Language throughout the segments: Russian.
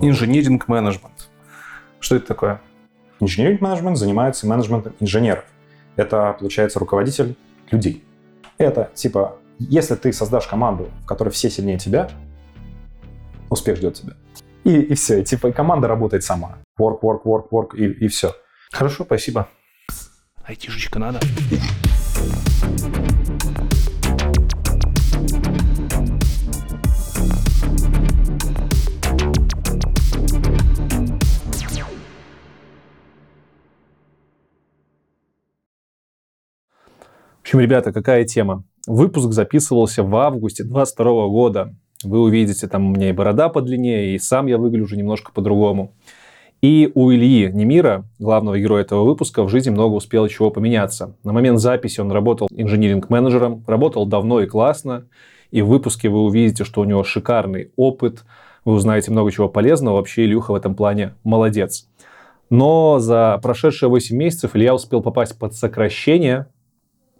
Инжиниринг менеджмент. Что это такое? Инжиниринг менеджмент занимается менеджментом инженеров. Это, получается, руководитель людей. Это типа, если ты создашь команду, в которой все сильнее тебя, успех ждет тебя. И, и все, и, типа команда работает сама. Work, work, work, work, и, и все. Хорошо, спасибо. Айтишечка надо. Общем, ребята, какая тема? Выпуск записывался в августе 22 года. Вы увидите, там у меня и борода подлиннее, и сам я выгляжу немножко по-другому. И у Ильи Немира, главного героя этого выпуска, в жизни много успело чего поменяться. На момент записи он работал инжиниринг-менеджером, работал давно и классно. И в выпуске вы увидите, что у него шикарный опыт, вы узнаете много чего полезного. Вообще Илюха в этом плане молодец. Но за прошедшие 8 месяцев Илья успел попасть под сокращение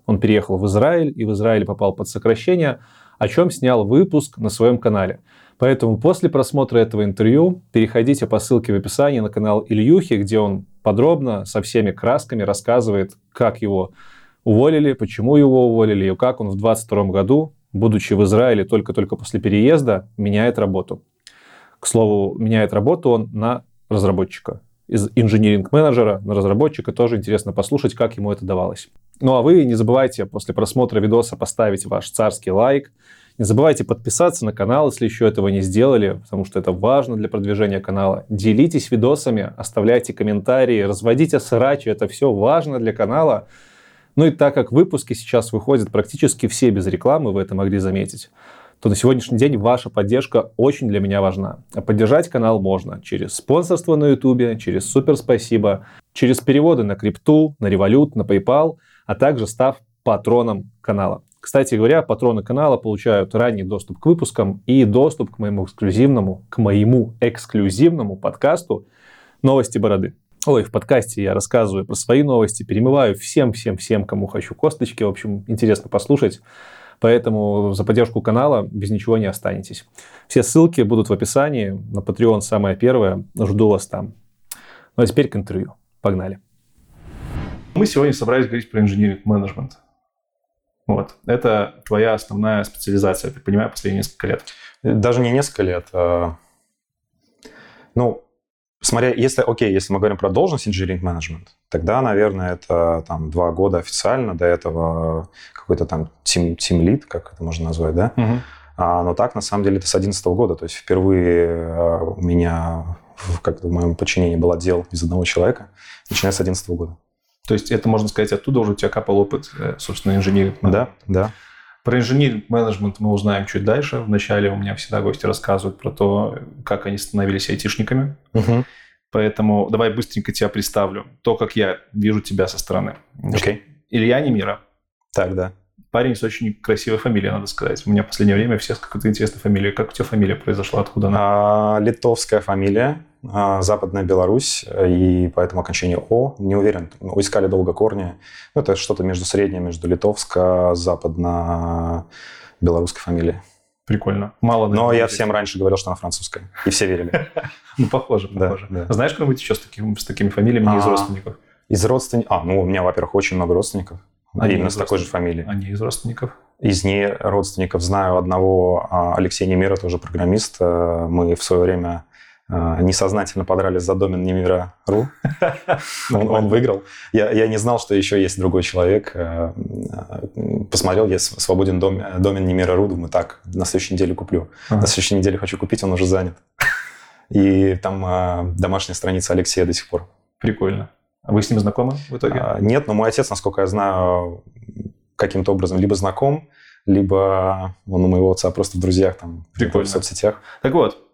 он переехал в Израиль и в Израиле попал под сокращение, о чем снял выпуск на своем канале. Поэтому после просмотра этого интервью переходите по ссылке в описании на канал Ильюхи, где он подробно со всеми красками рассказывает, как его уволили, почему его уволили и как он в 2022 году, будучи в Израиле только-только после переезда, меняет работу. К слову, меняет работу он на разработчика. Из инжиниринг-менеджера на разработчика тоже интересно послушать, как ему это давалось. Ну а вы не забывайте после просмотра видоса поставить ваш царский лайк. Не забывайте подписаться на канал, если еще этого не сделали, потому что это важно для продвижения канала. Делитесь видосами, оставляйте комментарии, разводите срачи, это все важно для канала. Ну и так как выпуски сейчас выходят практически все без рекламы, вы это могли заметить, то на сегодняшний день ваша поддержка очень для меня важна. А поддержать канал можно через спонсорство на YouTube, через супер спасибо, через переводы на крипту, на револют, на PayPal – а также став патроном канала. Кстати говоря, патроны канала получают ранний доступ к выпускам и доступ к моему эксклюзивному, к моему эксклюзивному подкасту «Новости бороды». Ой, в подкасте я рассказываю про свои новости, перемываю всем-всем-всем, кому хочу косточки. В общем, интересно послушать. Поэтому за поддержку канала без ничего не останетесь. Все ссылки будут в описании. На Patreon самое первое. Жду вас там. Ну а теперь к интервью. Погнали. Мы сегодня собрались говорить про инжиниринг менеджмент. Вот. Это твоя основная специализация, я понимаю, последние несколько лет. Даже не несколько лет. А... Ну, смотря, если, окей, если мы говорим про должность инжиниринг менеджмент, тогда, наверное, это там два года официально, до этого какой-то там team, team lead, как это можно назвать, да? Угу. А, но так, на самом деле, это с 2011 года. То есть впервые а, у меня как в моем подчинении был отдел из одного человека, начиная с 2011 года. То есть это, можно сказать, оттуда уже у тебя капал опыт, э, собственно, инженеринг. Да, да. Про инженеринг менеджмент мы узнаем чуть дальше. Вначале у меня всегда гости рассказывают про то, как они становились айтишниками. Угу. Поэтому давай быстренько тебя представлю. То, как я вижу тебя со стороны. Okay. Илья Немира. Так, да. Парень с очень красивой фамилией, надо сказать. У меня в последнее время все с какой-то интересной фамилией. Как у тебя фамилия произошла? Откуда она? А, литовская фамилия. А, Западная Беларусь, и поэтому окончание О. Не уверен, искали долго корни. Ну, это что-то между средним, между литовско, западно белорусской фамилией. Прикольно. Мало. Но я всем раньше говорил, что она французская. И все верили. Ну, похоже, похоже. Знаешь кого-нибудь еще с такими фамилиями, из а, родственников? Из родственников? А, ну, у меня, во-первых, очень много родственников. Они именно с такой же фамилией. Они из родственников? Из не родственников знаю одного, а, Алексея Немира, тоже программист. Э, мы в свое время а, несознательно подрались за домен Немира.ру. он, он выиграл. Я, я не знал, что еще есть другой человек. Э, посмотрел, есть свободен дом, домен Немира.ру. Думаю, так, на следующей неделе куплю. Ага. На следующей неделе хочу купить, он уже занят. И там э, домашняя страница Алексея до сих пор. Прикольно. А вы с ним знакомы в итоге? А, нет, но мой отец, насколько я знаю, каким-то образом либо знаком, либо он у моего отца просто в друзьях там Прикольно. в соцсетях. Так вот,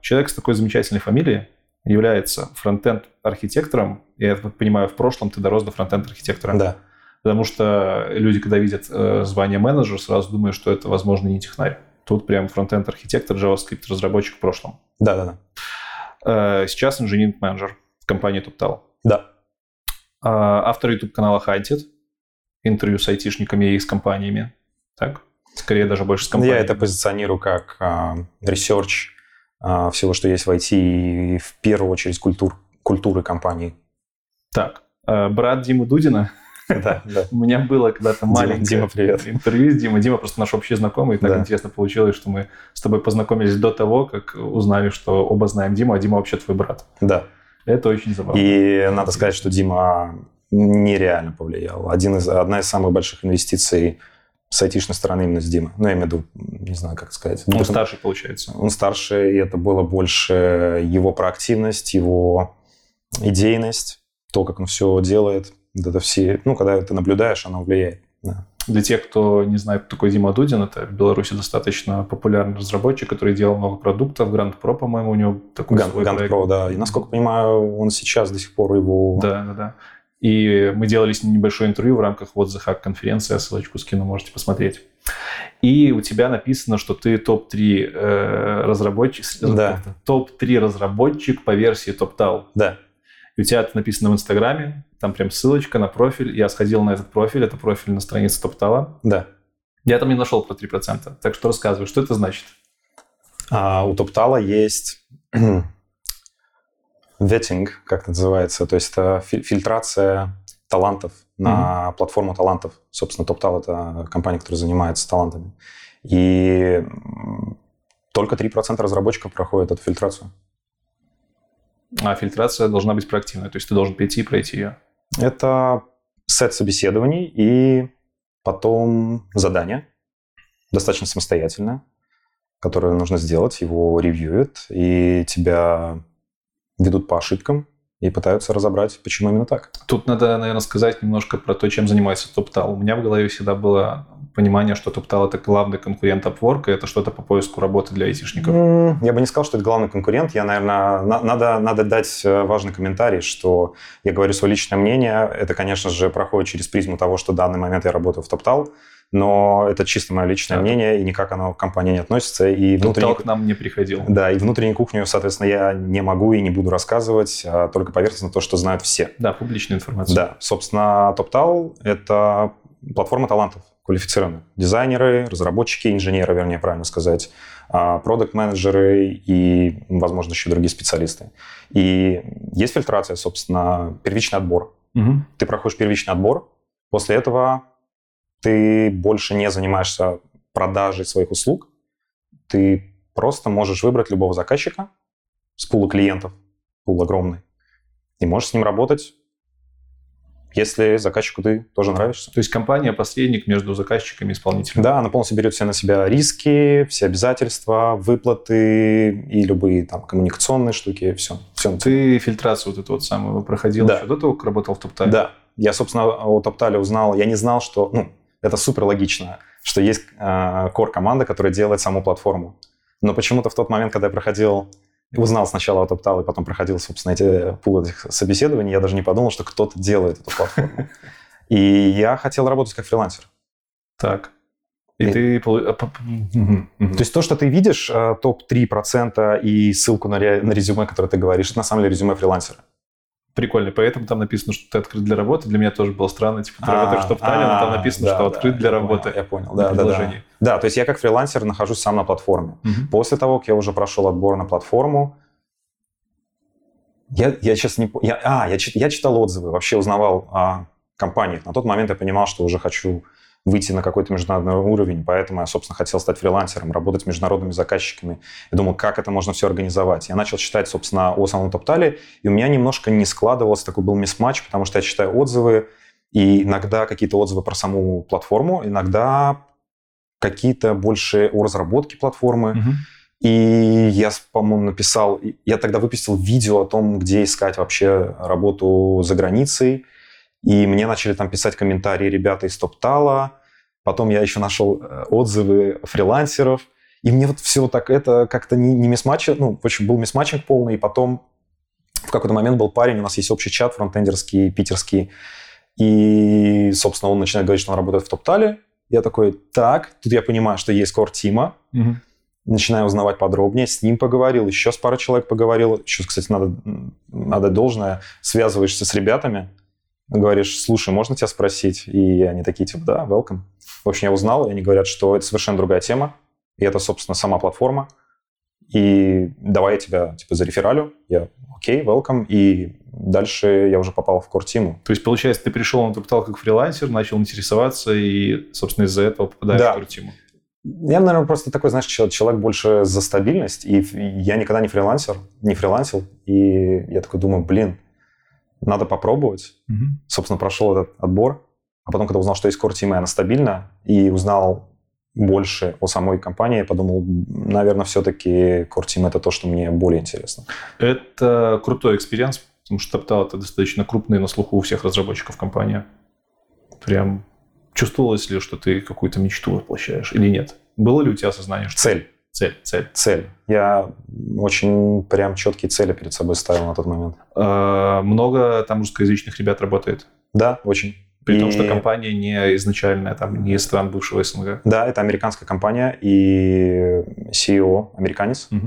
человек с такой замечательной фамилией является фронтенд-архитектором. Я понимаю, в прошлом ты дорос до фронтенд-архитектора. Да. Потому что люди, когда видят э, звание менеджер, сразу думают, что это, возможно, не технарь. Тут прям фронтенд-архитектор, JavaScript-разработчик в прошлом. Да, да, да. Сейчас инженеринг-менеджер в компании TopTal. Да. Автор YouTube-канала Hunted. Интервью с айтишниками и с компаниями. Так? Скорее даже больше с компаниями. Я это позиционирую как research всего, что есть в IT, и в первую очередь культур, культуры компании. Так, э, брат Димы Дудина. Да, да. У меня было когда-то маленькое Дима, привет. интервью с Димой. Дима просто наш общий знакомый. И так Да. интересно получилось, что мы с тобой познакомились до того, как узнали, что оба знаем Диму, а Дима вообще твой брат. Да. Это очень забавно. И надо сказать, что Дима нереально повлиял. Один из, одна из самых больших инвестиций с айтишной стороны именно с Димой. Ну, я имею в виду, не знаю, как сказать. Он старший, получается. Он старше, и это было больше его проактивность, его идейность, то, как он все делает. Это все, ну, когда ты наблюдаешь, оно влияет. Да. Для тех, кто не знает, кто такой Дима Дудин, это в Беларуси достаточно популярный разработчик, который делал много продуктов. Grand Pro, по-моему, у него такой Ган, свой Ган проект. Pro, да. И, насколько понимаю, он сейчас до сих пор его... Да, да, да. И мы делали с ним небольшое интервью в рамках вот The Hack конференции, ссылочку скину, можете посмотреть. И у тебя написано, что ты топ-3 э, разработчик, Да. топ-3 разработчик по версии TopTal. Да. И у тебя это написано в Инстаграме, там прям ссылочка на профиль. Я сходил на этот профиль, это профиль на странице TopTal. Да. Я там не нашел про 3%. Так что рассказывай, что это значит? А у Топтала есть ветинг, как это называется, то есть это фи- фильтрация талантов на платформу талантов. Собственно, Топтал – это компания, которая занимается талантами. И только 3% разработчиков проходят эту фильтрацию. А фильтрация должна быть проактивной, то есть ты должен прийти и пройти ее. Это сет собеседований и потом задание, достаточно самостоятельное, которое нужно сделать, его ревьюют, и тебя ведут по ошибкам и пытаются разобрать, почему именно так. Тут надо, наверное, сказать немножко про то, чем занимается TopTal. У меня в голове всегда было понимание, что TopTal — это главный конкурент Upwork, и это что-то по поиску работы для айтишников. М, Я бы не сказал, что это главный конкурент. Я, наверное, на- надо, надо дать э, важный комментарий, что я говорю свое личное мнение. Это, конечно же, проходит через призму того, что в данный момент я работаю в TopTal, но это чисто мое личное Да. мнение, и никак оно к компании не относится. И внутренне... TopTal к нам не приходил. Да, и внутреннюю кухню, соответственно, я не могу и не буду рассказывать, а только поверхностно то, что знают все. Да, публичная информация. Да, собственно, TopTal — это платформа талантов квалифицированных. Дизайнеры, разработчики, инженеры, вернее, правильно сказать, продукт-менеджеры и, возможно, еще другие специалисты. И есть фильтрация, собственно, первичный отбор. Мгм. Ты проходишь первичный отбор, после этого ты больше не занимаешься продажей своих услуг, ты просто можешь выбрать любого заказчика с пула клиентов, пул огромный, и можешь с ним работать, если заказчику ты тоже нравишься. То есть компания посредник между заказчиками и исполнителем. Да, она полностью берет все на себя риски, все обязательства, выплаты и любые там коммуникационные штуки, все. все Ты фильтрацию вот эту вот самую проходил Да. еще до того, как работал в TopTal? Да, я, собственно, о Топтале узнал, я не знал, что, ну, это супер логично, что есть э, core-команда, которая делает саму платформу. Но почему-то в тот момент, когда я проходил, узнал сначала о Топтал и потом проходил, собственно, эти пул этих собеседований, я даже не подумал, что кто-то делает эту платформу. И я хотел работать как фрилансер. Так. И, И- ты... а. То есть то, что ты видишь, э, топ-3% и ссылку на, ре- на резюме, которое ты говоришь, это на самом деле резюме фрилансера. Прикольно, поэтому там написано, что ты открыт для работы. Для меня тоже было странно, типа, ты работаешь в TopTal, но там а, написано, что открыт для работы. Я понял, да, да, да. то есть я как фрилансер нахожусь сам на платформе. После того, как я уже прошел отбор на платформу, я, я сейчас не... Я, а, я, я читал отзывы, вообще узнавал о компаниях. На тот момент я понимал, что уже хочу выйти на какой-то международный уровень, поэтому я, собственно, хотел стать фрилансером, работать с международными заказчиками. Я думал, как это можно все организовать. Я начал читать, собственно, о самом Топтале, и у меня немножко не складывался, такой был мисс-матч, потому что я читаю отзывы, и иногда какие-то отзывы про саму платформу, иногда какие-то больше о разработке платформы. Мгм. И я, по-моему, написал, я тогда выпустил видео о том, где искать вообще работу за границей. И мне начали там писать комментарии ребята из Топтала. Потом я еще нашел э, отзывы фрилансеров. И мне вот все так это как-то не, не мисс-матч, ну, в общем, был мисс-матчинг полный. И потом в какой-то момент был парень, у нас есть общий чат фронтендерский, питерский. И, собственно, он начинает говорить, что он работает в Топтале. Я такой, так, тут я понимаю, что есть кор Тима, Мгм. начинаю узнавать подробнее, с ним поговорил, еще с парой человек поговорил. Еще, кстати, надо, надо должное, связываешься с ребятами, говоришь, слушай, можно тебя спросить? И они такие, типа, да, welcome. В общем, я узнал, и они говорят, что это совершенно другая тема, и это, собственно, сама платформа. и давай я тебя типа зарефералю. Я окей, welcome. И дальше я уже попал в core-тиму. То есть, получается, ты пришел на Труптал как фрилансер, начал интересоваться, и, собственно, из-за этого попадаешь да. в core-тиму. Я, наверное, просто такой, знаешь, человек больше за стабильность, и я никогда не фрилансер, не фрилансил, и я такой думаю, блин, надо попробовать. Угу. Собственно, прошел этот отбор, а потом, когда узнал, что есть core team, и она стабильна, и узнал больше о самой компании, я подумал, наверное, все-таки core team это то, что мне более интересно. Это крутой experience, потому что Toptal это достаточно крупный на слуху у всех разработчиков компания. Прям чувствовалось ли, что ты какую-то мечту воплощаешь или нет? Было ли у тебя осознание, что... Цель. Цель, цель. Цель. Я очень прям четкие цели перед собой ставил на тот момент. А, много там русскоязычных ребят работает? Да, очень. При и... том, что компания не изначальная, там, не из стран бывшего СНГ. Да, это американская компания, и CEO американец. Угу.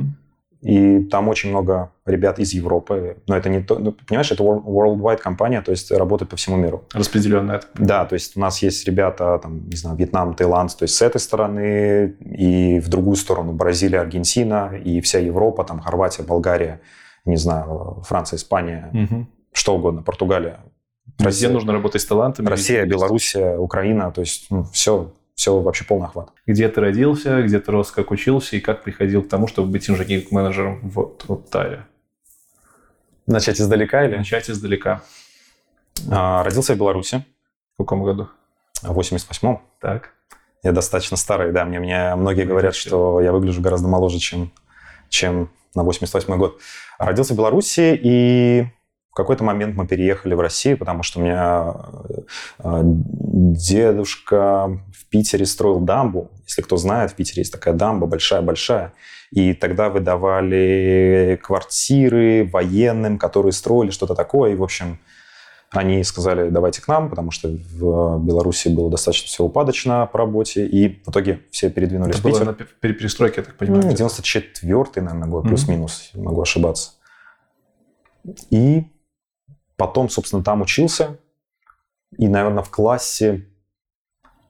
И там очень много ребят из Европы. Но это не то... Ну, понимаешь, это worldwide компания, то есть работает по всему миру. Распределенная. Да, то есть у нас есть ребята, там, не знаю, Вьетнам, Таиланд, то есть с этой стороны, и в другую сторону Бразилия, Аргентина, и вся Европа, там, Хорватия, Болгария, не знаю, Франция, Испания, угу. что угодно, Португалия. Везде нужно работать с талантами. Россия, Белоруссия, Украина, то есть ну, все, все вообще полный охват. Где ты родился, где ты рос, как учился и как приходил к тому, чтобы быть инженеринг-менеджером в Трутаре? Начать издалека или? Начать издалека. А, родился в Беларуси. В каком году? В 88-м. Так. Я достаточно старый, да. Мне, мне многие говорят, что я выгляжу гораздо моложе, чем, чем на 88-й год. Родился в Беларуси, и в какой-то момент мы переехали в Россию, потому что у меня э, дедушка в Питере строил дамбу. Если кто знает, в Питере есть такая дамба большая-большая. И тогда выдавали квартиры военным, которые строили что-то такое. И, в общем, они сказали, давайте к нам, потому что в Беларуси было достаточно все упадочно по работе, и в итоге все передвинулись Это в Питер. было на перестройке, я так понимаю? 94-й, наверное, год, mm-hmm. плюс-минус, могу ошибаться. И Потом, собственно, там учился. И, наверное, в классе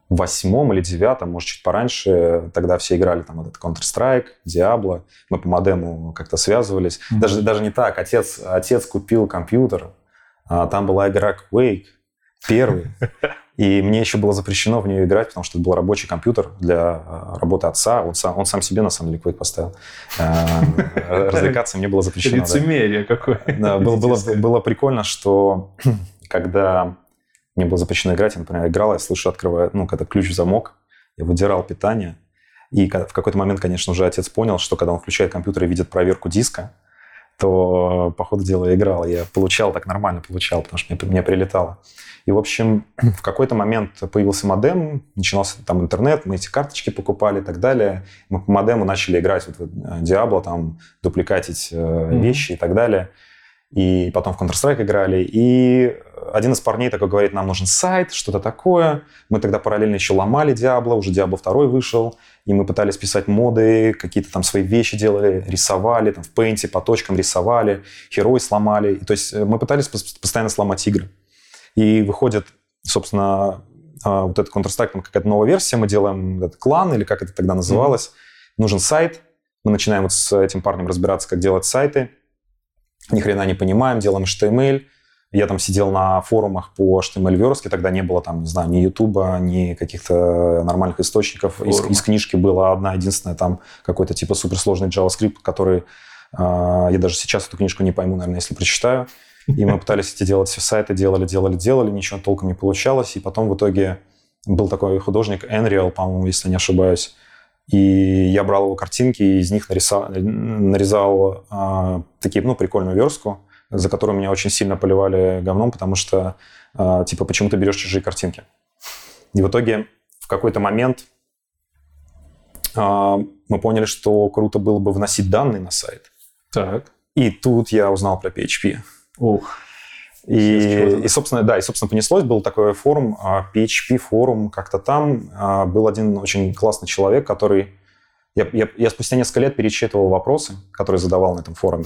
восьмом или девятом, может, чуть пораньше, тогда все играли там этот Counter-Strike, Diablo. Мы по модему как-то связывались. Mm-hmm. Даже, даже не так. Отец, отец купил компьютер. А там была игра Quake, первый. И мне еще было запрещено в нее играть, потому что это был рабочий компьютер для э, работы отца. Он сам, он сам себе, на самом деле, Quake поставил. Э, развлекаться мне было запрещено. Лицемерие какое. Было, прикольно, что когда мне было запрещено играть, я, например, играл, я слышу, открываю, ну, когда ключ в замок, я выдирал питание. И в какой-то момент, конечно, уже отец понял, что когда он включает компьютер и видит проверку диска, то, по ходу дела, играл. Я получал так нормально, получал, потому что мне, мне прилетало. И, в общем, в какой-то момент появился модем, начинался там интернет, мы эти карточки покупали и так далее. Мы по модему начали играть вот в э, Diablo, там, дупликатить mm-hmm. вещи и так далее. И потом в Counter-Strike играли. И один из парней такой говорит, нам нужен сайт, что-то такое. Мы тогда параллельно еще ломали Diablo, уже Diablo 2 вышел. И мы пытались писать моды, какие-то там свои вещи делали, рисовали, там в Paint по точкам рисовали, герои сломали. И, то есть э, мы пытались постоянно сломать игры. И выходит, собственно, а, вот этот Counter-Strike, там какая-то новая версия, мы делаем этот клан, или как это тогда называлось. Mm-hmm. Нужен сайт, мы начинаем вот с этим парнем разбираться, как делать сайты. Ни хрена не понимаем, делаем HTML. Я там сидел на форумах по HTML-верстке, тогда не было там, не знаю, ни Ютуба, ни каких-то нормальных источников. Из, из книжки была одна единственная там какой-то типа суперсложный JavaScript, который э, я даже сейчас эту книжку не пойму, наверное, если прочитаю. И мы пытались эти делать все сайты, делали, делали, делали, ничего толком не получалось. И потом в итоге был такой художник Enreal, по-моему, если не ошибаюсь. И я брал его картинки и из них нарисал, нарезал э, такие, ну, прикольную верстку, за которую меня очень сильно поливали говном, потому что, э, типа, почему ты берешь чужие картинки. И в итоге в какой-то момент э, мы поняли, что круто было бы вносить данные на сайт. Так. И тут я узнал про PHP. Ух. И, и, собственно, да, и, собственно, понеслось. Был такой форум, а, форум, как-то там а, был один очень классный человек, который... Я, я, я спустя несколько лет перечитывал вопросы, которые задавал на этом форуме.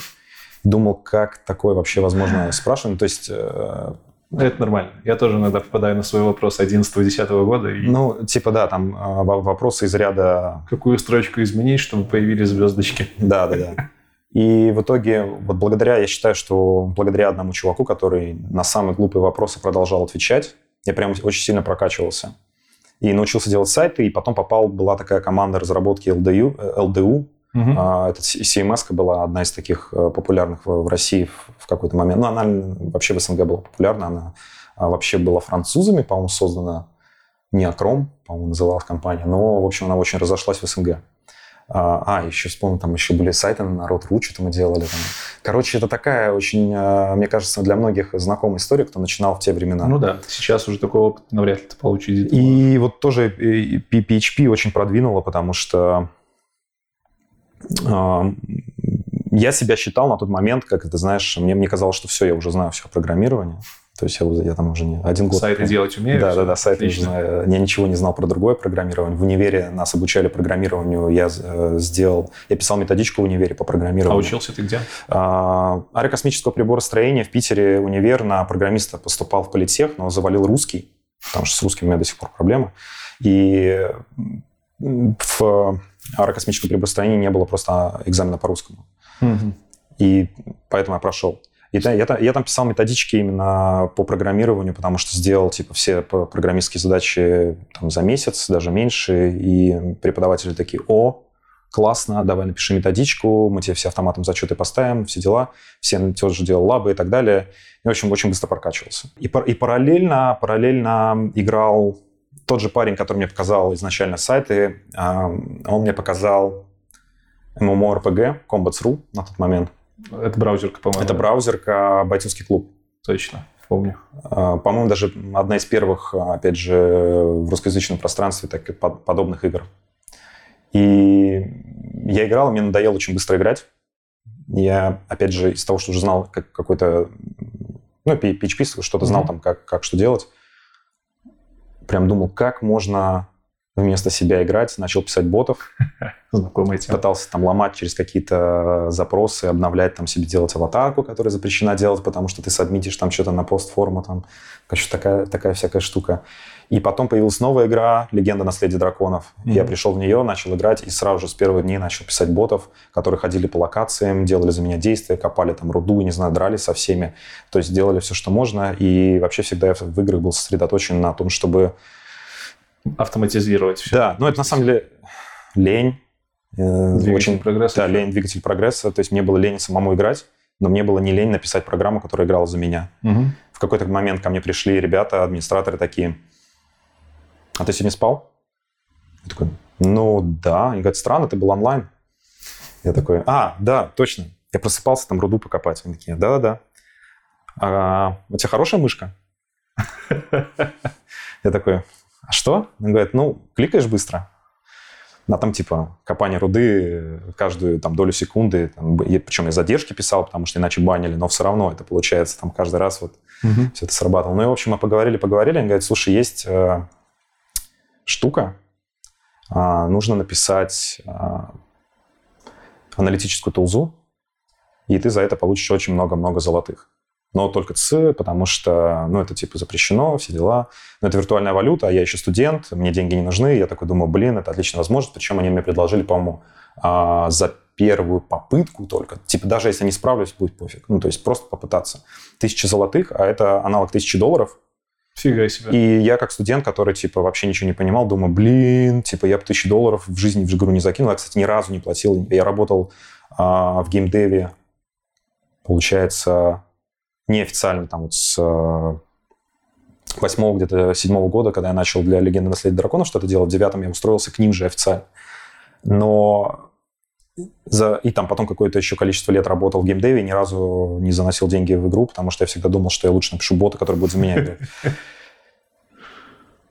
Думал, как такое вообще возможно спрашивать. Ну, то есть, э, Это нормально. Я тоже иногда попадаю на свой вопрос 11-10 года. И... Ну, типа, да, там э, вопросы из ряда... Какую строчку изменить, чтобы появились звездочки? Да, да, да. И в итоге, вот благодаря, я считаю, что благодаря одному чуваку, который на самые глупые вопросы продолжал отвечать, я прям очень сильно прокачивался. И научился делать сайты, и потом попал, была такая команда разработки LDU, LDU Угу. Uh-huh. Это CMS была одна из таких э, популярных в России в какой-то момент. Ну, она вообще в СНГ была популярна. Она а, вообще была французами, по-моему, создана. Не Акром, по-моему, называлась компания. Но, в общем, она очень разошлась в СНГ. А, а, еще вспомнил, там еще были сайты на Народ.ру, что-то мы делали. Там. Короче, это такая очень, э, мне кажется, для многих знакомая история, кто начинал в те времена. Ну да, сейчас уже такого опыта навряд ли ты получить. И вот тоже PHP очень продвинуло, потому что я себя считал на тот момент, как ты знаешь, мне, мне казалось, что все, я уже знаю все о программировании. То есть я, я там уже не один год... Сайты делать умею? Да, да, да, сайты уже знаю. Я ничего не знал про другое программирование. В универе нас обучали программированию. Я э, сделал... Я писал методичку в универе по программированию. А учился ты где? А, аэрокосмического приборостроения в Питере универ на программиста поступал в политех, но завалил русский, потому что с русским у меня до сих пор проблема. И в аэрокосмическом приборостроении не было просто экзамена по русскому. Угу. И поэтому я прошел. И я, я, я там писал методички именно по программированию, потому что сделал типа все программистские задачи там, за месяц, даже меньше. И преподаватели такие, о, классно, давай напиши методичку, мы тебе все автоматом зачеты поставим, все дела. Все тоже делал лабы и так далее. И, в общем, очень быстро прокачивался. И, и параллельно, параллельно играл тот же парень, который мне показал изначально сайты, он мне показал MMORPG, Combats.ru на тот момент. Это браузерка, по-моему. Это браузерка «Бойцовский клуб». Точно, помню. А, по-моему, даже одна из первых, опять же, в русскоязычном пространстве так, подобных игр. И я играл, и мне надоело очень быстро играть. Я, опять же, из того, что уже знал как, какой-то, ну, PHP, что-то знал mm-hmm. там, как, как что делать, прям думал, как можно вместо себя играть, начал писать ботов. Знакомая тема. Пытался там ломать через какие-то запросы, обновлять там себе, делать аватарку, которая запрещена делать, потому что ты сабмитишь там что-то на постформу, там, короче, такая, такая всякая штука. И потом появилась новая игра «Легенда наследия драконов». Mm-hmm. Я пришел в нее, начал играть, и сразу же с первых дней начал писать ботов, которые ходили по локациям, делали за меня действия, копали там руду, не знаю, дрались со всеми. То есть делали все, что можно. И вообще всегда я в играх был сосредоточен на том, чтобы... Автоматизировать все. Да, но это на самом деле лень. Э, двигатель очень, прогресса. Да, лень, двигатель прогресса. То есть мне было лень самому играть, но мне было не лень написать программу, которая играла за меня. Угу. В какой-то момент ко мне пришли ребята, администраторы такие, а ты сегодня спал? Я такой, ну да. Они говорят, странно, ты был онлайн. Я такой, а, да, точно. Я просыпался там руду покопать. Они такие, да-да-да. А, у тебя хорошая мышка? Я такой, а что? Он говорит, ну, кликаешь быстро. А там типа копание руды каждую там долю секунды, там, и, причем я задержки писал, потому что иначе банили, но все равно это получается там каждый раз вот угу. все это срабатывало. Ну и в общем мы поговорили, поговорили, они говорят, слушай, есть э, штука. А, нужно написать а, аналитическую тулзу, и ты за это получишь очень много-много золотых. Но только ц, потому что, ну, это типа запрещено, все дела. Но это виртуальная валюта, а я еще студент, мне деньги не нужны. Я такой думаю, блин, это отличная возможность. Причем они мне предложили, по-моему, а, за первую попытку только. Типа даже если не справлюсь, будет пофиг. Ну, то есть просто попытаться. Тысяча золотых, а это аналог тысячи долларов. Фига себе. И я как студент, который, типа, вообще ничего не понимал, думаю, блин, типа, я бы тысячу долларов в жизни в игру не закинул. Я, кстати, ни разу не платил. Я работал а, в геймдеве, получается, неофициально, там, вот с а, восьмого, где-то седьмого года, когда я начал для «Легенды наследия драконов» что-то делать, в девятом я устроился к ним же официально. Но за, и там потом какое-то еще количество лет работал в геймдеве, ни разу не заносил деньги в игру, потому что я всегда думал, что я лучше напишу бота, который будет за меня играть.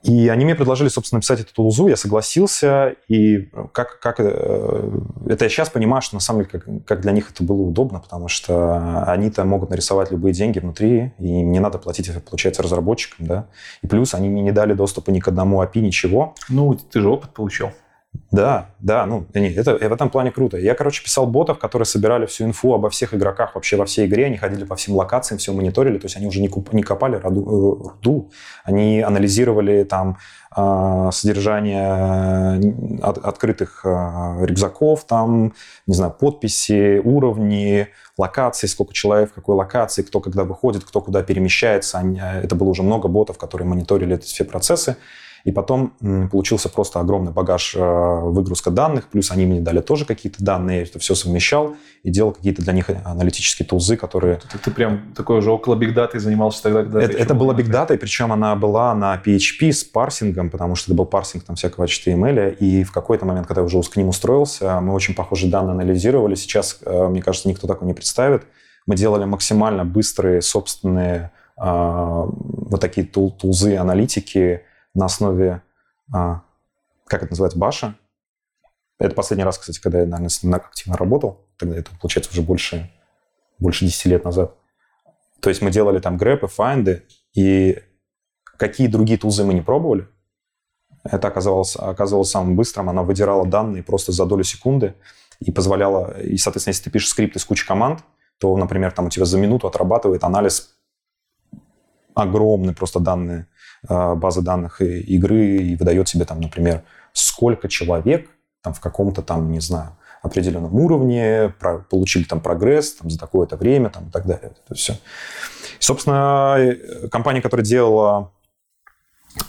И они мне предложили, собственно, написать эту тулзу, я согласился, и как, как э, это я сейчас понимаю, что на самом деле как, как для них это было удобно, потому что они-то могут нарисовать любые деньги внутри, и им не надо платить, получается, разработчикам, да. И плюс они мне не дали доступа ни к одному API, ничего. Ну, ты же опыт получил. Да, да, ну, нет, это, в этом плане круто. Я, короче, писал ботов, которые собирали всю инфу обо всех игроках вообще во всей игре, они ходили по всем локациям, все мониторили, то есть они уже не, куп, не копали роду, э, руду, они анализировали там э, содержание от, открытых э, рюкзаков, там, не знаю, подписи, уровни, локации, сколько человек в какой локации, кто когда выходит, кто куда перемещается. Они, это было уже много ботов, которые мониторили эти все процессы. И потом получился просто огромный багаж э, выгрузка данных, плюс они мне дали тоже какие-то данные, я это все совмещал и делал какие-то для них аналитические тулзы, которые... Ты, ты прям такой уже около Big Data занимался тогда, когда... Это, это была Big Data, и причем она была на PHP с парсингом, потому что это был парсинг там всякого HTML, и в какой-то момент, когда я уже к ним устроился, мы очень похожие данные анализировали. Сейчас, э, мне кажется, никто такого не представит. Мы делали максимально быстрые собственные а, вот такие тул, тулзы, аналитики, на основе, а, как это называется, баша. Это последний раз, кстати, когда я, наверное, с ним активно работал. Тогда это, получается, уже больше, больше 10 лет назад. То есть мы делали там грэпы, файнды, и какие другие тулзы мы не пробовали, это оказалось, оказалось самым быстрым. Она выдирала данные просто за долю секунды и позволяла... И, соответственно, если ты пишешь скрипт из кучи команд, то, например, там у тебя за минуту отрабатывает анализ огромные просто данные базы данных игры и выдает себе там, например, сколько человек там в каком-то там, не знаю, определенном уровне, про, получили там прогресс там, за такое-то время там, и так далее. Это все. И, собственно, э, компания, которая делала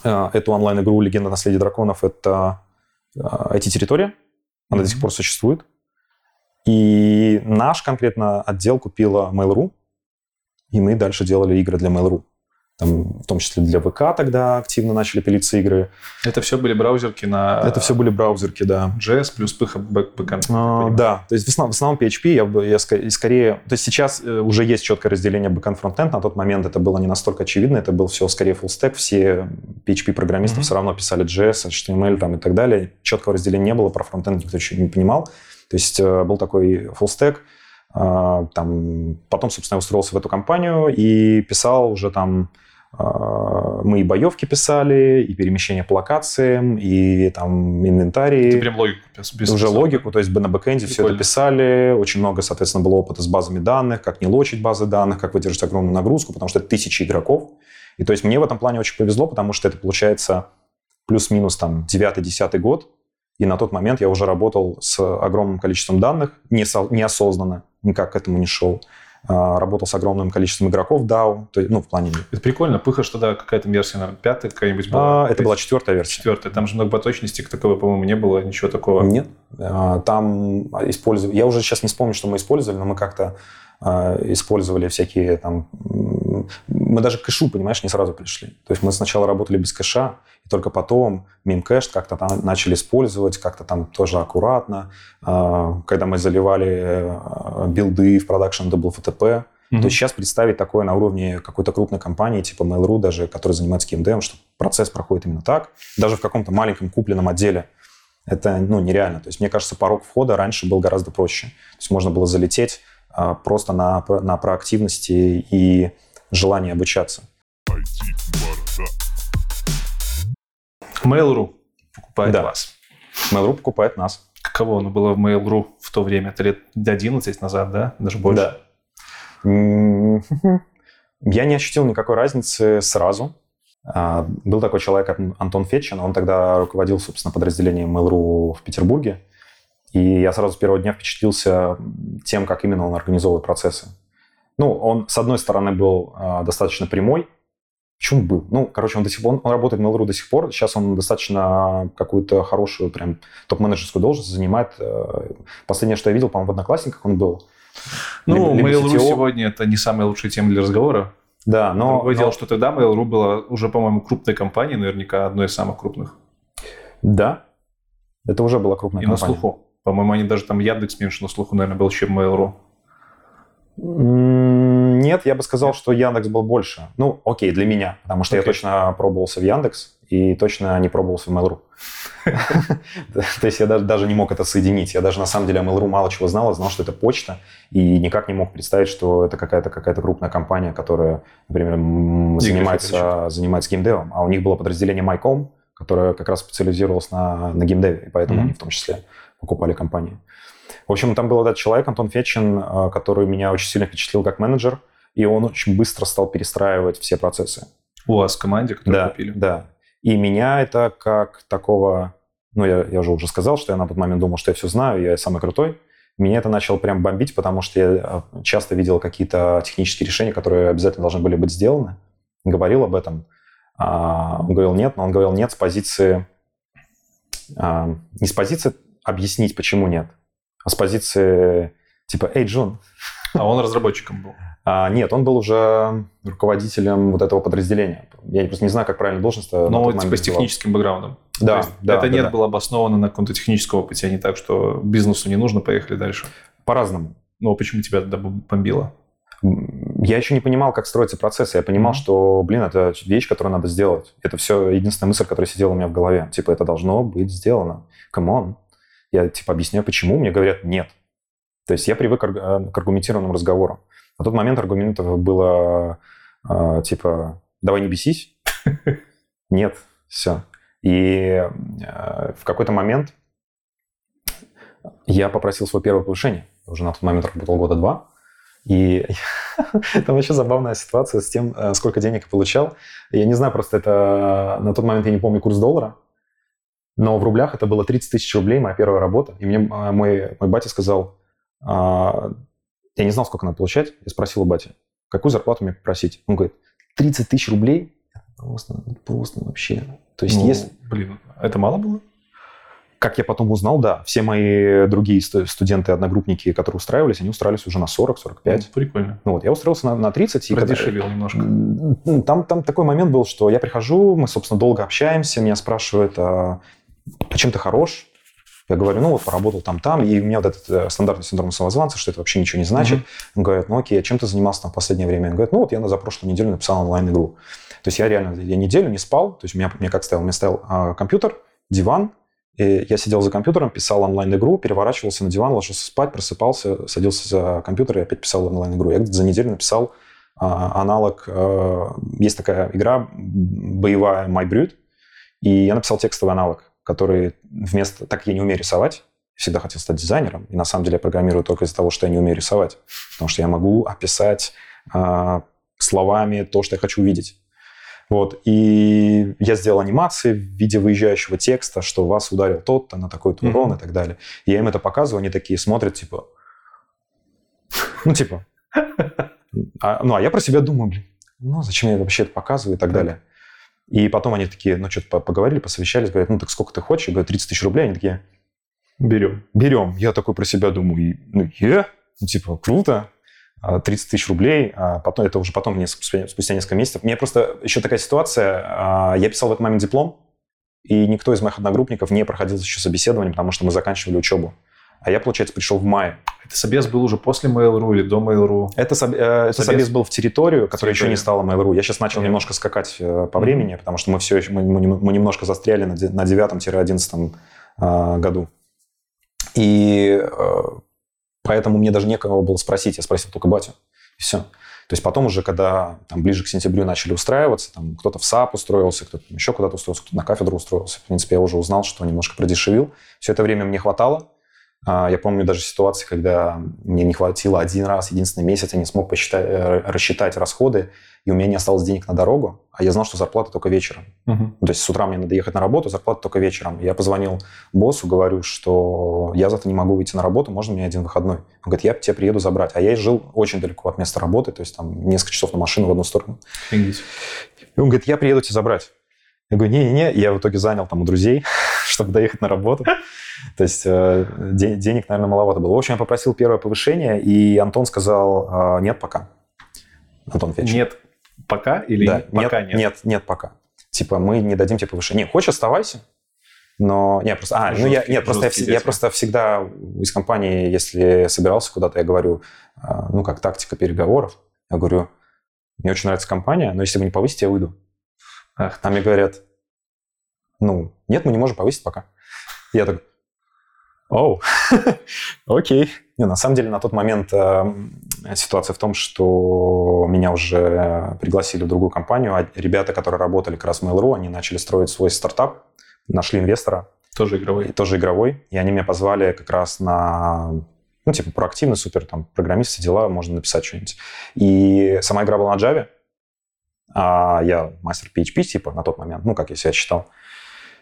э, эту онлайн-игру «Легенда наследия драконов» — это IT-территория. Э, Она mm-hmm. до сих пор существует. И наш конкретно отдел купила Mail.ru, и мы дальше делали игры для Mail.ru там, в том числе для ВК тогда активно начали пилиться игры. Это все были браузерки на... Это все были браузерки, да. JS плюс backend. А, да, то есть в основном, в основном PHP я, бы, я скорее... То есть сейчас э, уже есть четкое разделение backend frontend на тот момент это было не настолько очевидно, это был все скорее full stack, все PHP-программисты mm-hmm. все равно писали JS, HTML там, и так далее. Четкого разделения не было, про frontend никто еще не понимал. То есть э, был такой full stack, а, там, потом, собственно, я устроился в эту компанию и писал уже там мы и боевки писали, и перемещение по локациям, и там инвентарий. Ты прям логику писал? Уже логику, то есть на бэкэнде все это писали. Очень много, соответственно, было опыта с базами данных, как не лочить базы данных, как выдержать огромную нагрузку, потому что это тысячи игроков. И то есть мне в этом плане очень повезло, потому что это получается плюс-минус там 9-10 год, и на тот момент я уже работал с огромным количеством данных, неосознанно, никак к этому не шел. А, работал с огромным количеством игроков DAO, то, ну, в плане... Это прикольно. Пыха, что да, какая-то версия, наверное, пятая какая-нибудь была? А, это была четвертая версия. Четвертая. Там же многопоточности таковой, по-моему, не было, ничего такого. Нет. А, там использовали... Я уже сейчас не вспомню, что мы использовали, но мы как-то а, использовали всякие там... Мы даже к кэшу, понимаешь, не сразу пришли. То есть мы сначала работали без кэша, и только потом мемкэш как-то там начали использовать, как-то там тоже аккуратно. А, когда мы заливали а, билды в продакшн, это был FTP. Mm-hmm. То есть сейчас представить такое на уровне какой-то крупной компании, типа Mail.ru даже, которая занимается KMDM, что процесс проходит именно так, даже в каком-то маленьком купленном отделе, это ну, нереально. То есть мне кажется, порог входа раньше был гораздо проще. То есть можно было залететь а, просто на, на проактивности и желании обучаться. Mail.ru покупает да. вас. Mail.ru покупает нас. Каково оно было в Mail.ru в то время? Это лет 11 назад, да? Даже больше? Да. Я не ощутил никакой разницы сразу. А, был такой человек, Антон Фетчин, он тогда руководил, собственно, подразделением Mail.ru в Петербурге. И я сразу с первого дня впечатлился тем, как именно он организовывает процессы. Ну, он, с одной стороны, был э, достаточно прямой. Почему был? Ну, короче, он до сих пор, он работает в Mail.ru до сих пор. Сейчас он достаточно какую-то хорошую прям топ-менеджерскую должность занимает. Э, последнее, что я видел, по-моему, в Одноклассниках он был. Ну, Mail.ru сегодня это не самая лучшая тема для разговора. Да, но... Другое но... дело, что тогда Mail.ru была уже, по-моему, крупной компанией, наверняка одной из самых крупных. Да, это уже была крупная И компания. на слуху. По-моему, они даже там Яндекс меньше на слуху, наверное, был, чем Mail.ru. Нет, я бы сказал, что Яндекс был больше. Ну, окей, для меня, потому что okay. я точно пробовался в Яндекс и точно не пробовался в Mail.ru. То есть я даже не мог это соединить. Я даже на самом деле о Mail.ru мало чего знал. Я знал, что это почта, и никак не мог представить, что это какая-то какая-то крупная компания, которая, например, занимается, занимается геймдевом. А у них было подразделение MyCom, которая как раз специализировалась на, на геймдеве, и поэтому они в том числе покупали компании. В общем, там был этот человек, Антон Фечин, э, который меня очень сильно впечатлил как менеджер, и он очень быстро стал перестраивать все процессы. У вас в команде, которую Да, купили. да. И меня это как такого... Ну, я, я же уже сказал, что я на тот момент думал, что я все знаю, я самый крутой. Меня это начало прям бомбить, потому что я э, часто видел какие-то технические решения, которые обязательно должны были быть сделаны. Говорил об этом. А, Он говорил нет, но он говорил нет с позиции... а, Не с позиции объяснить, почему нет, с позиции типа «Эй, Джун, А он разработчиком был. а, нет, он был уже руководителем вот этого подразделения. Я просто не знаю, как правильно должность. на Но тот типа с техническим бэкграундом. Да, да, это да, нет да. было обосновано на каком-то техническом опыте, а не так, что бизнесу не нужно, поехали дальше. По-разному. Ну, а почему тебя тогда бомбило? Я еще не понимал, как строятся процессы. Я понимал, Мгм. что, блин, это вещь, которую надо сделать. Это все единственная мысль, которая сидела у меня в голове. Типа, это должно быть сделано. Come on. Я, типа, объясняю, почему. Мне говорят, нет. То есть я привык э, к аргументированным разговорам. На тот момент аргументов было, э, типа, давай не бесись. Нет, все. И э, в какой-то момент я попросил свое первое повышение. Уже на тот момент работал года два. И там вообще забавная ситуация с тем, сколько денег я получал. Я не знаю, просто это... На тот момент я не помню курс доллара, но в рублях это было 30 тысяч рублей, моя первая работа. И мне э, мой, мой батя сказал... а, Я не знал, сколько надо получать. Я спросил у бати, какую зарплату мне попросить. Он говорит, 30 тысяч рублей? Просто, просто вообще. То есть Ну, если... Блин, это мало было? Как я потом узнал, да, все мои другие сту- студенты-одногруппники, которые устраивались, они устраивались уже на 40-45. Ну, прикольно. Ну вот, я устроился на, на 30. и когда- Продешевил немножко. Там, там такой момент был, что я прихожу, мы, собственно, долго общаемся, меня спрашивают, а, а чем ты хорош? Я говорю, ну вот, поработал там-там, и у меня вот этот э, стандартный синдром самозванца, что это вообще ничего не значит. Мгм. Он говорит, ну окей, а чем ты занимался там в последнее время? Он говорит, ну вот я за прошлую неделю написал онлайн-игру. То есть я реально, я неделю не спал, то есть у меня, мне как стоял? У меня стоял а, компьютер, диван, и я сидел за компьютером, писал онлайн-игру, переворачивался на диван, ложился спать, просыпался, садился за компьютер и опять писал онлайн-игру. Я где-то за неделю написал а, аналог. э, есть такая игра боевая My Brute, и я написал текстовый аналог, который вместо... Так я не умею рисовать, всегда хотел стать дизайнером, и на самом деле я программирую только из-за того, что я не умею рисовать, потому что я могу описать а, словами то, что я хочу увидеть. Вот, и я сделал анимации в виде выезжающего текста, что вас ударил тот-то на такой-то урон Мгм. и так далее. И я им это показываю, они такие смотрят, типа... Ну, типа... а, ну, а я про себя думаю, блин, ну, зачем я вообще это показываю и Так. далее. И потом они такие, ну, что-то по- поговорили, посовещались, говорят, ну, так сколько ты хочешь? Я говорю, 30 тысяч рублей. Они такие, Берем. берем. Я такой про себя думаю, ну, е, ну, типа, круто. А, 30 тысяч рублей, а потом это уже потом, спустя, спустя несколько месяцев. У меня просто еще такая ситуация, а, я писал в этот момент диплом, и никто из моих одногруппников не проходил еще собеседование, потому что мы заканчивали учебу. А я, получается, пришел в мае. Это собес был уже после Mail.ru или до Mail.ru? Это, соб- э, это Собес. собес был в территорию, которая еще не стала Mail.ru. Я сейчас начал немножко скакать э, по времени, потому что мы все еще, мы, мы нем- мы немножко застряли на де- на 9-11 э, году. И поэтому мне даже некого было спросить. Я спросил только батю. И все. То есть потом уже, когда там, ближе к сентябрю начали устраиваться, там кто-то в SAP устроился, кто-то еще куда-то устроился, кто-то на кафедру устроился. В принципе, я уже узнал, что немножко продешевил. Все это время мне хватало. А, Я помню даже ситуации, когда мне не хватило один раз, единственный месяц, я не смог посчитать, э, рассчитать расходы, и у меня не осталось денег на дорогу, а я знал, что зарплата только вечером. Мгм. То есть с утра мне надо ехать на работу, зарплата только вечером. Я позвонил боссу, говорю, что я завтра не могу выйти на работу, можно мне один выходной? Он говорит, я тебя приеду забрать. А я жил очень далеко от места работы, то есть там несколько часов на машину в одну сторону. Офигеть. И он говорит, я приеду тебя забрать. Я говорю, не-не-не, я в итоге занял там у друзей, чтобы доехать на работу. То есть э, де- денег, наверное, маловато было. В общем, я попросил первое повышение, и Антон сказал, «А, нет пока. Антон Федорович. Нет пока или Да, пока нет, нет? нет, нет пока. Типа мы не дадим тебе повышение. Не, хочешь, оставайся. Но не, просто, а, ну я, нет, просто я, я просто всегда из компании, если собирался куда-то, я говорю, а, ну как тактика переговоров, я говорю, мне очень нравится компания, но если вы не повысите, я уйду. Ах, А мне говорят, ну нет, мы не можем повысить пока. Я так, Оу, окей. Не, на самом деле, на тот момент э, ситуация в том, что меня уже пригласили в другую компанию, а ребята, которые работали как раз в Mail.ru, они начали строить свой стартап, нашли инвестора. Тоже игровой. И тоже игровой. И они меня позвали как раз на ну, типа, проактивный, супер, там, программист, все дела, можно написать что-нибудь. И сама игра была на Java, а я мастер PHP, типа, на тот момент, ну, как я себя считал.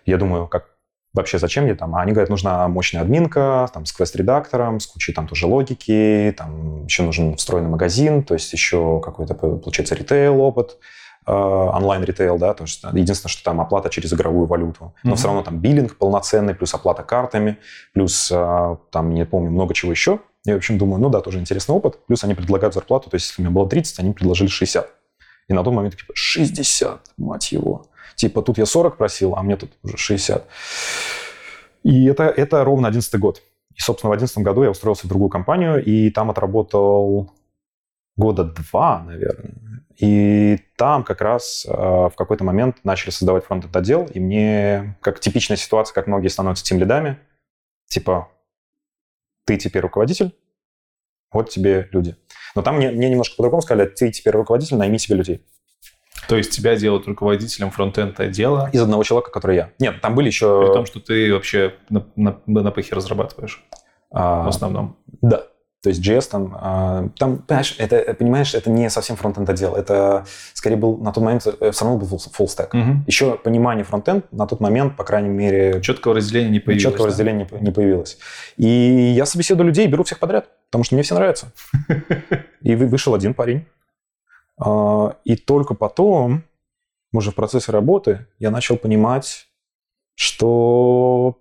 Я думаю, как вообще зачем мне там? А они говорят, нужна мощная админка, там, с квест-редактором, с кучей там тоже логики, там еще нужен встроенный магазин, то есть еще какой-то, получается, ритейл-опыт, э, онлайн-ритейл, да, то есть единственное, что там оплата через игровую валюту, но mm-hmm. все равно там биллинг полноценный, плюс оплата картами, плюс э, там, не помню, много чего еще. Я, в общем, думаю, ну да, тоже интересный опыт, плюс они предлагают зарплату, то есть если у меня было 30, они предложили 60. И на тот момент типа 60, мать его. Типа тут я 40 просил, а мне тут уже 60. И это, это ровно 11 год. И, собственно, в 11 году я устроился в другую компанию, и там отработал года два, наверное. И там как раз э, в какой-то момент начали создавать фронтенд отдел, и мне, как типичная ситуация, как многие становятся тем лидами, типа, ты теперь руководитель, вот тебе люди. Но там мне, мне немножко по-другому сказали, ты теперь руководитель, найми себе людей. То есть тебя делают руководителем фронтенд отдела? Из одного человека, который я. Нет, там были еще... При том, что ты вообще на, на, на пахе разрабатываешь а, в основном. Да. То есть JS там, а, там, понимаешь, это, понимаешь, это не совсем фронтенд отдел, это скорее был на тот момент э, все равно был full stack. Угу. Еще понимание фронтенд на тот момент, по крайней мере... Четкого разделения не появилось. Четкого да? разделения не, не появилось. И я собеседую людей, беру всех подряд, потому что мне все нравятся. И вышел один парень. А, и только потом, уже в процессе работы, я начал понимать, что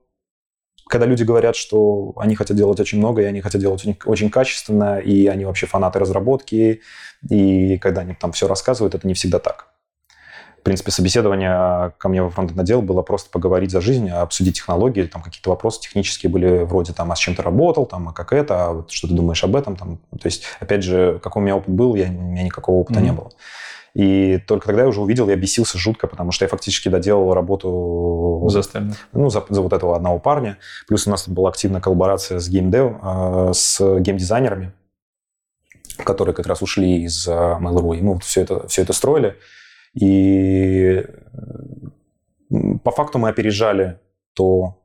когда люди говорят, что они хотят делать очень много, и они хотят делать очень, очень качественно, и они вообще фанаты разработки, и когда они там все рассказывают, это не всегда так. В принципе, собеседование ко мне во фронтенд отдел было просто поговорить за жизнь, обсудить технологии, там какие-то вопросы технические были вроде там, а с чем ты работал, там, а как это, а вот что ты думаешь об этом, там, то есть, опять же, какой у меня опыт был, я, у меня никакого опыта mm-hmm. не было. И только тогда я уже увидел, я бесился жутко, потому что я фактически доделал работу... За остальных. Ну, за, за вот этого одного парня. Плюс у нас была активная коллаборация с геймдев, э, с геймдизайнерами, которые как раз ушли из э, Mail.ru. И мы вот все это, все это строили. И по факту мы опережали то,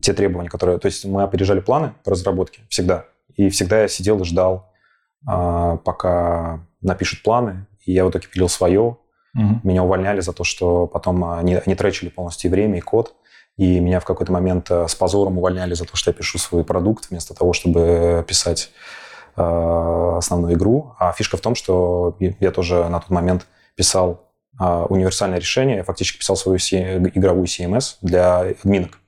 те требования, которые... То есть мы опережали планы по разработке всегда. И всегда я сидел и ждал, э, пока напишут планы, и я в итоге пилил свое. Угу. Меня увольняли за то, что потом они, они тречили полностью время, и код. И меня в какой-то момент э, с позором увольняли за то, что я пишу свой продукт, вместо того, чтобы писать э, основную игру. А фишка в том, что я тоже на тот момент писал э, универсальное решение. Я фактически писал свою игровую CMS для админок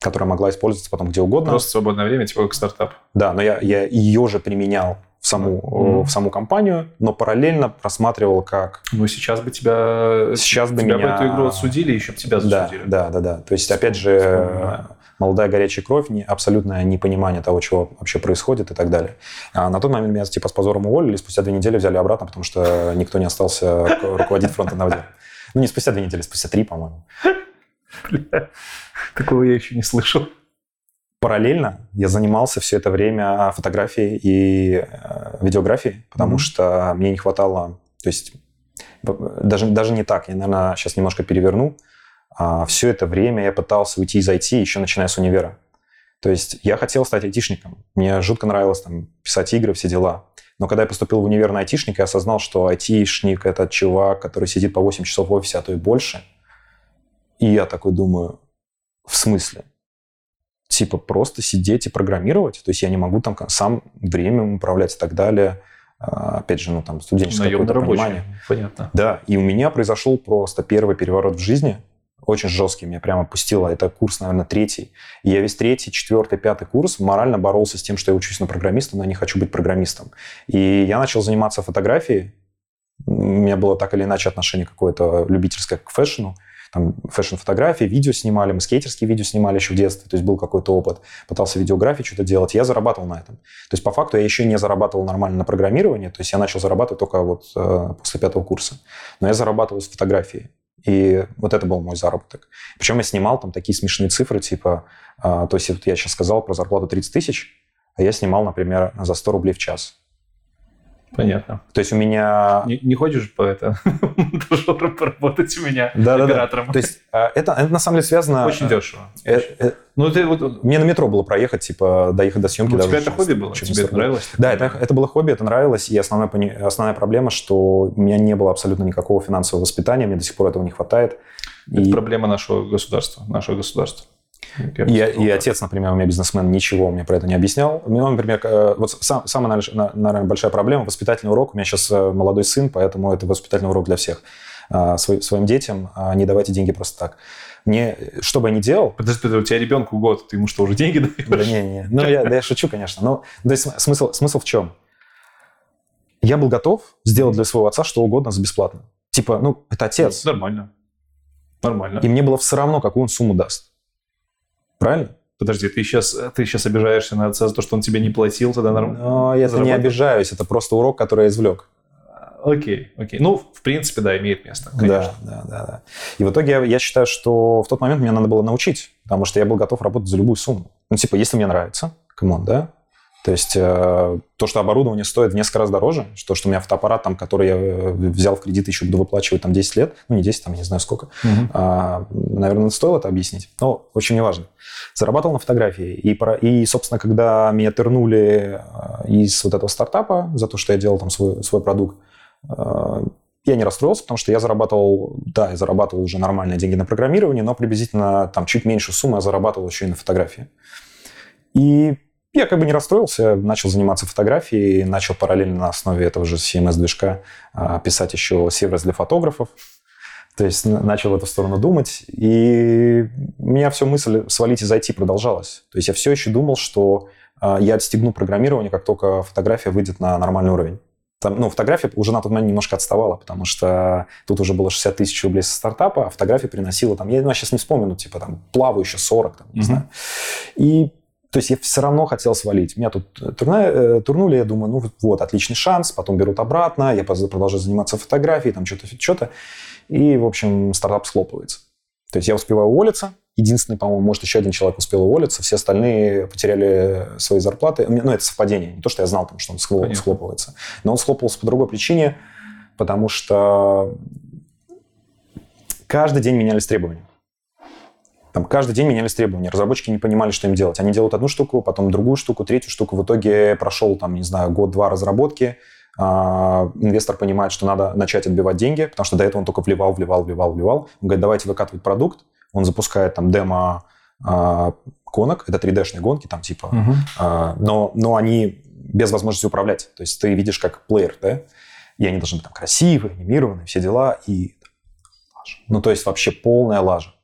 которая могла использоваться потом где угодно. Просто свободное время, типа как стартап. Да, но я, я ее же применял в саму, mm-hmm. в саму компанию, но параллельно просматривал как... Ну, сейчас бы тебя... Сейчас бы тебя меня... бы эту игру отсудили, еще бы тебя засудили. Да, да, да. да. То есть, опять же, Вспоминаю. Молодая горячая кровь, не, абсолютное непонимание того, чего вообще происходит и так далее. А на тот момент меня типа с позором уволили, спустя две недели взяли обратно, потому что никто не остался руководить фронтом на Ну, не спустя две недели, спустя три, по-моему. Такого я еще не слышал. Параллельно я занимался все это время фотографией и э, видеографией, потому mm-hmm. что мне не хватало, то есть даже, даже не так, я, наверное, сейчас немножко переверну. А, все это время я пытался уйти из IT, еще начиная с универа. То есть я хотел стать айтишником. Мне жутко нравилось там, писать игры, все дела. Но когда я поступил в универ на айтишника, я осознал, что айтишник – это чувак, который сидит по 8 часов в офисе, а то и больше. И я такой думаю, в смысле? типа просто сидеть и программировать. То есть я не могу там сам время управлять и так далее. А, опять же, ну там студенческое какое-то понимание. Понятно. Да, и у меня произошел просто первый переворот в жизни, очень жесткий, меня прямо пустило. Это курс, наверное, третий. И я весь третий, четвертый, пятый курс морально боролся с тем, что я учусь на программиста, но не хочу быть программистом. И я начал заниматься фотографией. У меня было так или иначе отношение какое-то любительское к фэшну там фэшн-фотографии, видео снимали, мы скейтерские видео снимали еще в детстве, то есть был какой-то опыт, пытался видеографии что-то делать, я зарабатывал на этом. То есть по факту я еще не зарабатывал нормально на программировании, то есть я начал зарабатывать только вот э, после пятого курса, но я зарабатывал с фотографией. И вот это был мой заработок. Причем я снимал там такие смешные цифры, типа, а, то есть вот я сейчас сказал про зарплату 30 тысяч, а я снимал, например, за 100 рублей в час. Понятно. То есть у меня... Не, не хочешь по это поработать у меня Да, да, да. оператором? То есть а, это, это на самом деле связано... Очень дешево. Э, э, Ну, ты вот... Мне на метро было проехать, типа, доехать до съемки. Ну, у даже тебя это хобби было? Тебе это 40. нравилось? Да, это, это было хобби, это нравилось, и основная, основная проблема, что у меня не было абсолютно никакого финансового воспитания, мне до сих пор этого не хватает. Это И, проблема нашего государства. Нашего государства. И, и отец, например, у меня бизнесмен, ничего мне про это не объяснял. У меня, например, э, вот сам- самая, наверное, большая проблема – воспитательный урок. У меня сейчас э, молодой сын, поэтому это воспитательный урок для всех. А, свой- своим детям а, не давайте деньги просто так. Мне, что бы я ни делал, Подожди, подожди, у тебя ребенку год, ты ему что, уже деньги даешь? Да не, не. Ну, я, да я шучу, конечно. Но то есть смысл, смысл в чем? Я был готов сделать для своего отца что угодно за бесплатно. Типа, ну, это отец. Нормально. Нормально. И мне было все равно, какую он сумму даст. Правильно? Подожди, ты сейчас, ты сейчас обижаешься на отца за то, что он тебе не платил, тогда нормально? Но я не обижаюсь, это просто урок, который я извлек. Окей, окей. Ну, в принципе, да, имеет место, конечно. Да, да, да, да. И в итоге я, я считаю, что в тот момент мне надо было научить, потому что я был готов работать за любую сумму. Ну, типа, если мне нравится, come on, да? То есть э, то, что оборудование стоит в несколько раз дороже, что, что у меня фотоаппарат, там, который я э, взял в кредит, еще буду выплачивать там 10 лет, ну, не 10, там, не знаю сколько, Мгм. а, наверное, стоило это объяснить. Но очень неважно. Зарабатывал на фотографии. И, и, собственно, когда меня тернули а, из вот этого стартапа за то, что я делал там свой, свой продукт, я не расстроился, потому что я зарабатывал, да, я зарабатывал уже нормальные деньги на программирование, но приблизительно там чуть меньше суммы я зарабатывал еще и на фотографии. И я как бы не расстроился, начал заниматься фотографией, начал параллельно на основе этого же CMS-движка а, писать еще сервис для фотографов. То есть начал в эту сторону думать, и у меня все мысль свалить из IT продолжалась. То есть я все еще думал, что а, я отстегну программирование, как только фотография выйдет на нормальный уровень. Там, ну, фотография уже на тот момент немножко отставала, потому что тут уже было 60 тысяч рублей со стартапа, а фотография приносила там, я ну, сейчас не вспомню, ну, типа там плавающие 40, там, не Мгм. знаю. И то есть я все равно хотел свалить. Меня тут турна- э, турнули, я думаю, ну вот, отличный шанс, потом берут обратно, я продолжаю заниматься фотографией, там что-то, что-то. И, в общем, стартап схлопывается. То есть я успеваю уволиться. Единственный, по-моему, может, еще один человек успел уволиться. Все остальные потеряли свои зарплаты. Ну, это совпадение. Не то, что я знал, там, что он схло- Понятно. схлопывается. Но он схлопывался по другой причине, потому что каждый день менялись требования. Там каждый день менялись требования. Разработчики не понимали, что им делать. Они делают одну штуку, потом другую штуку, третью штуку. В итоге прошел, там, не знаю, год-два разработки. А, инвестор понимает, что надо начать отбивать деньги, потому что до этого он только вливал, вливал, вливал, вливал. Он говорит, давайте выкатывать продукт. Он запускает там демо а, гонок. Это 3D-шные гонки, там типа Мгм. а, но, но они без возможности управлять. То есть ты видишь как плеер, да? И они должны быть там красивые, анимированные, все дела. И лажа. Ну, то есть вообще полная лажа.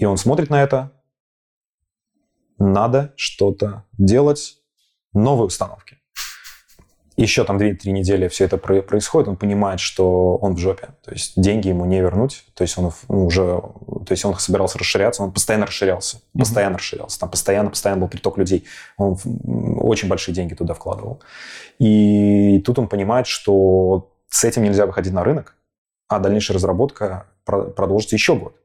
И он смотрит на это. Надо что-то делать. Новые установки. Еще там 2-3 недели все это про- происходит, он понимает, что он в жопе. То есть деньги ему не вернуть. То есть он ну, уже, то есть он собирался расширяться, он постоянно расширялся, постоянно расширялся. Там постоянно, постоянно был приток людей. Он очень большие деньги туда вкладывал. И тут он понимает, что с этим нельзя выходить на рынок, а дальнейшая разработка про- продолжится еще год.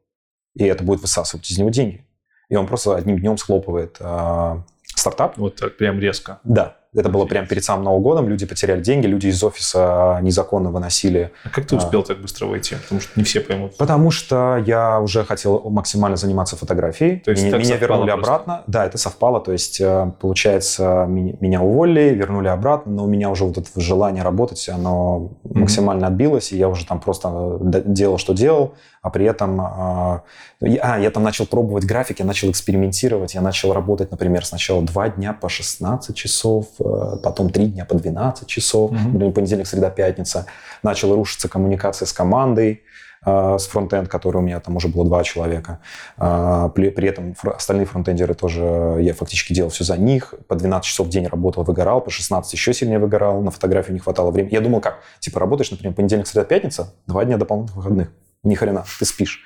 И это будет высасывать из него деньги. И он просто одним днем схлопывает а, стартап. Вот так прям резко. Да, это было прямо перед самым Новым годом. Люди потеряли деньги, люди из офиса незаконно выносили. А как ты А. успел так быстро войти? Потому что не все поймут. Потому что я уже хотел максимально заниматься фотографией. То есть меня меня вернули просто? обратно. Да, это совпало. То есть, э, получается, меня, уволили, вернули обратно, но у меня уже вот это желание работать, оно Мгм. максимально отбилось, и я уже там просто э, делал, что делал, а при этом... э, я- А, я там начал пробовать графики, я начал экспериментировать, я начал работать, например, сначала два дня по 16 часов, э, потом три дня по 12 часов, например, понедельник, среда, пятница. Начала рушиться коммуникация с командой, э, с фронтенд, который у меня там уже было два человека. А, При, при этом остальные фронтендеры тоже, я фактически делал все за них. По 12 часов в день работал, выгорал, по 16 еще сильнее выгорал, на фотографию не хватало времени. Я думал, как? Типа работаешь, например, понедельник, среда, пятница, два дня дополнительных выходных. Ни хрена, ты спишь.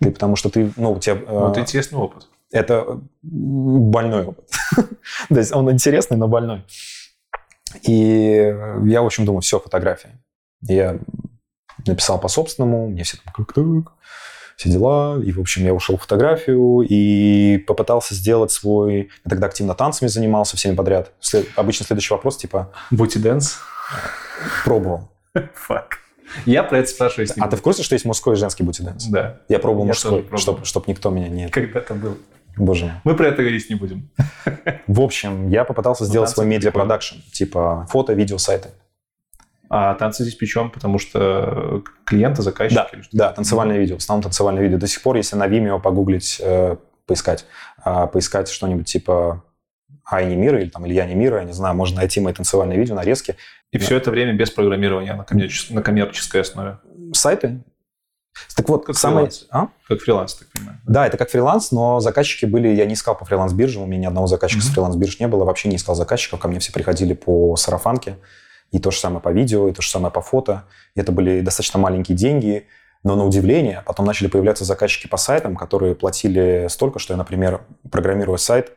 Ты, потому что ты, ну, у тебя... э, Ну, это интересный опыт. это больной опыт. То есть он интересный, но больной. И я, в общем, думаю, все, фотография. Я написал по-собственному, мне все там как так, все дела. И, в общем, я ушел в фотографию и попытался сделать свой... Я тогда активно танцами занимался всеми подряд. След... Обычно следующий вопрос, типа... Booty dance? Пробовал. Fuck. Я про это спрашиваю. если А не ты в курсе, что есть мужской и женский booty dance? буду. Да. Я пробовал Я мужской, чтобы чтоб никто меня не... Когда-то был. Боже. Мы про это говорить не будем. В общем, я попытался Ну, сделать свой медиа-продакшн, типа фото, видео, сайты. А танцы здесь причем? Потому что клиенты, заказчики Да, да, танцевальное видео. В основном танцевальное видео. До сих пор, если на Vimeo погуглить, э, поискать, а, поискать что-нибудь типа Айни Мира или там Илья Мира, я не знаю, можно найти мои танцевальные видео, нарезки. И все это время без программирования на, коммерчес- на коммерческой основе. Сайты. Так вот, Как самое... фриланс. А? Как фриланс, так понимаю. Да, это как фриланс, но заказчики были... Я не искал по фриланс-биржам, у меня ни одного заказчика с Мгм. фриланс-бирж не было, вообще не искал заказчиков, ко мне все приходили по сарафанке, и то же самое по видео, и то же самое по фото. И это были достаточно маленькие деньги, но на удивление потом начали появляться заказчики по сайтам, которые платили столько, что я, например, программируя сайт,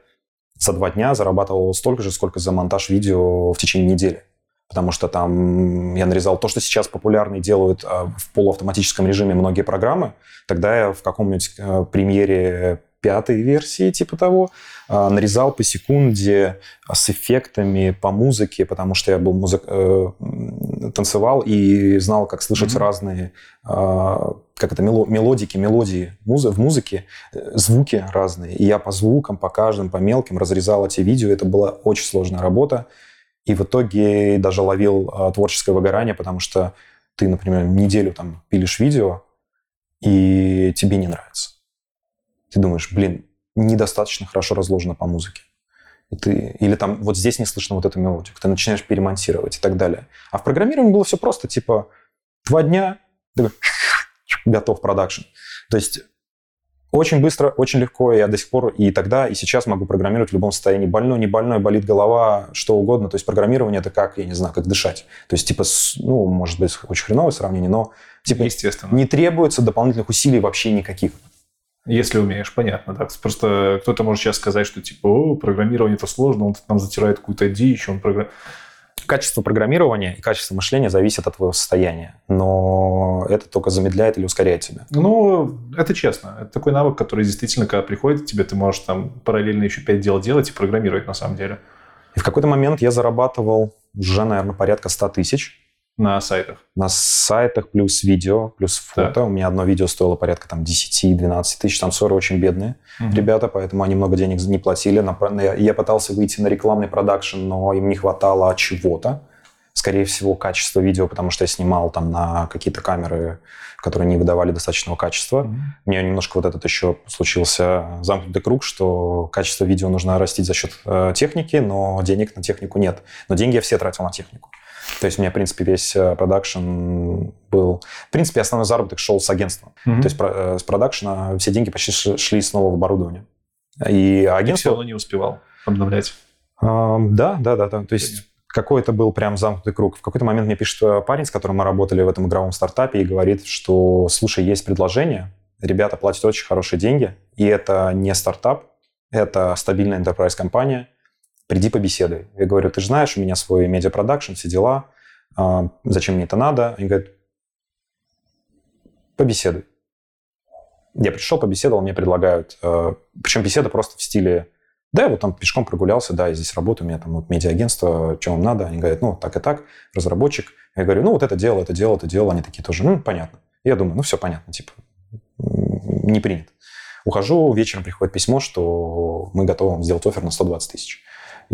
за два дня зарабатывал столько же, сколько за монтаж видео в течение недели. Потому что там я нарезал то, что сейчас популярно и делают а, в полуавтоматическом режиме многие программы. Тогда я в каком-нибудь э, премьере пятой версии, типа того, а, нарезал по секунде с эффектами по музыке, потому что я был музык... э, танцевал и знал, как слышать Мгм. разные как это, мело- мелодики, мелодии музы- в музыке, э, звуки разные. И я по звукам, по каждым, по мелким разрезал эти видео. Это была очень сложная работа. И в итоге даже ловил а, творческое выгорание, потому что ты, например, неделю там пилишь видео, и тебе не нравится. Ты думаешь, блин, недостаточно хорошо разложено по музыке. И ты, или там вот здесь не слышно вот эту мелодию. Ты начинаешь перемонтировать и так далее. А в программировании было все просто, типа, два дня, такой, готов продакшн. То есть очень быстро, очень легко. Я до сих пор и тогда, и сейчас могу программировать в любом состоянии. Больной, не больной, болит голова, что угодно. То есть программирование это как, я не знаю, как дышать. То есть типа, ну, может быть, очень хреновое сравнение, но типа Естественно. не требуется дополнительных усилий вообще никаких. Если умеешь, понятно. Да. Просто кто-то может сейчас сказать, что типа, о, программирование это сложно, он тут нам затирает какую-то дичь, он програ... Качество программирования и качество мышления зависит от твоего состояния. Но это только замедляет или ускоряет тебя. Ну, это честно. Это такой навык, который действительно, когда приходит к тебе, ты можешь там параллельно еще пять дел делать и программировать на самом деле И в какой-то момент я зарабатывал уже, наверное, порядка 100 тысяч на сайтах. на сайтах плюс видео, плюс фото. Так. У меня одно видео стоило порядка там 10-12 тысяч. Там ссоры очень бедные Мгм. ребята, поэтому они много денег не платили. Я пытался выйти на рекламный продакшн, но им не хватало чего-то. Скорее всего, качество видео, потому что я снимал там на какие-то камеры, которые не выдавали достаточного качества. Мгм. У меня немножко вот этот еще случился замкнутый круг, что качество видео нужно растить за счет э, техники, но денег на технику нет. Но деньги я все тратил на технику. То есть у меня, в принципе, весь э, продакшн был... В принципе, основной заработок шел с агентства. Мгм. То есть э, с продакшена все деньги почти шли снова в оборудование. И И все агентство... равно не успевал обновлять. Да, да, да, да. То есть какой-то был прям замкнутый круг. В какой-то момент мне пишет э, парень, с которым мы работали в этом игровом стартапе, и говорит, что, слушай, есть предложение, ребята платят очень хорошие деньги, и это не стартап, это стабильная enterprise компания, приди побеседуй. Я говорю, ты же знаешь, у меня свой медиапродакшн, все дела, а, зачем мне это надо? Они говорят, побеседуй. Я пришел, побеседовал, мне предлагают, э, причем беседа просто в стиле, да, я вот там пешком прогулялся, да, я здесь работаю, у меня там вот медиа-агентство, что вам надо? Они говорят, ну, так и так, разработчик. Я говорю, ну, вот это дело, это дело, это дело. Они такие тоже, ну, понятно. Я думаю, ну, все понятно, типа, не принято. Ухожу, вечером приходит письмо, что мы готовы вам сделать офер на 120 тысяч.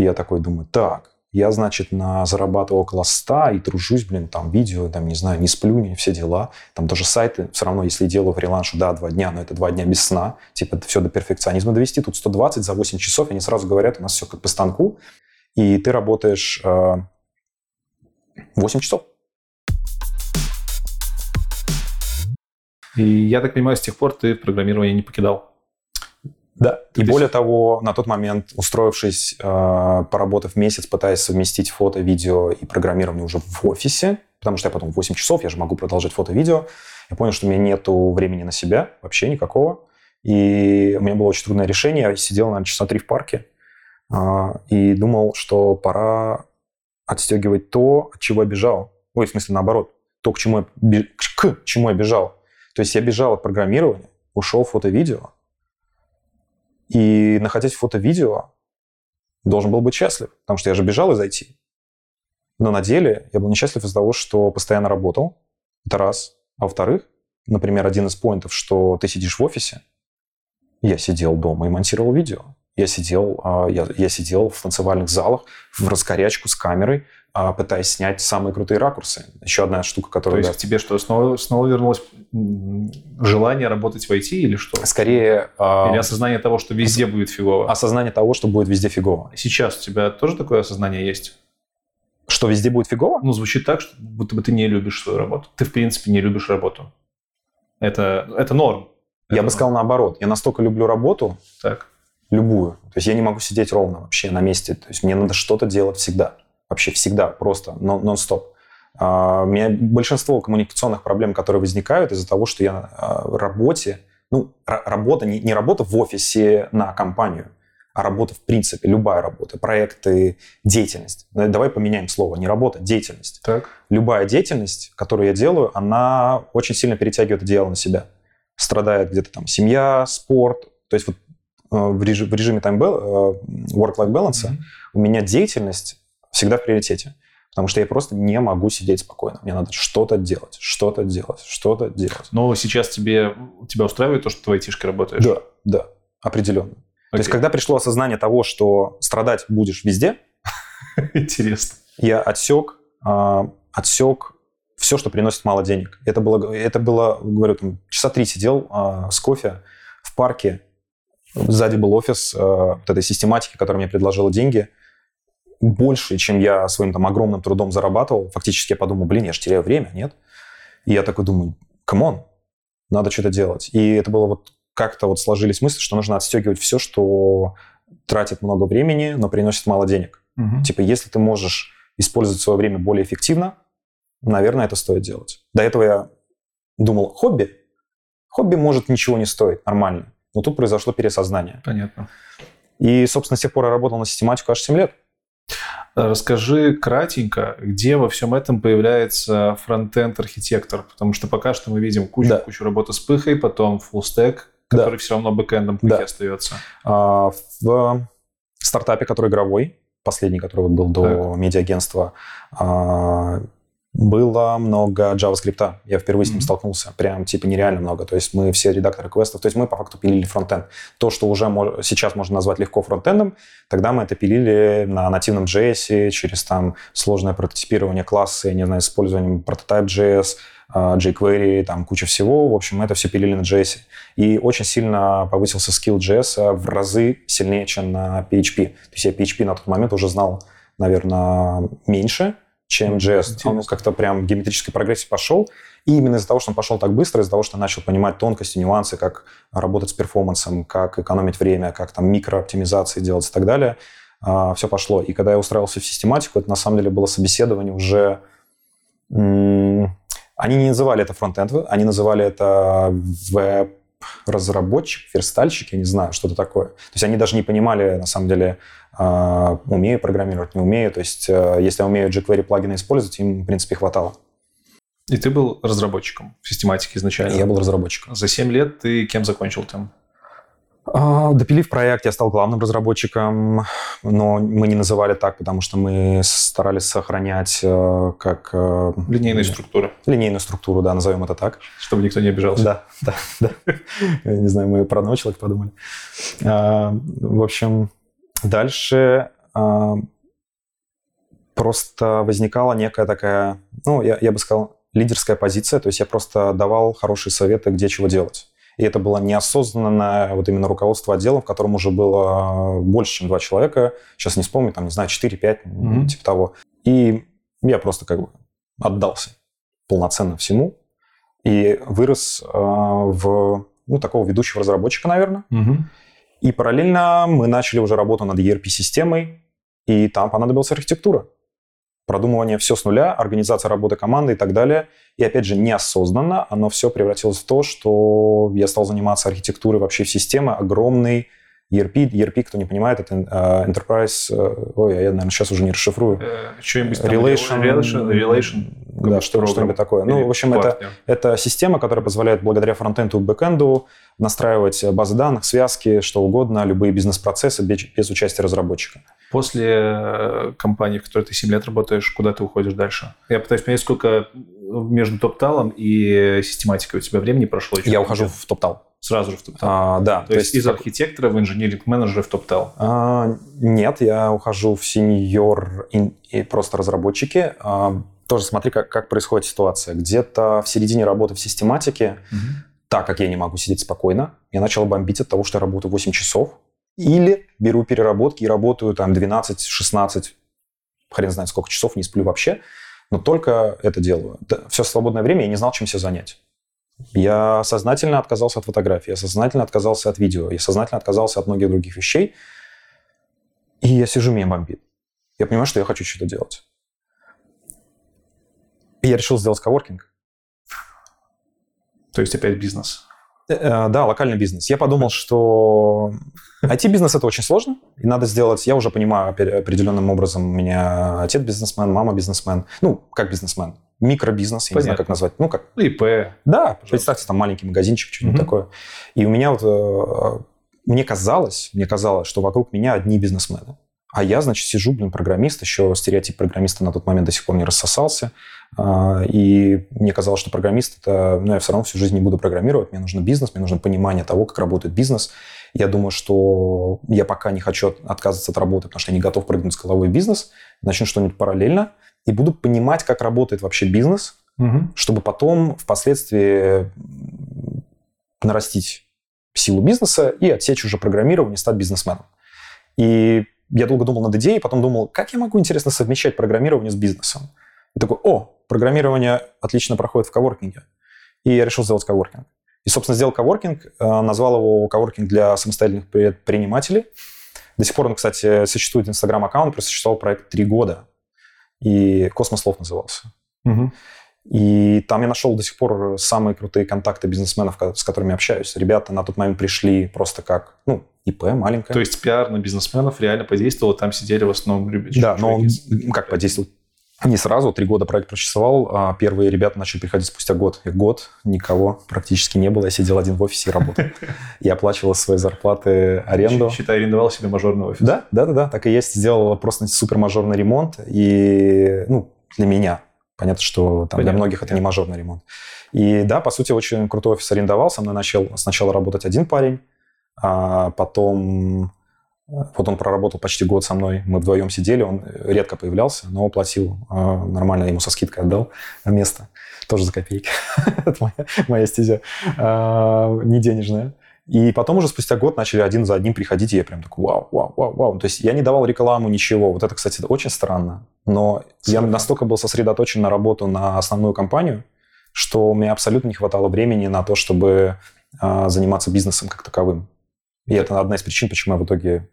Я такой думаю, так, я, значит, на зарабатываю около 100 и тружусь, блин, там, видео, там, не знаю, не сплю, не все дела. Там тоже сайты, все равно, если делаю фриланс, да, два дня, но это два дня без сна, типа, все до перфекционизма довести. Тут 120 за 8 часов, они сразу говорят, у нас все как по станку, и ты работаешь э, 8 часов. И я так понимаю, с тех пор ты программирование не покидал. Да. И есть- более того, на тот момент, устроившись, э, поработав месяц, пытаясь совместить фото, видео и программирование уже в офисе, потому что я потом 8 часов, я же могу продолжать фото-видео, я понял, что у меня нету времени на себя, вообще никакого. И у меня было очень трудное решение. Я сидел, наверное, часа три в парке э, и думал, что пора отстегивать то, от чего я бежал. Ой, в смысле, наоборот. то, к чему я, к чему я бежал. То есть я бежал от программирования, ушел в фото-видео, и, находясь в фото-видео, должен был быть счастлив, потому что я же бежал из IT. Но на деле я был несчастлив из-за того, что постоянно работал. Это раз. А во-вторых, например, один из поинтов, что ты сидишь в офисе, я сидел дома и монтировал видео. Я сидел, а, я, я сидел в танцевальных залах в раскорячку с камерой, пытаясь снять самые крутые ракурсы. Еще одна штука, которая... То есть да, тебе что, снова, снова вернулось желание работать в IT или что? Скорее... А, или осознание того, что везде ос... будет фигово? Осознание того, что будет везде фигово. Сейчас у тебя тоже такое осознание есть? Что везде будет фигово? Ну, звучит так, что будто бы ты не любишь свою работу. Ты, в принципе, не любишь работу. Это, это норм. Я это бы сказал наоборот. Я настолько люблю работу, так любую. То есть я не могу сидеть ровно вообще на месте. То есть мне надо что-то делать всегда. Вообще всегда, просто нон-стоп. А, у меня большинство коммуникационных проблем, которые возникают из-за того, что я а, в работе, ну, работа, не, не работа в офисе на компанию, а работа в принципе, любая работа, проекты, деятельность. Давай поменяем слово, не работа, деятельность. Так. Любая деятельность, которую я делаю, она очень сильно перетягивает одеяло на себя. Страдает где-то там семья, спорт. То есть вот Э, в, режим, в режиме time э, work-life balance mm-hmm. у меня деятельность всегда в приоритете. Потому что я просто не могу сидеть спокойно. Мне надо что-то делать, что-то делать, что-то делать. Но сейчас тебе, тебя устраивает то, что ты в айтишке работаешь? Да, да, определенно. Okay. То есть, когда пришло осознание того, что страдать будешь везде, интересно, я отсек, а, отсек все, что приносит мало денег. Это было, это было, говорю, там, часа три сидел а, с кофе в парке Сзади был офис э, вот этой систематики, которая мне предложила деньги. Больше, чем я своим там огромным трудом зарабатывал. Фактически я подумал, блин, я же теряю время, нет? И я такой думаю, come on, надо что-то делать. И это было вот как-то вот сложились мысли, что нужно отстегивать все, что тратит много времени, но приносит мало денег. Угу. Типа, если ты можешь использовать свое время более эффективно, наверное, это стоит делать. До этого я думал, хобби. Хобби может ничего не стоить, нормально. Но тут произошло пересознание. Понятно. И, собственно, с тех пор я работал на систематику аж 7 лет. Расскажи кратенько, где во всем этом появляется фронтенд-архитектор, потому что пока что мы видим кучу, да. кучу работы с пыхой, потом full stack, который да. все равно бэкэндом да. остается. А, в стартапе, который игровой, последний, который был до так. медиагентства, а, было много JavaScript. Я впервые с ним столкнулся. Прям типа нереально много. То есть мы все редакторы квестов. То есть мы по факту пилили фронтенд. То, что уже мож- сейчас можно назвать легко фронтендом, тогда мы это пилили на нативном JS через там сложное прототипирование класса, я не знаю, с использованием Prototype.js, а, jQuery, там куча всего. В общем, мы это все пилили на JS. И очень сильно повысился скилл JS в разы сильнее, чем на PHP. То есть я PHP на тот момент уже знал, наверное, меньше, чем JS. Он как-то прям геометрической прогрессии пошел. И именно из-за того, что он пошел так быстро, из-за того, что начал понимать тонкости, нюансы, как работать с перформансом, как экономить время, как там микрооптимизации делать и так далее, а, все пошло. И когда я устраивался в систематику, это на самом деле было собеседование уже... Они не называли это фронтенд, они называли это веб разработчик, верстальщик, я не знаю, что-то такое. То есть они даже не понимали, на самом деле, а, умею программировать, не умею. То есть э, если я умею jQuery плагины использовать, им, в принципе, хватало. И ты был разработчиком в систематике изначально? Я был разработчиком. За 7 лет ты кем закончил там? А, допилив проект, я стал главным разработчиком, но мы не называли так, потому что мы старались сохранять э, как... Э, линейную структуру. Линейную структуру, да, назовем это так. Чтобы никто не обижался. Да, да, да. Не знаю, мы про одного человека подумали. А, в общем, дальше а, просто возникала некая такая, ну, я, я бы сказал, лидерская позиция, то есть я просто давал хорошие советы, где чего делать. И это было неосознанное вот именно руководство отделом, в котором уже было больше, чем два человека. Сейчас не вспомню, там, не знаю, 4-5, mm-hmm. типа того. И я просто как бы отдался полноценно всему и вырос э, в ну, такого ведущего разработчика, наверное. Mm-hmm. И параллельно мы начали уже работу над ERP-системой, и там понадобилась архитектура продумывание все с нуля, организация работы команды и так далее. И опять же, неосознанно оно все превратилось в то, что я стал заниматься архитектурой вообще в системы огромной ERP. ERP, кто не понимает, это uh, Enterprise... Uh, ой, я, наверное, сейчас уже не расшифрую. Uh, Что-нибудь Relation... Relation, relation да, что, что-нибудь такое. Ну, в общем, это, это система, которая позволяет благодаря фронтенду и бэкенду настраивать базы данных, связки, что угодно, любые бизнес-процессы без, без участия разработчика. После э, компании, в которой ты 7 лет работаешь, куда ты уходишь дальше? Я пытаюсь понять, сколько между топталом и систематикой у тебя времени прошло? Я ухожу в топтал. Сразу же в топтал? А, да. То, то есть, есть из архитектора в инженеринг-менеджера в топтал? А, нет, я ухожу в сеньор и просто разработчики. А, тоже смотри, как, как происходит ситуация. Где-то в середине работы в систематике, угу. Так как я не могу сидеть спокойно, я начал бомбить от того, что я работаю 8 часов, или беру переработки и работаю там 12-16, хрен знает сколько часов, не сплю вообще, но только это делаю. Все свободное время я не знал, чем себя занять. Я сознательно отказался от фотографий, я сознательно отказался от видео, я сознательно отказался от многих других вещей. И я сижу, меня бомбит. Я понимаю, что я хочу что-то делать. И я решил сделать коворкинг. То есть опять бизнес? Э, э, да, локальный бизнес. Я подумал, что IT-бизнес это очень сложно, и надо сделать, я уже понимаю определенным образом, у меня отец бизнесмен, мама бизнесмен, ну, как бизнесмен, микробизнес, я Понятно. не знаю, как назвать, ну, как... ИП. Да, Пожалуйста. представьте, там маленький магазинчик, что-нибудь угу. такое. И у меня вот, э, мне казалось, мне казалось, что вокруг меня одни бизнесмены. А я, значит, сижу, блин, программист, еще стереотип программиста на тот момент до сих пор не рассосался. А, и мне казалось, что программист это... Ну, я все равно всю жизнь не буду программировать, мне нужен бизнес, мне нужно понимание того, как работает бизнес. Я думаю, что я пока не хочу отказываться от работы, потому что я не готов прыгнуть с головой в бизнес, начну что-нибудь параллельно и буду понимать, как работает вообще бизнес, угу. чтобы потом впоследствии нарастить силу бизнеса и отсечь уже программирование, стать бизнесменом. И я долго думал над идеей, потом думал, как я могу, интересно, совмещать программирование с бизнесом. И такой, о, программирование отлично проходит в коворкинге. И я решил сделать коворкинг. И, собственно, сделал коворкинг, э, назвал его коворкинг для самостоятельных предпринимателей. До сих пор он, кстати, существует инстаграм-аккаунт, просто существовал проект три года. И «Космослов» назывался. Угу. И там я нашел до сих пор самые крутые контакты бизнесменов, с которыми общаюсь. Ребята на тот момент пришли просто как, ну, ИП маленькое. То есть пиар на бизнесменов реально подействовал, там сидели в основном люди. Да, но он как подействовал? Не сразу, три года проект прочесывал, а первые ребята начали приходить спустя год. И год никого практически не было, я сидел один в офисе и работал. Я оплачивал свои зарплаты аренду. Считай, арендовал себе мажорный офис. Да, да, да, да, так и есть. Сделал просто супер мажорный ремонт. И, ну, для меня. Понятно, что там для многих это не мажорный ремонт. И да, по сути, очень крутой офис арендовал. Со мной начал сначала работать один парень, а потом вот он проработал почти год со мной, мы вдвоем сидели, он редко появлялся, но платил а, нормально, ему со скидкой отдал место, тоже за копейки. Это моя, моя стезя, а, не денежная. И потом уже спустя год начали один за одним приходить, и я прям такой, вау, вау, вау, вау. То есть я не давал рекламу, ничего. Вот это, кстати, очень странно. Но я настолько был сосредоточен на работу на основную компанию, что мне абсолютно не хватало времени на то, чтобы э, заниматься бизнесом как таковым. И это одна из причин, почему я в итоге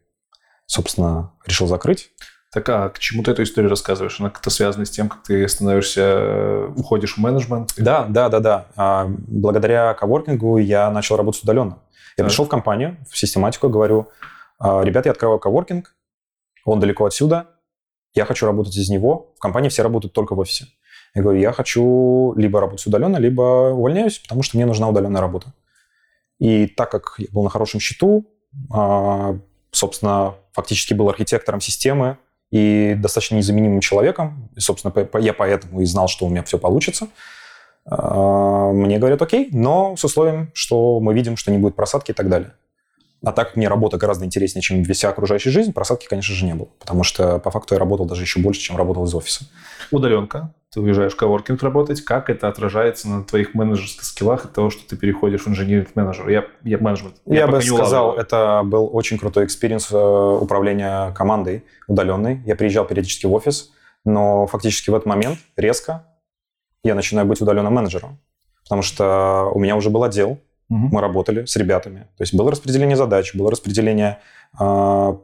собственно, решил закрыть. Так а к чему ты эту историю рассказываешь? Она как-то связана с тем, как ты становишься, э, уходишь в менеджмент? Да, да, да, да. А, благодаря коворкингу я начал работать удаленно. Я так. пришел в компанию, в систематику, говорю, «А, ребята, я открываю коворкинг, он далеко отсюда, я хочу работать из него. В компании все работают только в офисе. Я говорю, я хочу либо работать удаленно, либо увольняюсь, потому что мне нужна удаленная работа. И так как я был на хорошем счету, а, собственно, фактически был архитектором системы и достаточно незаменимым человеком. И, собственно, я поэтому и знал, что у меня все получится. А, мне говорят, окей, но с условием, что мы видим, что не будет просадки и так далее. А так мне работа гораздо интереснее, чем вся окружающая жизнь, просадки, конечно же, не было. Потому что по факту я работал даже еще больше, чем работал из офиса. Удаленка ты уезжаешь в коворкинг работать, как это отражается на твоих менеджерских скиллах от того, что ты переходишь в engineering manager? Я, я менеджмент. Я, я бы сказал, улавливаю. это был очень крутой experience э, управления командой удаленной. Я приезжал периодически в офис, но фактически в этот момент резко я начинаю быть удаленным менеджером. Потому что у меня уже был отдел, угу. мы работали с ребятами. То есть было распределение задач, было распределение э,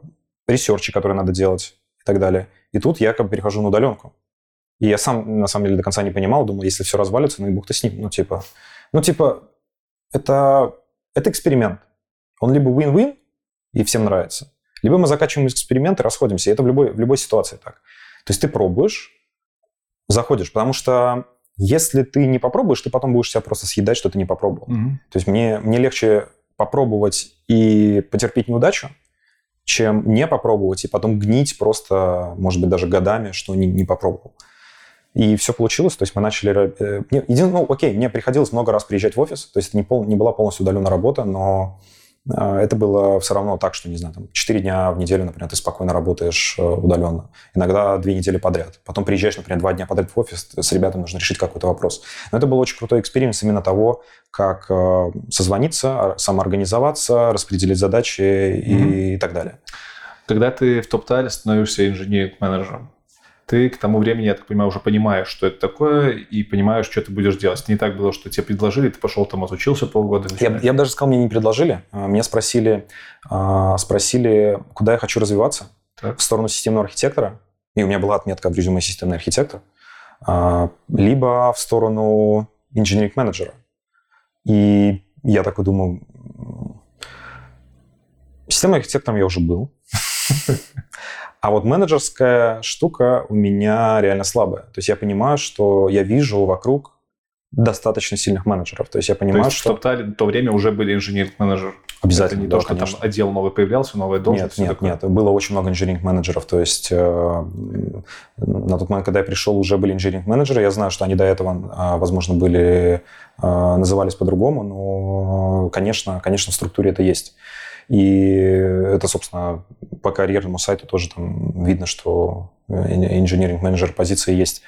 research а, которые надо делать и так далее. И тут я как бы перехожу на удаленку. И я сам, на самом деле, до конца не понимал, думал, если все развалится, ну и бог-то с ним. Ну, типа, ну, типа, это, это эксперимент. Он либо win-win, и всем нравится, либо мы заканчиваем эксперимент и расходимся. И это в любой, в любой ситуации так. То есть ты пробуешь, заходишь, потому что если ты не попробуешь, ты потом будешь себя просто съедать, что ты не попробовал. Мгм. То есть мне, мне легче попробовать и потерпеть неудачу, чем не попробовать и потом гнить просто, может быть, даже годами, что не, не попробовал. И все получилось, то есть мы начали... э, един- ну, окей, мне приходилось много раз приезжать в офис, то есть это не, пол, не была полностью удаленная работа, но э, это было все равно так, что, не знаю, там, 4 дня в неделю, например, ты спокойно работаешь э, удаленно. Иногда две недели подряд. Потом приезжаешь, например, два дня подряд в офис, с ребятами нужно решить какой-то вопрос. Но это был очень крутой experience именно того, как созвониться, самоорганизоваться, распределить задачи и, так далее. Когда ты в Toptal е становишься engineering manager ом, ты к тому времени, я так понимаю, уже понимаешь, что это такое, и понимаешь, что ты будешь делать. Не так было, что тебе предложили, ты пошел там, отучился полгода. Я, я бы даже сказал, мне не предложили. А, Меня спросили, а, спросили, куда я хочу развиваться. Так. В сторону системного архитектора. И у меня была отметка в резюме системный архитектор. а, Либо в сторону инженеринг-менеджера. И я такой думаю, системным архитектором я уже был. А вот менеджерская штука у меня реально слабая. То есть я понимаю, что я вижу вокруг достаточно сильных менеджеров. То есть я То понимаю, есть в что... в то время уже были инженеринг-менеджеры. Обязательно, Это не да, то, что конечно. там отдел новый появлялся, новая Нет, должность. всё нет, такое. нет. Было очень много инженеринг-менеджеров. То есть э, на тот момент, когда я пришел, уже были инженеринг-менеджеры. Я знаю, что они до этого, а, возможно, были а, назывались по-другому, но, конечно, конечно, в структуре это есть. И это, собственно, по карьерному сайту тоже там видно, что инженеринг-менеджер позиции есть.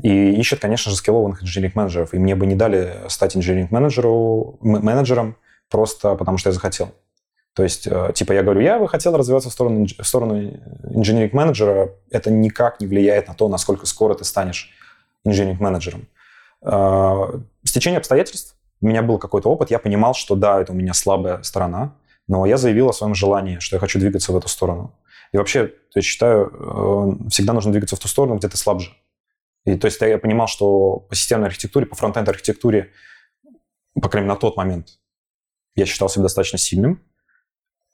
И ищет, конечно же, скиллованных инженеринг-менеджеров. И мне бы не дали стать инженеринг-менеджеру, м- менеджером просто потому, что я захотел. То есть, э, типа, я говорю, я бы хотел развиваться в сторону, в сторону инженеринг-менеджера. Это никак не влияет на то, насколько скоро ты станешь инженеринг-менеджером. Э, С течением обстоятельств у меня был какой-то опыт, я понимал, что да, это у меня слабая сторона, но я заявил о своем желании, что я хочу двигаться в эту сторону. И вообще, есть, считаю, э, всегда нужно двигаться в ту сторону, где ты слабже. И то есть я понимал, что по системной архитектуре, по фронтенд архитектуре, по крайней мере, на тот момент, я считал себя достаточно сильным.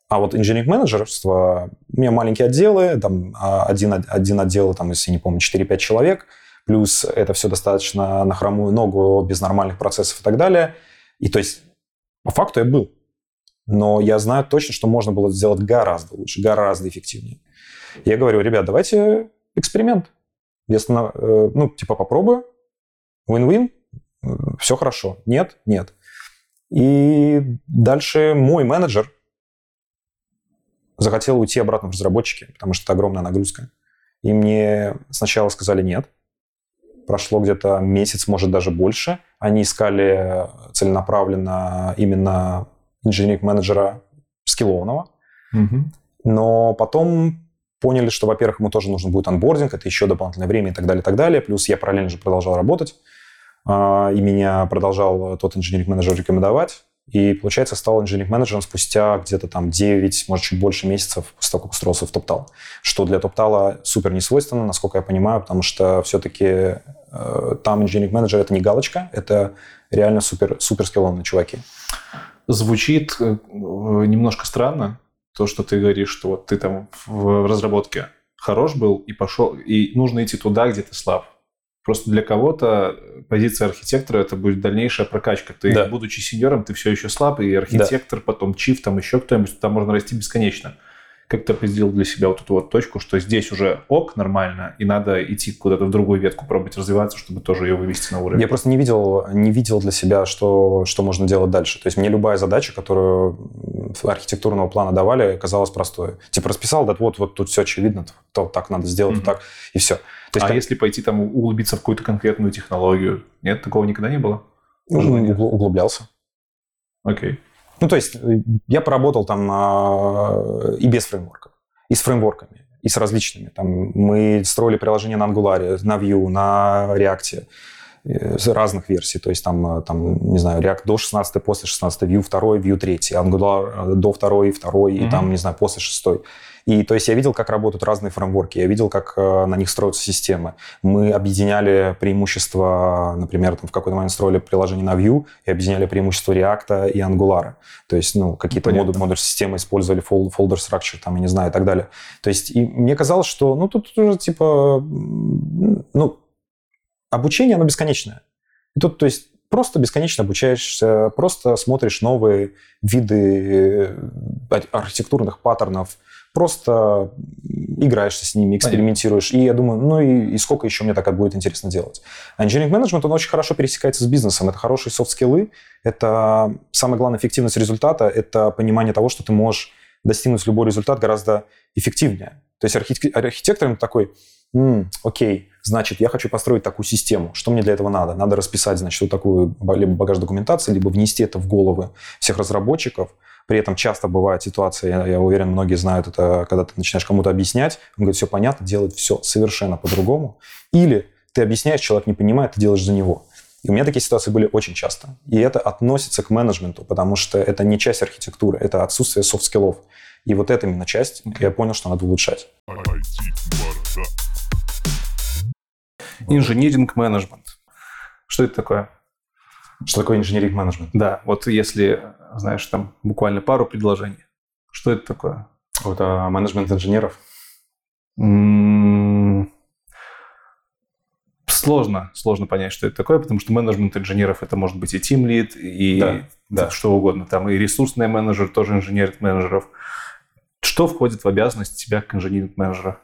А вот инженеринг-менеджерство, у меня маленькие отделы, там а, один, один отдел, там, если не помню, 4-5 человек, плюс это все достаточно на хромую ногу, без нормальных процессов и так далее. И то есть по факту я был. Но я знаю точно, что можно было сделать гораздо лучше, гораздо эффективнее. Я говорю, ребят, давайте эксперимент. Если, э, ну, типа, попробую, win-win, все хорошо. Нет? Нет. И дальше мой менеджер захотел уйти обратно в разработчики, потому что это огромная нагрузка. И мне сначала сказали нет. Прошло где-то месяц, может, даже больше. Они искали целенаправленно именно инженеринг-менеджера скиллованного. Мгм. Но потом поняли, что, во-первых, ему тоже нужен будет анбординг, это еще дополнительное время и так далее, и так далее. Плюс я параллельно же продолжал работать, а, и меня продолжал тот инженеринг-менеджер рекомендовать. И, получается, стал инженеринг-менеджером спустя где-то там 9, может, чуть больше месяцев после того, как устроился в Топтал. Что для Топтала супер не свойственно, насколько я понимаю, потому что все-таки э, там инженеринг-менеджер – это не галочка, это реально супер, супер скиллованные чуваки. Звучит э, немножко странно, то, что ты говоришь, что вот ты там в разработке хорош был и пошел, и нужно идти туда, где ты слаб. Просто для кого-то позиция архитектора это будет дальнейшая прокачка. Ты, Да. будучи сеньором, ты все еще слаб, и архитектор, потом чиф, там еще кто-нибудь, там можно расти бесконечно. Как ты определил для себя вот эту вот точку, что здесь уже ок, нормально, и надо идти куда-то в другую ветку, пробовать развиваться, чтобы тоже ее вывести на уровень. Я просто не видел, не видел для себя, что, что можно делать дальше. То есть мне любая задача, которую архитектурного плана давали, казалась простой. Типа расписал, да вот, вот тут все очевидно, то так надо сделать, вот так, и все. То есть а как- если пойти там углубиться в какую-то конкретную технологию? Нет, такого никогда не было? ну, углублялся. Окей. Ну, то есть э, я поработал там а, и без фреймворков, и с фреймворками, и с различными. Там мы строили приложения на Angular, на Vue, на React, э, разных версий. То есть там, э, там, не знаю, React до 16, после 16, Vue 2, Vue 3, Angular э, до 2, 2 и Мгм. там, не знаю, после 6. И то есть я видел, как работают разные фреймворки, я видел, как э, на них строятся системы. Мы объединяли преимущества, например, там в какой-то момент строили приложение на Vue и объединяли преимущества React и Angular. То есть, ну, какие-то модуль, модуль системы использовали, фол- folder structure, там, я не знаю, и так далее. То есть, и мне казалось, что, ну, тут уже, типа, ну, обучение, оно бесконечное. И тут, то есть, просто бесконечно обучаешься, просто смотришь новые виды э, архитектурных паттернов, просто играешься с ними, экспериментируешь. Понятно. И я думаю, ну и, и сколько еще мне так будет интересно делать. А инженеринг менеджмент, он очень хорошо пересекается с бизнесом. Это хорошие софт-скиллы, это самая главная эффективность результата, это понимание того, что ты можешь достигнуть любой результат гораздо эффективнее. То есть архитектор такой, М, окей, значит, я хочу построить такую систему. Что мне для этого надо? Надо расписать, значит, вот такую либо багаж документации, либо внести это в головы всех разработчиков. При этом часто бывает ситуация, я, я уверен, многие знают это, когда ты начинаешь кому-то объяснять, он говорит, все понятно, делает все совершенно по-другому. Или ты объясняешь, человек не понимает, ты делаешь за него. И у меня такие ситуации были очень часто. И это относится к менеджменту, потому что это не часть архитектуры, это отсутствие soft skill ов. И вот эта именно часть, я понял, что надо улучшать. Engineering management. Что это такое? Что такое инжиниринг-менеджмент? Да, вот если, знаешь, там буквально пару предложений. Что это такое? Это менеджмент инженеров. Сложно, сложно понять, что это такое, потому что менеджмент инженеров это может быть и team lead, и да, да. что угодно. Там и ресурсный менеджер, тоже инженер менеджеров. Что входит в обязанность тебя как инженеринг-менеджера?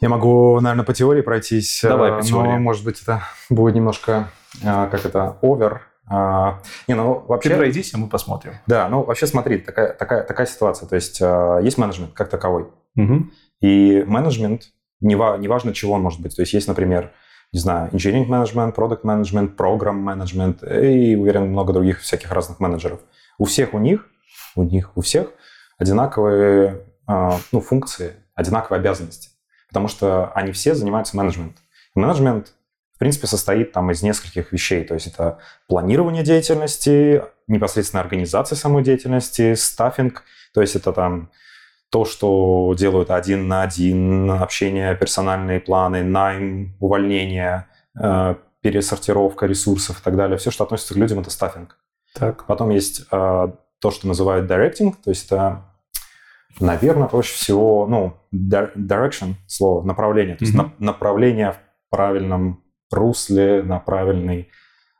Я могу, наверное, по теории пройтись. Давай по теории. Но, может быть, это будет немножко, а, как это, овер. А, не, ну, вообще... Ты пройдись, а мы посмотрим. Да, ну, вообще смотри, такая, такая, такая ситуация. То есть а, есть менеджмент как таковой. Угу. И менеджмент, неважно чего он может быть. То есть есть, например, не знаю, engineering менеджмент, продукт менеджмент, программ менеджмент и, уверен, много других всяких разных менеджеров. У всех у них, у них, у всех одинаковые ну, функции, одинаковые обязанности потому что они все занимаются менеджментом. Менеджмент, в принципе, состоит там из нескольких вещей. То есть это планирование деятельности, непосредственно организация самой деятельности, стаффинг, то есть это там то, что делают один на один, общение, персональные планы, найм, увольнение, э, пересортировка ресурсов и так далее. Все, что относится к людям, это стаффинг. Так. Потом есть э, то, что называют directing, то есть это Наверное, проще всего, ну, direction, слово, направление. То есть mm-hmm. на, направление в правильном русле, на правильный,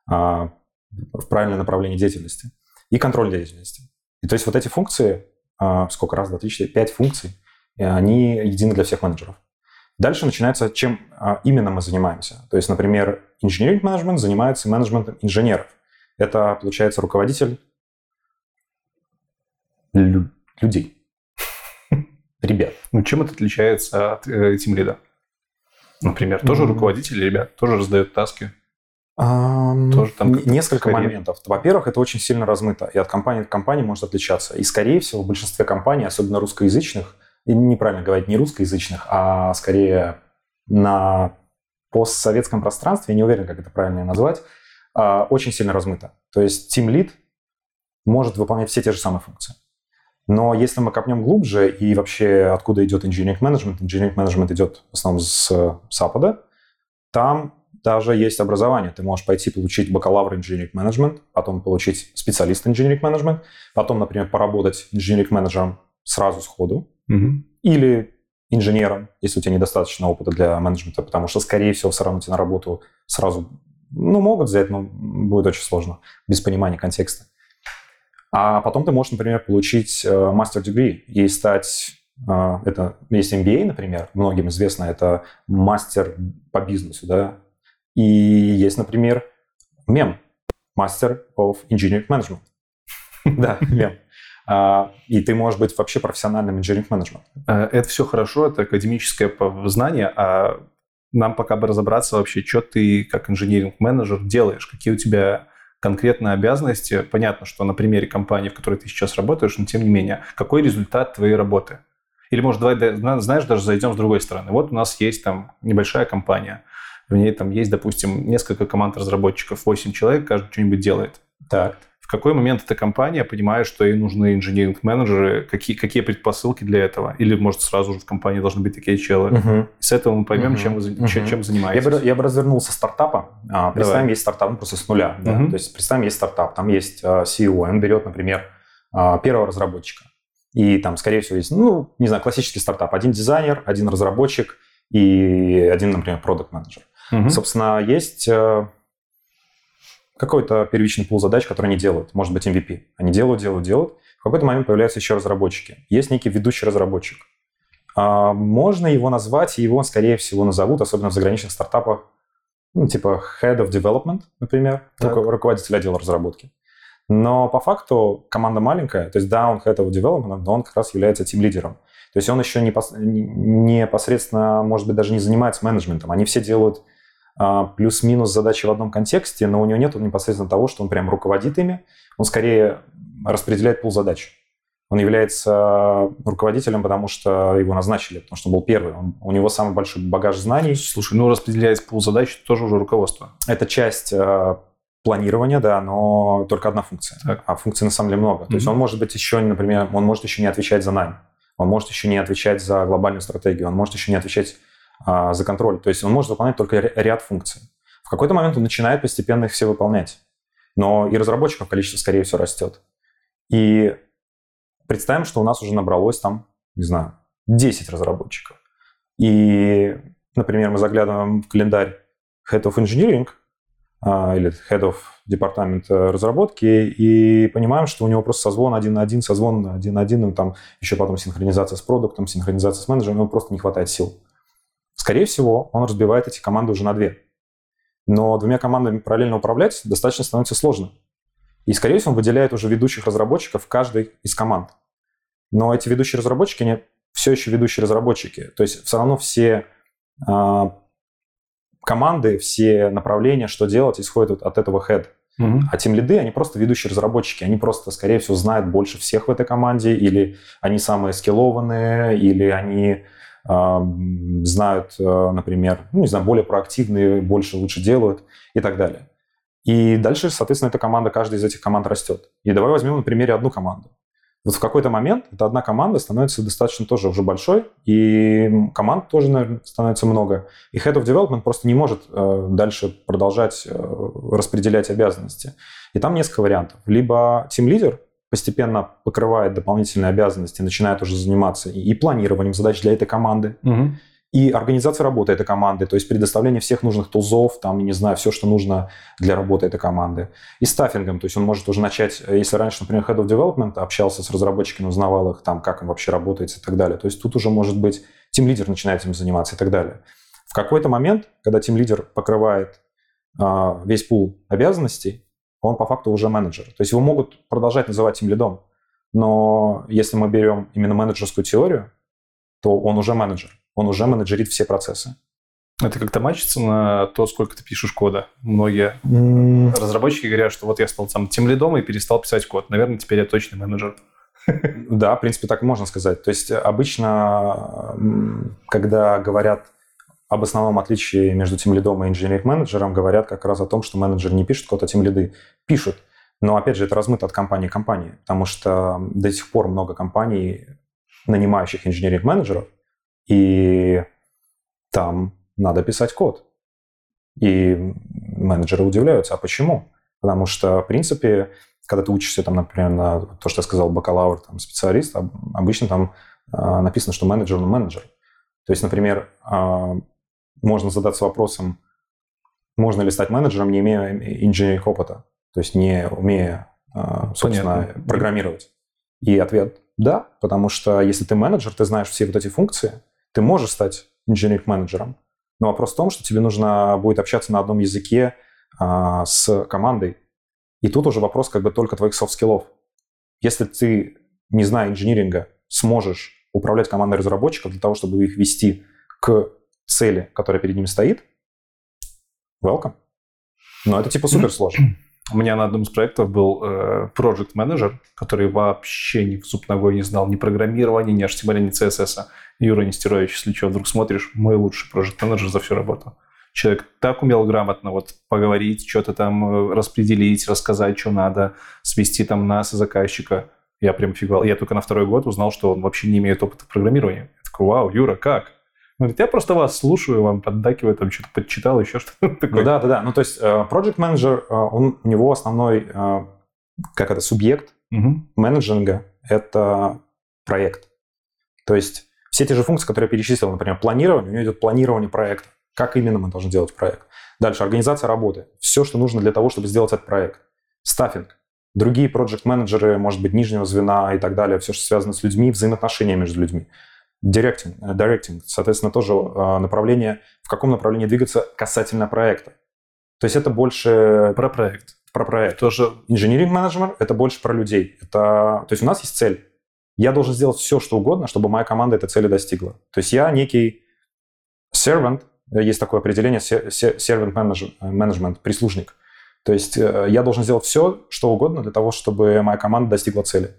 а, в правильное направление деятельности. И контроль деятельности. И то есть вот эти функции, а, сколько раз, два, три, четыре, пять функций, они едины для всех менеджеров. Дальше начинается, чем а, именно мы занимаемся. То есть, например, engineering management занимается менеджментом инженеров. Это, получается, руководитель лю- людей ребят. Ну, чем это отличается от э, Team Lead? Например, тоже mm-hmm. руководитель ребят, тоже раздает таски. Um, тоже там несколько моментов. Во-первых, это очень сильно размыто, и от компании к компании может отличаться. И, скорее всего, в большинстве компаний, особенно русскоязычных, и неправильно говорить не русскоязычных, а скорее на постсоветском пространстве, я не уверен, как это правильно назвать, а, очень сильно размыто. То есть Team Lead может выполнять все те же самые функции. Но если мы копнем глубже и вообще откуда идет engineering management, engineering management идет в основном с Запада, там даже есть образование. Ты можешь пойти получить бакалавр engineering management, потом получить специалист engineering management, потом, например, поработать engineering менеджером сразу сходу, mm-hmm. или инженером, если у тебя недостаточно опыта для менеджмента, потому что, скорее всего, все равно тебя на работу сразу, ну, могут взять, но будет очень сложно, без понимания контекста. А потом ты можешь, например, получить э, мастер-дегри и стать э, это есть MBA, например, многим известно, это мастер по бизнесу, да, и есть, например, мем, Master of Engineering Management. Да, мем. А, и ты можешь быть вообще профессиональным инженеринг менеджером. Э, это все хорошо, это академическое знание, а нам пока бы разобраться вообще, что ты как инженеринг-менеджер делаешь, какие у тебя конкретные обязанности. Понятно, что на примере компании, в которой ты сейчас работаешь, но тем не менее, какой результат твоей работы? Или, может, давай, знаешь, даже зайдем с другой стороны. Вот у нас есть там небольшая компания, в ней там есть, допустим, несколько команд разработчиков, 8 человек, каждый что-нибудь делает. Так в какой момент эта компания понимает, что ей нужны инженеринг-менеджеры, какие, какие предпосылки для этого? Или, может, сразу же в компании должны быть такие челы? Угу. с этого мы поймем, угу. чем, вы, угу. чем занимаетесь. Я бы, я бы развернул со стартапа. А, представим, Давай. есть стартап ну, просто с нуля. Да? Угу. То есть представим, есть стартап, там есть uh, CEO, он берет, например, uh, первого разработчика. И там, скорее всего, есть, ну, не знаю, классический стартап. Один дизайнер, один разработчик и один, например, продукт менеджер Угу. Собственно, есть э, какой-то первичный пул задач, которые они делают. Может быть, MVP. Они делают, делают, делают. В какой-то момент появляются еще разработчики. Есть некий ведущий разработчик. А, можно его назвать, и его, скорее всего, назовут, особенно в заграничных стартапах, ну, типа Head of Development, например, так. руководитель отдела разработки. Но по факту команда маленькая, то есть да, он Head of Development, но он как раз является тим-лидером. То есть он еще непосредственно, может быть, даже не занимается менеджментом. Они все делают плюс-минус задачи в одном контексте, но у него нет непосредственно того, что он прям руководит ими. Он скорее распределяет пул задач. Он является руководителем, потому что его назначили, потому что он был первый. Он, у него самый большой багаж знаний. Слушай, ну распределяет пул задач, это тоже уже руководство. Это часть э, планирования, да, но только одна функция. Так. А функций на самом деле много. Mm-hmm. То есть он может быть еще, например, он может еще не отвечать за найм. Он может еще не отвечать за глобальную стратегию. Он может еще не отвечать э, за контроль. То есть он может выполнять только ряд функций. В какой-то момент он начинает постепенно их все выполнять. Но и разработчиков количество, скорее всего, растет. И представим, что у нас уже набралось там, не знаю, 10 разработчиков. И, например, мы заглядываем в календарь Head of Engineering а, или Head of департамента разработки и понимаем, что у него просто созвон один на один, созвон один на один, там еще потом синхронизация с продуктом, синхронизация с менеджером, ему просто не хватает сил. Скорее всего, он разбивает эти команды уже на две. Но двумя командами параллельно управлять достаточно становится сложно. И, скорее всего, он выделяет уже ведущих разработчиков каждой из команд. Но эти ведущие разработчики, они все еще ведущие разработчики. То есть все равно все э, команды, все направления, что делать, исходят от этого head. Mm-hmm. А тем лиды, они просто ведущие разработчики. Они просто, скорее всего, знают больше всех в этой команде, или они самые скиллованные, или они знают, э, например, ну, не знаю, более проактивные, больше, лучше делают и так далее. И дальше, соответственно, эта команда, каждая из этих команд растет. И давай возьмем на примере одну команду. Вот в какой-то момент эта одна команда становится достаточно тоже уже большой, и команд тоже, наверное, становится много. И Head of Development просто не может э, дальше продолжать э, распределять обязанности. И там несколько вариантов. Либо Team Leader постепенно покрывает дополнительные обязанности, начинает уже заниматься и планированием задач для этой команды, угу и организация работы этой команды, то есть предоставление всех нужных тулзов, там, не знаю, все, что нужно для работы этой команды. И стаффингом, то есть он может уже начать, если раньше, например, Head of Development общался с разработчиками, узнавал их, там, как им вообще работает и так далее, то есть тут уже может быть тим лидер начинает этим заниматься и так далее. В какой-то момент, когда тим лидер покрывает э, весь пул обязанностей, он по факту уже менеджер. То есть его могут продолжать называть тим лидом, но если мы берем именно менеджерскую теорию, то он уже менеджер он уже менеджерит все процессы. Это как-то мачится на то, сколько ты пишешь кода. Многие mm. разработчики говорят, что вот я стал там тем лидом и перестал писать код. Наверное, теперь я точный менеджер. Да, в принципе, так можно сказать. То есть обычно, когда говорят об основном отличии между тем лидом и инженеринг менеджером, говорят как раз о том, что менеджер не пишет код, а тем лиды пишут. Но опять же, это размыто от компании к компании, потому что до сих пор много компаний, нанимающих инженеринг менеджеров, и там надо писать код. И менеджеры удивляются, а почему? Потому что, в принципе, когда ты учишься, там, например, на то, что я сказал, бакалавр, там, специалист, обычно там э, написано, что менеджер, ну, менеджер. То есть, например, э, можно задаться вопросом, можно ли стать менеджером, не имея инженерных опыта, то есть не умея, э, собственно, Понятно. программировать. И ответ – да, потому что если ты менеджер, ты знаешь все вот эти функции, ты можешь стать engineering manager ом, но вопрос в том, что тебе нужно будет общаться на одном языке а, с командой. И тут уже вопрос как бы только твоих soft skill ов. Если ты, не зная инжиниринга, сможешь управлять командой разработчиков для того, чтобы их вести к цели, которая перед ними стоит, welcome. Но это типа супер сложно. У меня на одном из проектов был э, project менеджер, который вообще ни в зуб ногой не знал ни программирования, ни HTML, ни CSS. Юра Нестерович, если что, вдруг смотришь, мой лучший project менеджер за всю работу. Человек так умел грамотно вот поговорить, что-то там э, распределить, рассказать, что надо, свести там нас и заказчика. Я прям фиговал. Я только на второй год узнал, что он вообще не имеет опыта программирования. Я такой, вау, Юра, как? Говорит, я просто вас слушаю, вам поддакиваю, там что-то подчитал, еще что-то такое. Ну, да, да, да. Ну, то есть э, project manager, э, он, у него основной, э, как это, субъект угу. managing а – это проект. То есть все те же функции, которые я перечислил, например, планирование, у него идет планирование проекта. как именно мы должны делать проект. Дальше, организация работы. Все, что нужно для того, чтобы сделать этот проект. Staffing. Другие проект-менеджеры, может быть, нижнего звена и так далее, все, что связано с людьми, взаимоотношения между людьми. Directing, directing, соответственно, тоже э, направление, в каком направлении двигаться касательно проекта. То есть это больше... Про проект. Про проект. Тоже... Инженеринг менеджмент — это больше про людей. Это... То есть у нас есть цель. Я должен сделать все, что угодно, чтобы моя команда этой цели достигла. То есть я некий servant, есть такое определение, servant management, прислужник. То есть э, я должен сделать все, что угодно для того, чтобы моя команда достигла цели.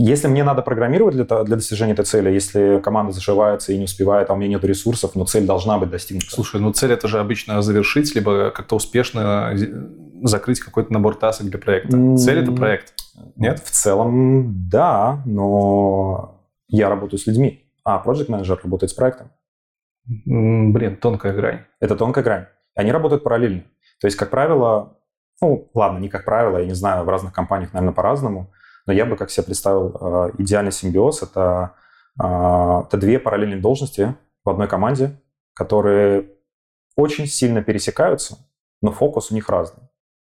Если мне надо программировать для, для достижения этой цели, если команда зашивается и не успевает, а у меня нет ресурсов, но цель должна быть достигнута. Слушай, ну цель это же обычно завершить, либо как-то успешно закрыть какой-то набор тасок для проекта. Цель это проект, нет? В целом, да, но я работаю с людьми, а project менеджер работает с проектом. Блин, тонкая грань. Это тонкая грань. Они работают параллельно. То есть, как правило, ну, ладно, не как правило, я не знаю, в разных компаниях, наверное, по-разному, но я бы как себе представил э, идеальный симбиоз. Это, э, это две параллельные должности в одной команде, которые очень сильно пересекаются, но фокус у них разный.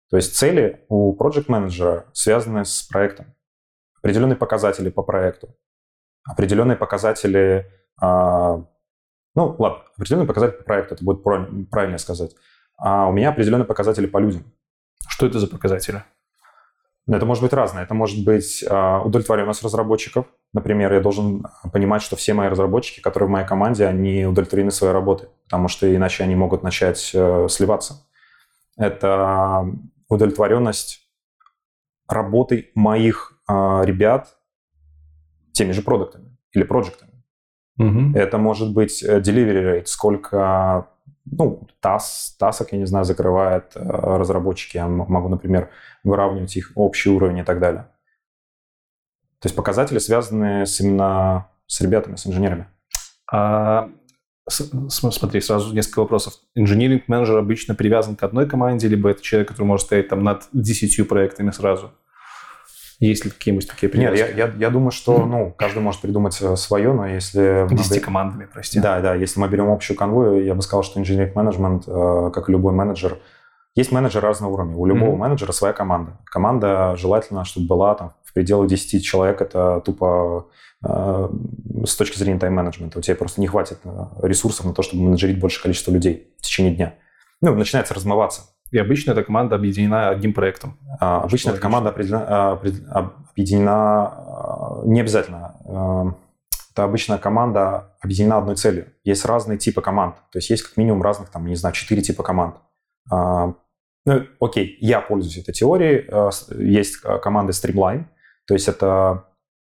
То есть цели у project менеджера связаны с проектом. Определенные показатели по проекту, определенные показатели, э, ну ладно, определенные показатели по проекту, это будет правильно сказать. А у меня определенные показатели по людям. Что это за показатели? Ну, это может быть разное. Это может быть э, удовлетворенность разработчиков. Например, я должен понимать, что все мои разработчики, которые в моей команде, они удовлетворены своей работой, потому что иначе они могут начать э, сливаться. Это удовлетворенность работой моих э, ребят теми же продуктами или проектами. Угу. Это может быть э, delivery rate, сколько ну, тас, тасок, я не знаю, закрывает э, разработчики. Я могу, например, выравнивать их общий уровень и так далее. То есть показатели связаны с именно с ребятами, с инженерами. А, смотри, сразу несколько вопросов. Инженеринг-менеджер обычно привязан к одной команде, либо это человек, который может стоять там над десятью проектами сразу? Есть ли какие-нибудь такие примеры? Нет, я, я, я думаю, что ну, каждый может придумать свое, но если... Десяти командами, прости. Да, да, если мы берем общую конвою, я бы сказал, что инженеринг менеджмент, э, как и любой менеджер, есть менеджер разного уровня. У любого mm-hmm. менеджера своя команда. Команда желательно, чтобы была там в пределах 10 человек. Это тупо э, с точки зрения тайм-менеджмента. У тебя просто не хватит э, ресурсов на то, чтобы менеджерить большее количество людей в течение дня. Ну, начинается размываться. И обычно эта команда объединена одним проектом. А, обычно эта команда а, объединена а, не обязательно. А, это обычно команда объединена одной целью. Есть разные типы команд. То есть есть как минимум разных, там, не знаю, четыре типа команд. Ну, окей, я пользуюсь этой теорией. Есть команды Streamline, то есть это,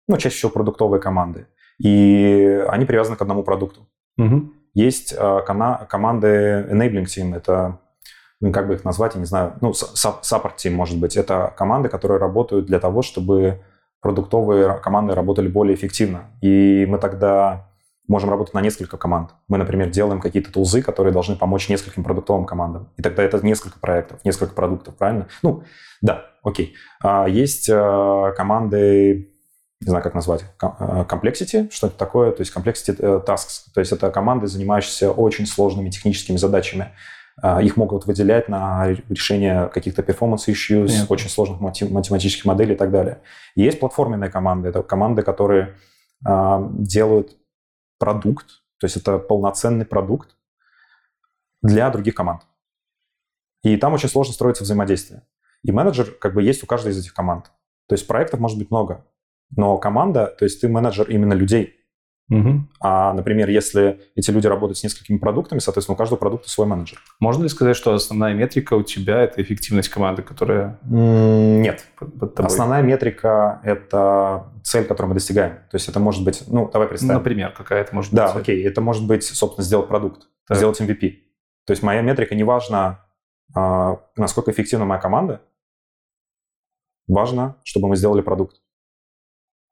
ну, чаще всего продуктовые команды. И они привязаны к одному продукту. Угу. Есть команды Enabling Team, это ну, как бы их назвать, я не знаю, ну, support team, может быть. Это команды, которые работают для того, чтобы продуктовые команды работали более эффективно. И мы тогда можем работать на несколько команд. Мы, например, делаем какие-то тулзы, которые должны помочь нескольким продуктовым командам. И тогда это несколько проектов, несколько продуктов, правильно? Ну, да, окей. А есть э, команды, не знаю, как назвать, э, complexity, что это такое, то есть complexity э, tasks, то есть это команды, занимающиеся очень сложными техническими задачами. А, их могут выделять на решение каких-то performance issues, Понятно. очень сложных математических моделей и так далее. И есть платформенные команды. Это команды, которые а, делают продукт, то есть это полноценный продукт для других команд. И там очень сложно строится взаимодействие. И менеджер как бы есть у каждой из этих команд. То есть проектов может быть много, но команда, то есть ты менеджер именно людей. Угу. А, например, если эти люди работают с несколькими продуктами, соответственно, у каждого продукта свой менеджер. Можно ли сказать, что основная метрика у тебя – это эффективность команды, которая… Нет. Под, под тобой? Основная метрика – это цель, которую мы достигаем. То есть это может быть… Ну, давай представим. Например, какая это может да, быть Да, окей. Это может быть, собственно, сделать продукт, так. сделать MVP. То есть моя метрика не важна, насколько эффективна моя команда, важно, чтобы мы сделали продукт.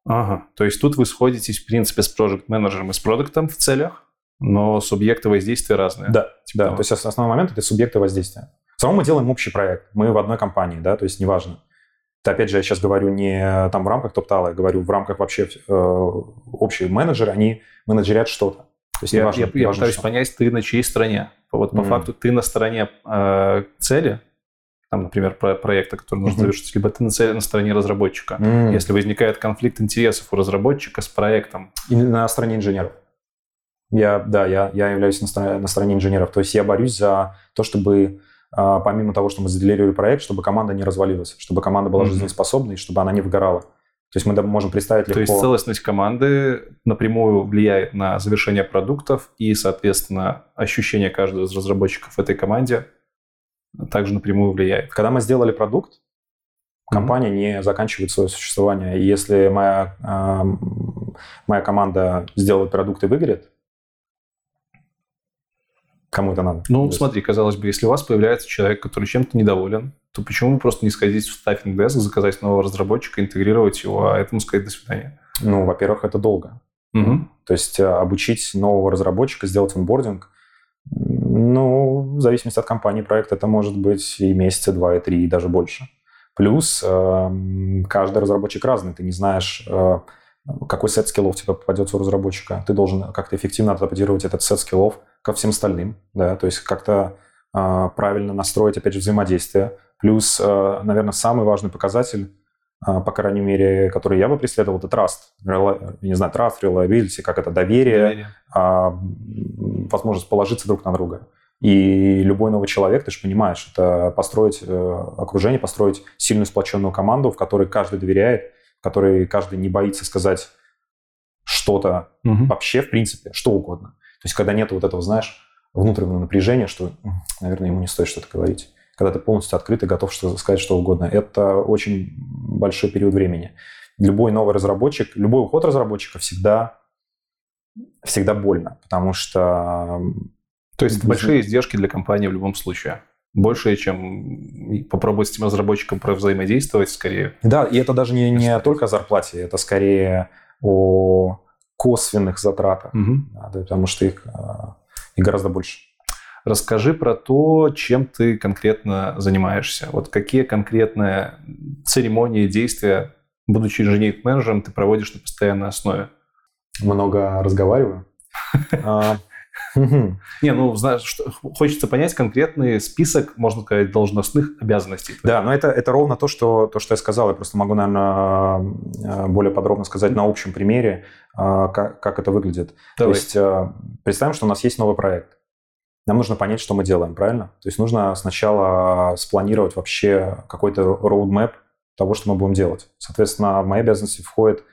Ага, то есть тут вы сходитесь, в принципе, с проект-менеджером и с продуктом в целях, но субъекты воздействия разные. Да, типа да. Того. То есть основной момент – это субъекты воздействия. В целом мы делаем общий проект, мы в одной компании, да, то есть неважно. Это, опять же, я сейчас говорю не там в рамках топтала, я говорю в рамках вообще э, общие менеджеры, они менеджерят что-то. То есть я, важно, я, я важно, пытаюсь что... понять, ты на чьей стороне. Вот по mm. факту ты на стороне э, цели, там, например, про проекта, который нужно mm-hmm. завершить, либо ты на, цели, на стороне разработчика. Mm. Если возникает конфликт интересов у разработчика с проектом. И на стороне инженеров. Я, да, я, я являюсь на стороне, на стороне инженеров. То есть я борюсь за то, чтобы а, помимо того, что мы заделировали проект, чтобы команда не развалилась, чтобы команда была mm-hmm. жизнеспособной, чтобы она не выгорала. То есть мы можем представить легко... То есть целостность команды напрямую влияет на завершение продуктов и, соответственно, ощущение каждого из разработчиков в этой команде также напрямую влияет. Когда мы сделали продукт, компания mm-hmm. не заканчивает свое существование. И если моя, э, моя команда сделает продукт и выгорит, кому это надо? Ну, смотри, казалось бы, если у вас появляется человек, который чем-то недоволен, то почему бы просто не сходить в стаффинг деск, заказать нового разработчика, интегрировать его, а этому сказать «до свидания»? Ну, во-первых, это долго. Угу. То есть э, обучить нового разработчика, сделать онбординг, ну, в зависимости от компании проекта, это может быть и месяца, два, и три, и даже больше. Плюс э, каждый разработчик разный. Ты не знаешь, э, какой сет скиллов тебе попадется у разработчика. Ты должен как-то эффективно адаптировать этот сет скиллов ко всем остальным. Да? То есть как-то э, правильно настроить, опять же, взаимодействие. Плюс, э, наверное, самый важный показатель, по крайней мере, который я бы преследовал, это trust. Не знаю, trust, reliability, как это, доверие, доверие. Э, возможность положиться друг на друга. И любой новый человек, ты же понимаешь, это построить э, окружение, построить сильную сплоченную команду, в которой каждый доверяет, в которой каждый не боится сказать что-то угу. вообще, в принципе, что угодно. То есть, когда нет вот этого, знаешь, внутреннего напряжения, что, наверное, ему не стоит что-то говорить когда ты полностью открыт и готов что сказать что угодно. Это очень большой период времени. Любой новый разработчик, любой уход разработчика всегда, всегда больно, потому что... То есть большие издержки для компании в любом случае. Больше, чем попробовать с этим разработчиком взаимодействовать, скорее. Да, и это даже не, не только о зарплате, это скорее о косвенных затратах, угу. да, потому что их, а, их гораздо больше. Расскажи про то, чем ты конкретно занимаешься. Вот какие конкретные церемонии, действия, будучи инженерным-менеджером, ты проводишь на постоянной основе? Много разговариваю. А, Не, ну, знаешь, хочется понять конкретный список, можно сказать, должностных обязанностей. Да, но это, это ровно то что, то, что я сказал. Я просто могу, наверное, э, более подробно сказать на общем примере, э, как, как это выглядит. Давай. То есть представим, что у нас есть новый проект нам нужно понять, что мы делаем, правильно? То есть нужно сначала спланировать вообще какой-то roadmap того, что мы будем делать. Соответственно, в мои обязанности входит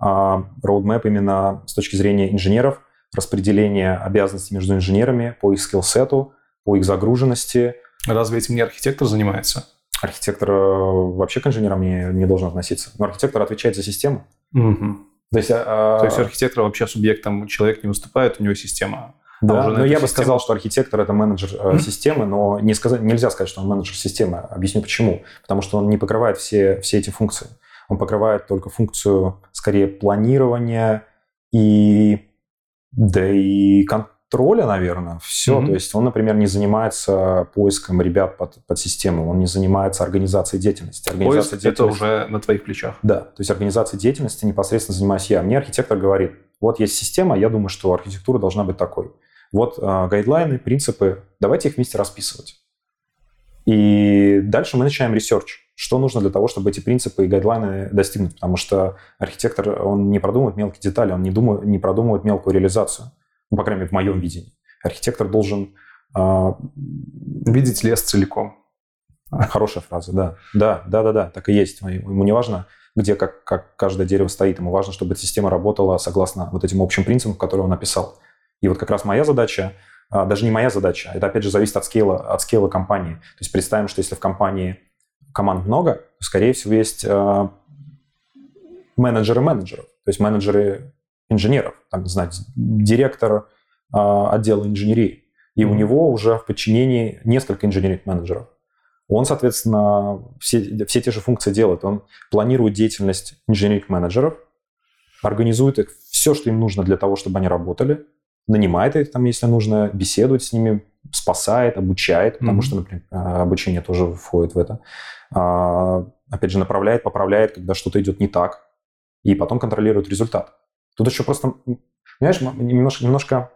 а, roadmap именно с точки зрения инженеров, распределение обязанностей между инженерами по их скиллсету, по их загруженности. Разве этим не архитектор занимается? Архитектор э, вообще к инженерам не, не должен относиться. Но архитектор отвечает за систему. Угу. То есть, а, То есть архитектор вообще субъектом человек не выступает, у него система да, но я систему... бы сказал, что архитектор это менеджер mm-hmm. системы, но не сказать, нельзя сказать, что он менеджер системы. Объясню почему. Потому что он не покрывает все, все эти функции. Он покрывает только функцию, скорее, планирования и, да и контроля, наверное, все. Mm-hmm. То есть он, например, не занимается поиском ребят под, под систему, он не занимается организацией деятельности. Организация Поиск деятельности... это уже на твоих плечах. Да, то есть организацией деятельности непосредственно занимаюсь я. Мне архитектор говорит, вот есть система, я думаю, что архитектура должна быть такой. Вот э, guideline ы, принципы, давайте их вместе расписывать. И дальше мы начинаем research. Что нужно для того, чтобы эти принципы и guideline ы достигнуть? Потому что архитектор, он не продумывает мелкие детали, он не, думает, не продумывает мелкую реализацию. Ну, по крайней мере, в моем видении. Архитектор должен... Э, Видеть лес целиком. Хорошая фраза, да. Да, да, да, да, так и есть. Ему не важно, где как, как каждое дерево стоит. Ему важно, чтобы эта система работала согласно вот этим общим принципам, которые он написал. И вот как раз моя задача, а, даже не моя задача, это опять же зависит от скейла, от скейла компании. То есть представим, что если в компании команд много, то, скорее всего, есть а, менеджеры менеджеров, то есть менеджеры инженеров, там, не знаю, директор а, отдела инженерии. И mm-hmm. у него уже в подчинении несколько инженерных-менеджеров. Он, соответственно, все, все те же функции делает. Он планирует деятельность инженерных-менеджеров, организует их все, что им нужно для того, чтобы они работали, нанимает их там, если нужно, беседует с ними, спасает, обучает, потому mm-hmm. что, например, а, обучение тоже входит в это. А, опять же, направляет, поправляет, когда что-то идет не так, и потом контролирует результат. Тут еще просто, понимаешь, немножко, немножко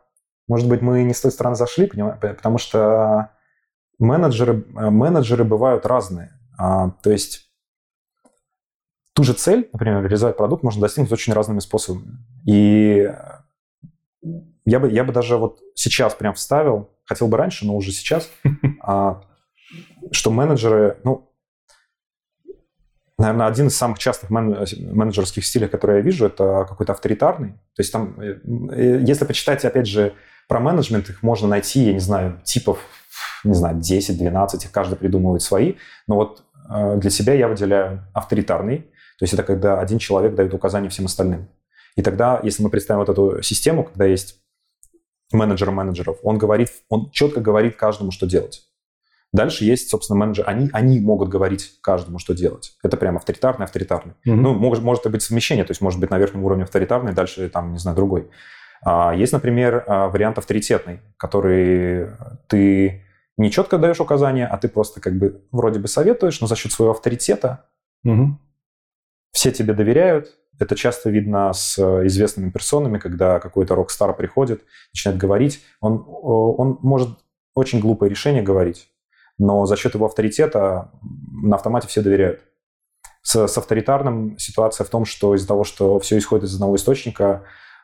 Может быть, мы не с той стороны зашли, потому что менеджеры, менеджеры бывают разные. А, то есть ту же цель, например, реализовать продукт, можно достигнуть очень разными способами. И я бы, я бы даже вот сейчас прям вставил, хотел бы раньше, но уже сейчас, а, что менеджеры, ну, наверное, один из самых частых менеджерских стилей, которые я вижу, это какой-то авторитарный. То есть там, э, э, если почитать, опять же, про менеджмент, их можно найти, я не знаю, типов, не знаю, 10-12, их каждый придумывает свои. Но вот э, для себя я выделяю авторитарный. То есть это когда один человек дает указания всем остальным. И тогда, если мы представим вот эту систему, когда есть менеджер менеджеров, он говорит, он четко говорит каждому, что делать. Дальше есть, собственно, менеджер. Они, они могут говорить каждому, что делать. Это прям авторитарный, авторитарный. Mm-hmm. Ну, может, может быть совмещение, то есть может быть на верхнем уровне авторитарный, дальше там, не знаю, другой. А есть, например, а, вариант авторитетный, который ты не четко даешь указания, а ты просто как бы вроде бы советуешь, но за счет своего авторитета mm-hmm. все тебе доверяют. Это часто видно с известными персонами, когда какой-то рок-стар приходит, начинает говорить. Он, он может очень глупое решение говорить, но за счет его авторитета на автомате все доверяют. С, с авторитарным ситуация в том, что из-за того, что все исходит из одного источника,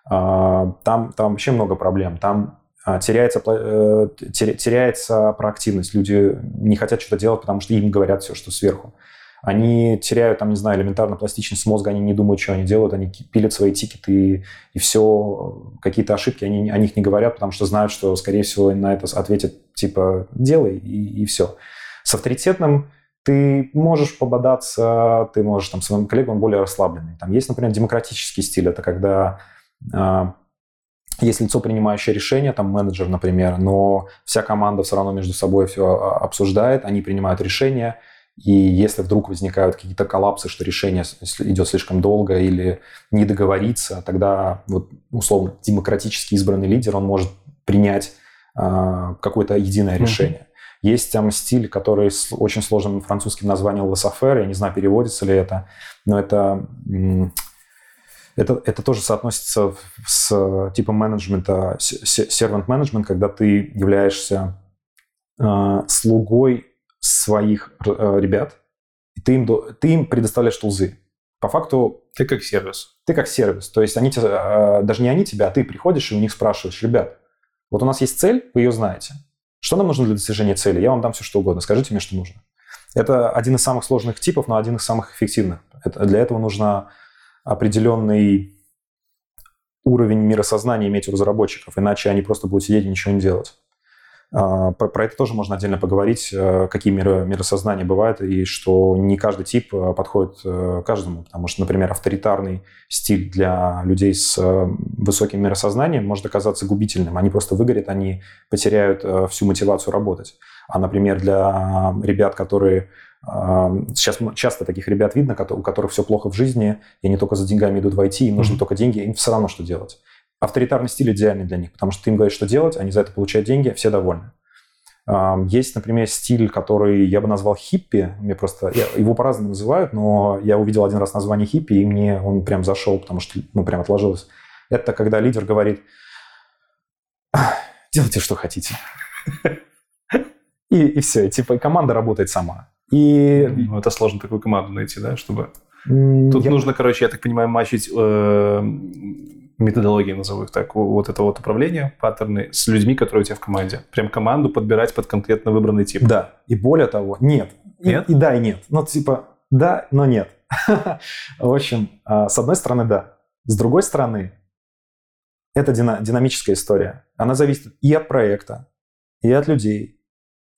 а, там, там вообще много проблем. Там а, теряется, э, теряется проактивность. Люди не хотят что-то делать, потому что им говорят все, что сверху. Они теряют, там, не знаю, элементарно пластичность мозга, они не думают, что они делают, они пилят свои тикеты и, и все, какие-то ошибки, они о них не говорят, потому что знают, что, скорее всего, на это ответят, типа, делай, и, и все. С авторитетным ты можешь пободаться, ты можешь там своим коллегам более расслабленный. Там есть, например, демократический стиль, это когда э, есть лицо, принимающее решение, там менеджер, например, но вся команда все равно между собой все а, обсуждает, они принимают решения, и если вдруг возникают какие-то коллапсы, что решение идет слишком долго или не договориться, тогда вот, условно демократически избранный лидер, он может принять э, какое-то единое решение. Mm-hmm. Есть там стиль, который с очень сложным французским названием «лассафер», я не знаю, переводится ли это, но это, это, это тоже соотносится с типом менеджмента, сервант менеджмент, когда ты являешься э, слугой своих э, ребят, и ты им, ты им предоставляешь тулзы. По факту... Ты как сервис. Ты как сервис. То есть они, э, даже не они тебя, а ты приходишь и у них спрашиваешь, ребят, вот у нас есть цель, вы ее знаете. Что нам нужно для достижения цели? Я вам дам все, что угодно. Скажите мне, что нужно. Это один из самых сложных типов, но один из самых эффективных. Это, для этого нужно определенный уровень миросознания иметь у разработчиков, иначе они просто будут сидеть и ничего не делать. А, про, про это тоже можно отдельно поговорить, э, какие миры, миросознания бывают, и что не каждый тип э, подходит э, каждому. Потому что, например, авторитарный стиль для людей с высоким миросознанием может оказаться губительным. Они просто выгорят, они потеряют всю мотивацию работать. А, например, для ребят, которые Сейчас часто таких ребят видно, у которых все плохо в жизни, и они только за деньгами идут в IT, им нужны mm-hmm. только деньги, им все равно, что делать авторитарный стиль идеальный для них, потому что ты им говоришь, что делать, они за это получают деньги, все довольны. Есть, например, стиль, который я бы назвал хиппи. Мне просто его по-разному называют, но я увидел один раз название хиппи, и мне он прям зашел, потому что ну прям отложилось. Это когда лидер говорит: делайте, что хотите. И, и все, и, типа команда работает сама. И ну, это сложно такую команду найти, да, чтобы. Тут я... нужно, короче, я так понимаю, мачить э, методологии, назову их так, вот это вот управление, паттерны с людьми, которые у тебя в команде. Прям команду подбирать под конкретно выбранный тип. Да, и более того, нет. Нет? И, и да, и нет. Ну, типа, да, но нет. В общем, а, с одной стороны, да. С другой стороны, это динамическая история. Она зависит и от проекта, и от людей,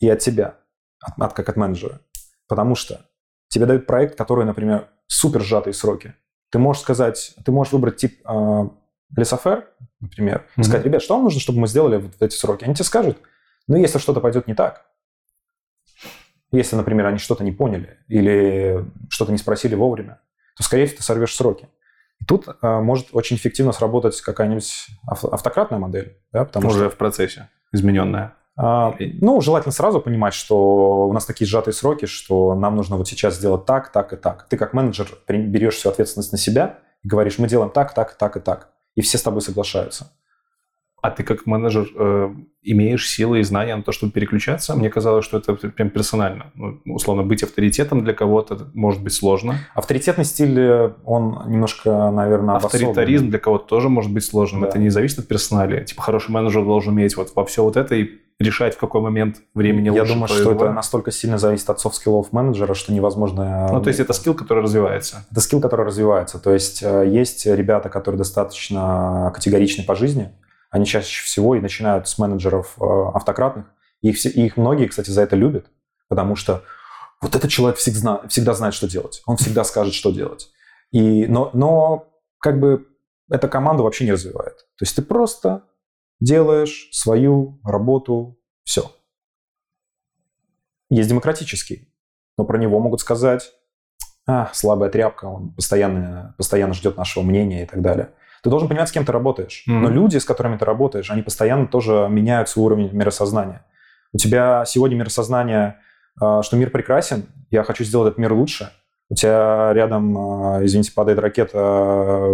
и от тебя, от, от, как от менеджера. Потому что тебе дают проект, который, например, супер сжатые сроки. Ты можешь сказать, ты можешь выбрать тип а, Лесофер, например, mm-hmm. сказать, ребят, что вам нужно, чтобы мы сделали вот эти сроки? Они тебе скажут, ну, если что-то пойдет не так, если, например, они что-то не поняли или что-то не спросили вовремя, то, скорее всего, ты сорвешь сроки. И тут а, может очень эффективно сработать какая-нибудь автократная модель. Да, потому Уже что... в процессе, измененная. А, ну, желательно сразу понимать, что у нас такие сжатые сроки, что нам нужно вот сейчас сделать так, так и так. Ты как менеджер берешь всю ответственность на себя и говоришь, мы делаем так, так, так и так и все с тобой соглашаются. А ты как менеджер э, имеешь силы и знания на то, чтобы переключаться? Мне казалось, что это прям персонально. Ну, условно, быть авторитетом для кого-то может быть сложно. Авторитетный стиль, э, он немножко, наверное, Авторитаризм для кого-то тоже может быть сложным. Да. Это не зависит от персонали. Типа хороший менеджер должен уметь вот во все вот это и решать, в какой момент времени Я лучше. думаю, что это настолько сильно зависит от soft skill ов менеджера, что невозможно... Ну, то есть это skill, который развивается? Это skill, который развивается. То есть э, есть ребята, которые достаточно категоричны по жизни, они чаще всего и начинают с менеджеров э, автократных. И их, все, и их многие, кстати, за это любят, потому что вот этот человек всегда, всегда знает, что делать. Он всегда скажет, что делать. И, но, но как бы эта команда вообще не развивает. То есть ты просто делаешь свою работу, все. Есть демократический, но про него могут сказать, а, слабая тряпка, он постоянно, постоянно ждет нашего мнения и так далее. Ты должен понимать, с кем ты работаешь. Mm-hmm. Но люди, с которыми ты работаешь, они постоянно тоже меняют свой уровень миросознания. У тебя сегодня миросознание, а, что мир прекрасен, я хочу сделать этот мир лучше. У тебя рядом, а, извините, падает ракета,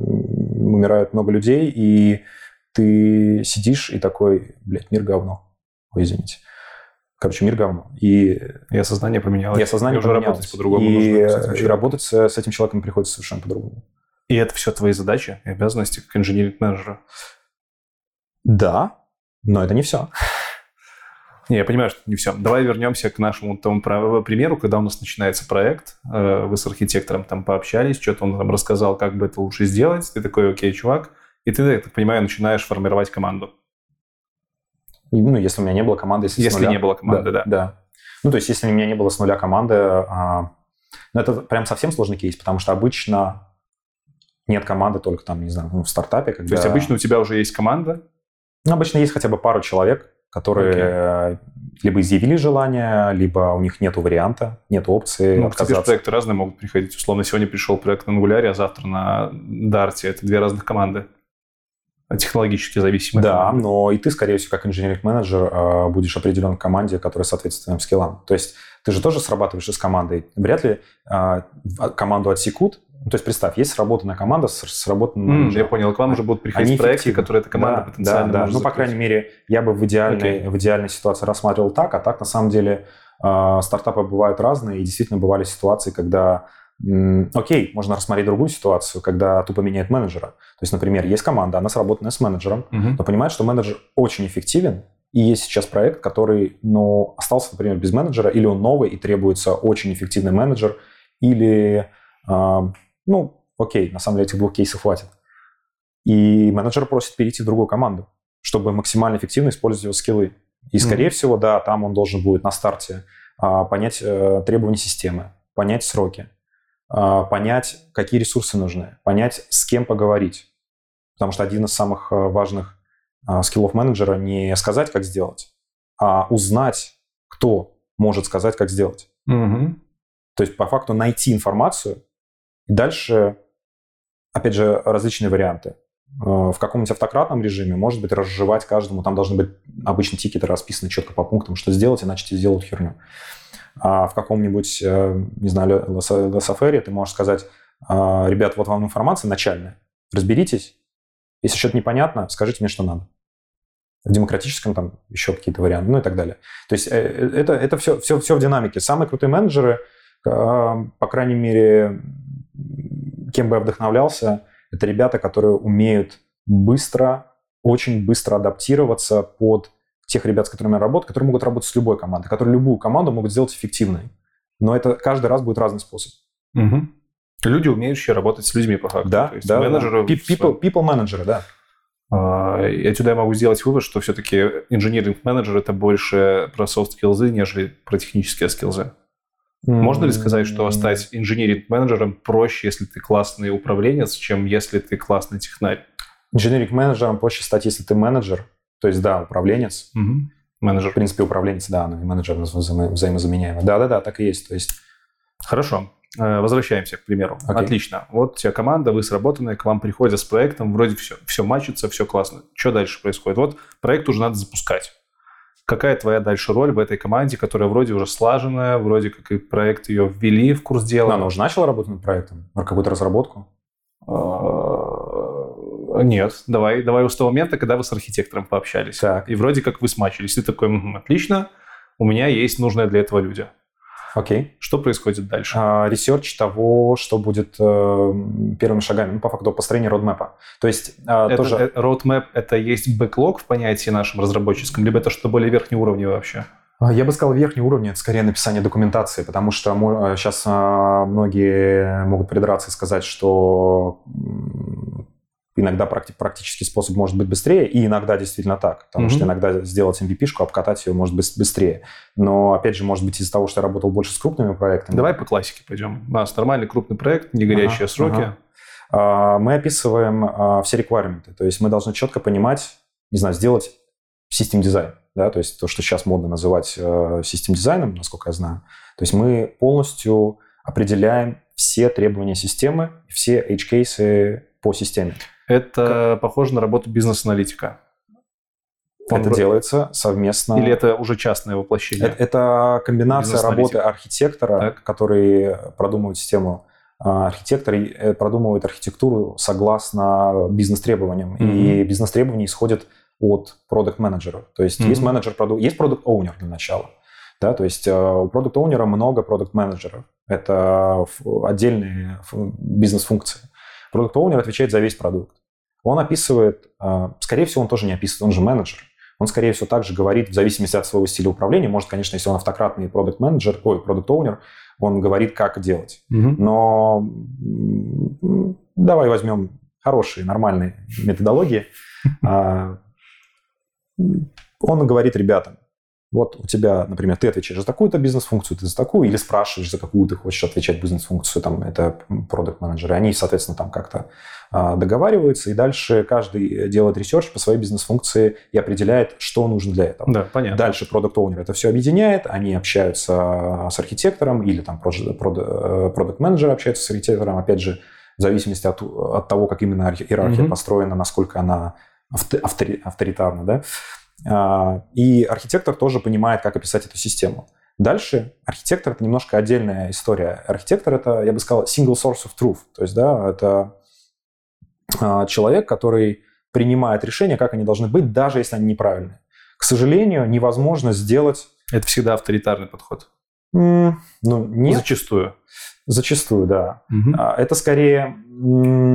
умирает много людей, и ты сидишь и такой, блядь, мир говно. Ой, извините. Короче, мир говно. И, и осознание поменялось. И осознание и уже работать по-другому и, нужно. И работать с, с этим человеком приходится совершенно по-другому. И это все твои задачи и обязанности как инженеринг-менеджера? Да, но это не все. Не, я понимаю, что не все. Давай вернемся к нашему тому примеру, когда у нас начинается проект, э, вы с архитектором там пообщались, что-то он там рассказал, как бы это лучше сделать. Ты такой, окей, чувак, и ты, я так понимаю, начинаешь формировать команду. Ну, если у меня не было команды, если, если не было команды, да, да. Да. Ну, то есть, если у меня не было с нуля команды, а, ну, это прям совсем сложный кейс, потому что обычно нет команды только там, не знаю, ну, в стартапе. Когда... То есть обычно у тебя уже есть команда? Ну, обычно есть хотя бы пару человек, которые okay. либо изъявили желание, либо у них нет варианта, нет опции ну, отказаться. проекты разные могут приходить. Условно, сегодня пришел проект на Angular, а завтра на Dart. Это две разных команды технологически зависимые. Да, но и ты, скорее всего, как инженеринг-менеджер а, будешь определен команде, которая соответствует твоим скиллам. То есть ты же тоже срабатываешь с командой. Вряд ли а, команду отсекут, ну, то есть представь, есть сработанная команда с сработанным mm, Я понял, к вам уже будут приходить Они проекты, которые эта команда да, потенциально да, да. Ну, по крайней мере, я бы в идеальной, okay. в идеальной ситуации рассматривал так, а так, на самом деле, э, стартапы бывают разные, и действительно бывали ситуации, когда Окей, можно рассмотреть другую ситуацию, когда тупо меняет менеджера. То есть, например, есть команда, она сработанная с менеджером, uh-huh. но понимает, что менеджер очень эффективен, и есть сейчас проект, который, ну, остался, например, без менеджера, или он новый, и требуется очень эффективный менеджер, или э, ну, окей, на самом деле этих двух кейсов хватит. И менеджер просит перейти в другую команду, чтобы максимально эффективно использовать его скиллы. И, скорее mm-hmm. всего, да, там он должен будет на старте а, понять э, требования системы, понять сроки, понять, какие ресурсы нужны, понять, с кем поговорить. Потому что один из самых э, важных а, скиллов менеджера не сказать, как сделать, а узнать, кто может сказать, как сделать. Mm-hmm. То есть, по факту, найти информацию, и дальше, опять же, различные варианты. В каком-нибудь автократном режиме, может быть, разжевать каждому, там должны быть обычно тикеты расписаны четко по пунктам, что сделать, иначе тебе сделают херню. А в каком-нибудь, э, не знаю, Лесофере ты можешь сказать, «А, ребят, вот вам информация начальная, разберитесь, если что-то непонятно, скажите мне, что надо. В демократическом там еще какие-то варианты, ну и так далее. То есть э, это, это все, все, все в динамике. Самые крутые менеджеры, по крайней мере, кем бы я вдохновлялся, это ребята, которые умеют быстро, очень быстро адаптироваться под тех ребят, с которыми я работаю, которые могут работать с любой командой, которые любую команду могут сделать эффективной. Но это каждый раз будет разный способ. Угу. Люди, умеющие работать с людьми, по факту. Да, То есть да. Менеджеры... Да. People, people менеджеры, да. А, и отсюда я могу сделать вывод, что все-таки инженеринг-менеджер – это больше про софт-скиллзы, нежели про технические скиллзы. Можно ли сказать, что стать инженеринг-менеджером проще, если ты классный управленец, чем если ты классный технарь? Инженеринг-менеджером проще стать, если ты менеджер, то есть, да, управленец. Угу. Менеджер. В принципе, управленец, да, но и менеджер вза- взаимозаменяемый. Да-да-да, так и есть. То есть... Хорошо. Э, возвращаемся к примеру. Okay. Отлично. Вот у тебя команда, вы сработанные, к вам приходят с проектом, вроде все, все мачится, все классно. Что дальше происходит? Вот проект уже надо запускать. Какая твоя дальше роль в этой команде, которая вроде уже слаженная, вроде как и проект ее ввели в курс дела? Да, она уже начала работать над проектом, какую-то разработку? А, Нет, давай, давай с того момента, когда вы с архитектором пообщались. Так. И вроде как вы смачились. Ты такой, «Мгм, отлично, у меня есть нужное для этого люди. Окей. Что происходит дальше? А, Research того, что будет э, первыми шагами, ну, по факту, построение roadmap а. То есть а, это, тоже... э, roadmap — это есть backlog в понятии нашем разработческом, либо это что-то более верхнеуровневое вообще? А, Я бы сказал, верхний уровень – это скорее написание документации, потому что сейчас многие могут придраться и сказать, что м, иногда практи- практический способ может быть быстрее, и иногда действительно так, потому Мгм. что иногда сделать MVP-шку, обкатать ее может быть быстрее. Но, опять же, может быть из-за того, что я работал больше с крупными проектами. Давай по классике пойдем. У нас нормальный крупный проект, не горящие Ага, сроки. ага. А, Мы описываем а, все requirements, то есть мы должны четко понимать, не знаю, сделать систем дизайн, да, то есть то, что сейчас модно называть э, систем дизайном, насколько я знаю. То есть мы полностью определяем все требования системы, все edge-кейсы по системе. Это похоже на работу бизнес-аналитика. Он это делается совместно. Или это уже частное воплощение? Это, это комбинация работы архитектора, Так. который продумывает систему. А, Архитектор э, продумывает архитектуру согласно бизнес-требованиям. И Мгм. бизнес-требования исходят от продукт-менеджера. То есть Мгм. есть менеджер продукт, есть продукт-оунер для начала. Да, то есть э, у продукт-оунера много продукт-менеджеров. Это отдельные бизнес-функции. Продукт-оунер отвечает за весь продукт. Он описывает, э, скорее всего, он тоже не описывает, он же менеджер. Он, скорее всего, также говорит, в зависимости от своего стиля управления, может, конечно, если он автократный продукт-менеджер, ой, продукт-оунер, он говорит, как делать. Мгм. Но давай возьмем хорошие, нормальные методологии. А, Он говорит ребятам, вот у тебя, например, ты отвечаешь за такую-то бизнес-функцию, ты за такую, или спрашиваешь, за какую ты хочешь отвечать бизнес-функцию, там, это product manager ы. Они, соответственно, там как-то а, договариваются, и дальше каждый делает research по своей бизнес-функции и определяет, что нужно для этого. Да, понятно. Дальше product owner это все объединяет, они общаются с архитектором или там product manager общается с архитектором, опять же, в зависимости от, от того, как именно архи- иерархия Мгм. построена, насколько она авто- автори- авторитарна, да. А, И архитектор тоже понимает, как описать эту систему. Дальше архитектор это немножко отдельная история. Архитектор это, я бы сказал, single source of truth, то есть, да, это а, человек, который принимает решения, как они должны быть, даже если они неправильные. К сожалению, невозможно сделать... Это всегда авторитарный подход. м, Ну, нет, Зачастую. Зачастую, да. А, Это скорее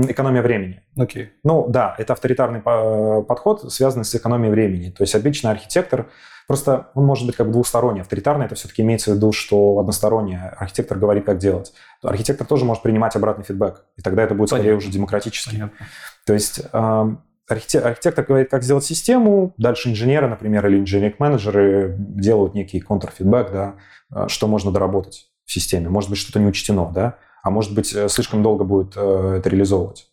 экономия времени. Окей. Ну да, это авторитарный по- подход, связанный с экономией времени. То есть обычно архитектор, просто он может быть как бы двухсторонний. Авторитарный это все-таки имеется в виду, что односторонний архитектор говорит, как делать. Архитектор тоже может принимать обратный фидбэк, и тогда это будет скорее Понятно. уже демократически. Понятно. То есть эм, архите- архитектор говорит, как сделать систему, дальше инженеры, например, или инженеринг-менеджеры делают некий контрфидбэк, да, э, что можно доработать в системе. Может быть, что-то не учтено, да, а может быть, э, слишком долго будет э, это реализовывать.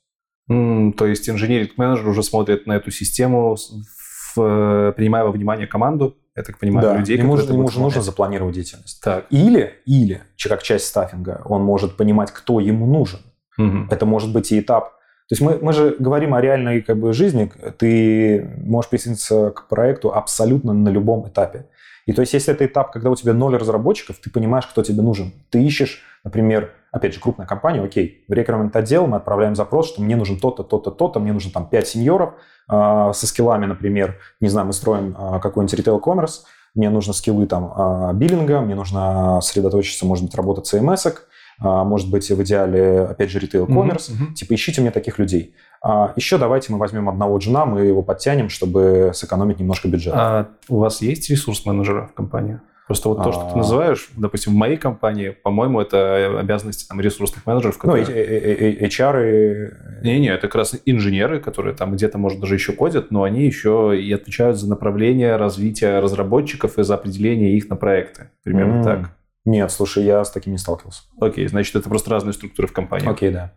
М, То есть инженеринг-менеджер уже смотрит на эту систему, в- э, принимая во внимание команду, я так понимаю, да, людей, ему, которые же- ему же нужно запланировать деятельность. Так. Или, или, как часть стаффинга, он может понимать, кто ему нужен. Мгм. Это может быть и этап. То есть мы, мы же говорим о реальной как бы, жизни. Ты можешь присоединиться к проекту абсолютно на любом этапе. И то есть если это этап, когда у тебя ноль разработчиков, ты понимаешь, кто тебе нужен. Ты ищешь, например, опять же, крупная компания, окей, в рекрутмент отдел мы отправляем запрос, что мне нужен то-то, то-то, то-то, мне нужно там 5 сеньоров а, со скиллами, например, не знаю, мы строим а, какой-нибудь retail-commerce, мне нужно скиллы там а, биллинга, мне нужно сосредоточиться, может быть, работа CMS-ок, может быть, в идеале, опять же, Мгм, мгм. Типа, ищите мне таких людей. А еще давайте мы возьмем одного джуна, мы его подтянем, чтобы сэкономить немножко бюджета. А у вас есть ресурс-менеджеры в компании? Просто вот то, что ты А. называешь, допустим, в моей компании, по-моему, это обязанности там, ресурсных менеджеров, ну, которые... э- HR... Не-не, это как раз инженеры, которые там где-то, может, даже еще кодят, но они еще и отвечают за направление развития разработчиков и за определение их на проекты. Примерно М. так. Нет, слушай, я с таким не сталкивался. Окей, значит, это просто разные структуры в компании. Окей, да.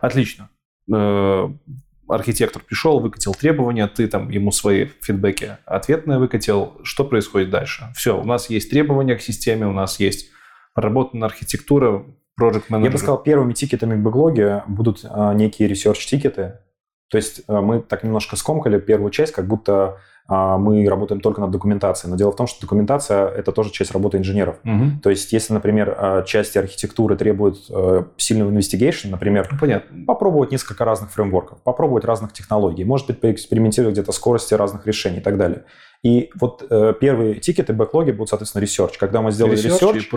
Отлично. Э, Архитектор пришел, выкатил требования, ты там ему свои фидбэки ответные выкатил. Что происходит дальше? Все, у нас есть требования к системе, у нас есть проработанная архитектура, project Я manager. бы сказал, первыми тикетами в бэклоге будут а, некие research-тикеты, То есть э, мы так немножко скомкали первую часть, как будто а, мы работаем только над документацией. Но дело в том, что документация – это тоже часть работы инженеров. Мгм. То есть если, например, а, части архитектуры требуют э, сильного инвестигейшн, например, Ну, Понятно. попробовать несколько разных фреймворков, попробовать разных технологий, может быть, поэкспериментировать где-то скорости разных решений и так далее. И вот э, первые тикеты, бэклоги будут, соответственно, research. Когда мы сделали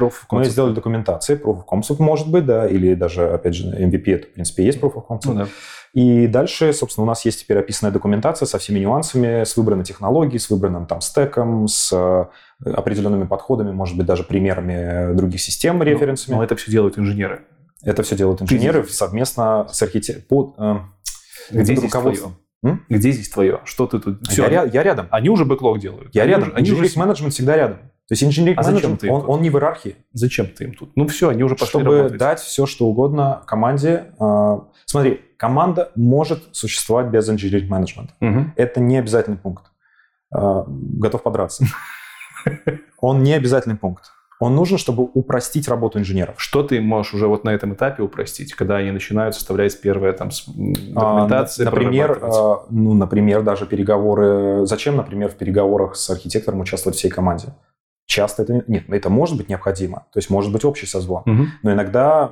of мы сделали документации, proof of concept, может быть, да, или даже, опять же, MVP, это, в принципе, есть proof of concept. Ну да. И дальше, собственно, у нас есть теперь описанная документация со всеми нюансами, с выбранной технологией, с выбранным там стеком, с э, определенными подходами, может быть, даже примерами других систем, референсами. Но это все делают инженеры. Это все делают инженеры совместно с архитектором. Где здесь твое? М? Где здесь твое? Что ты тут? Всё, я, ря- я рядом. Они уже бэклог делают. Я Они рядом. уже- они уже менеджмент всегда рядом. То есть engineering А ты им он, он не в иерархии. Зачем ты им тут? Ну все, они уже пошли чтобы работать. дать все, что угодно команде. Э, Смотри, команда может существовать без engineering management. Мгм. Это не обязательный пункт. Э, Готов подраться. Он не обязательный пункт. Он нужен, чтобы упростить работу инженеров. Что ты можешь уже вот на этом этапе упростить, когда они начинают составлять первые там м, А, документации, Например, э, ну, например, даже переговоры. Зачем, например, в переговорах с архитектором участвовать всей команде? Часто это не- нет, это может быть необходимо. То есть может быть общий созвон. Мгм. но иногда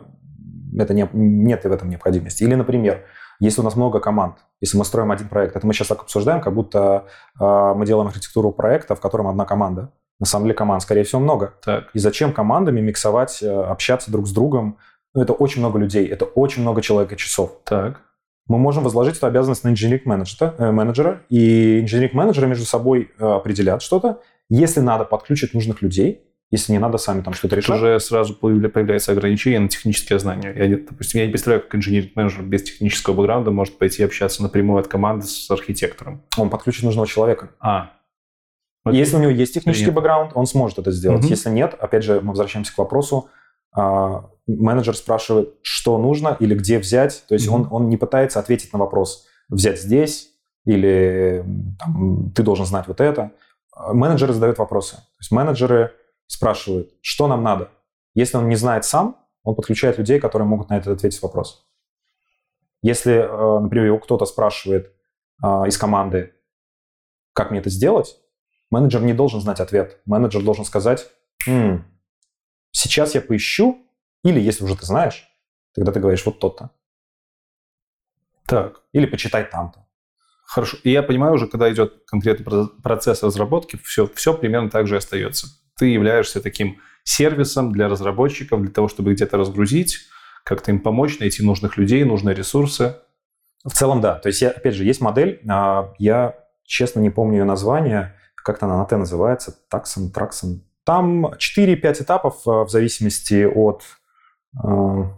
это не, нет в этом необходимости. Или, например, если у нас много команд, если мы строим один проект, это мы сейчас так обсуждаем, как будто э, мы делаем архитектуру проекта, в котором одна команда. На самом деле команд, скорее всего, много. Так. И зачем командами миксовать, э, общаться друг с другом? Ну, это очень много людей, это очень много человека часов. Так. Мы можем возложить эту обязанность на инженеринг менеджера, э, менеджера и инженеринг менеджеры между собой э, определят что-то. Если надо, подключат нужных людей. Если не надо, сами там что-то Тут решат. уже сразу появля- появляется ограничение на технические знания. Я, допустим, я не представляю, как инженер-менеджер без технического бэкграунда может пойти общаться напрямую от команды с архитектором. Он подключит нужного человека. А. Окей. Если у него есть технический Принято. бэкграунд, он сможет это сделать. Мгм. Если нет, опять же, мы возвращаемся к вопросу. а, менеджер спрашивает, что нужно или где взять. То есть Мгм. он, он не пытается ответить на вопрос, взять здесь или там, ты должен знать вот это. А Менеджеры задают вопросы. То есть менеджеры спрашивают, что нам надо. Если он не знает сам, он подключает людей, которые могут на этот ответить вопрос. Если, э, например, его кто-то спрашивает а, из команды, как мне это сделать, менеджер не должен знать ответ. Менеджер должен сказать, «М, сейчас я поищу, или если уже ты знаешь, тогда ты говоришь вот то-то. Так. Или почитай там-то. Хорошо. И я понимаю уже, когда идет конкретный про- процесс разработки, все, все примерно так же и остается. Ты являешься таким сервисом для разработчиков, для того, чтобы где-то разгрузить, как-то им помочь, найти нужных людей, нужные ресурсы. В целом, да. То есть, я, опять же, есть модель, а, я, честно, не помню ее название, как-то она на Т называется, таксон, траксон. Там 4-5 этапов а, в зависимости от... а,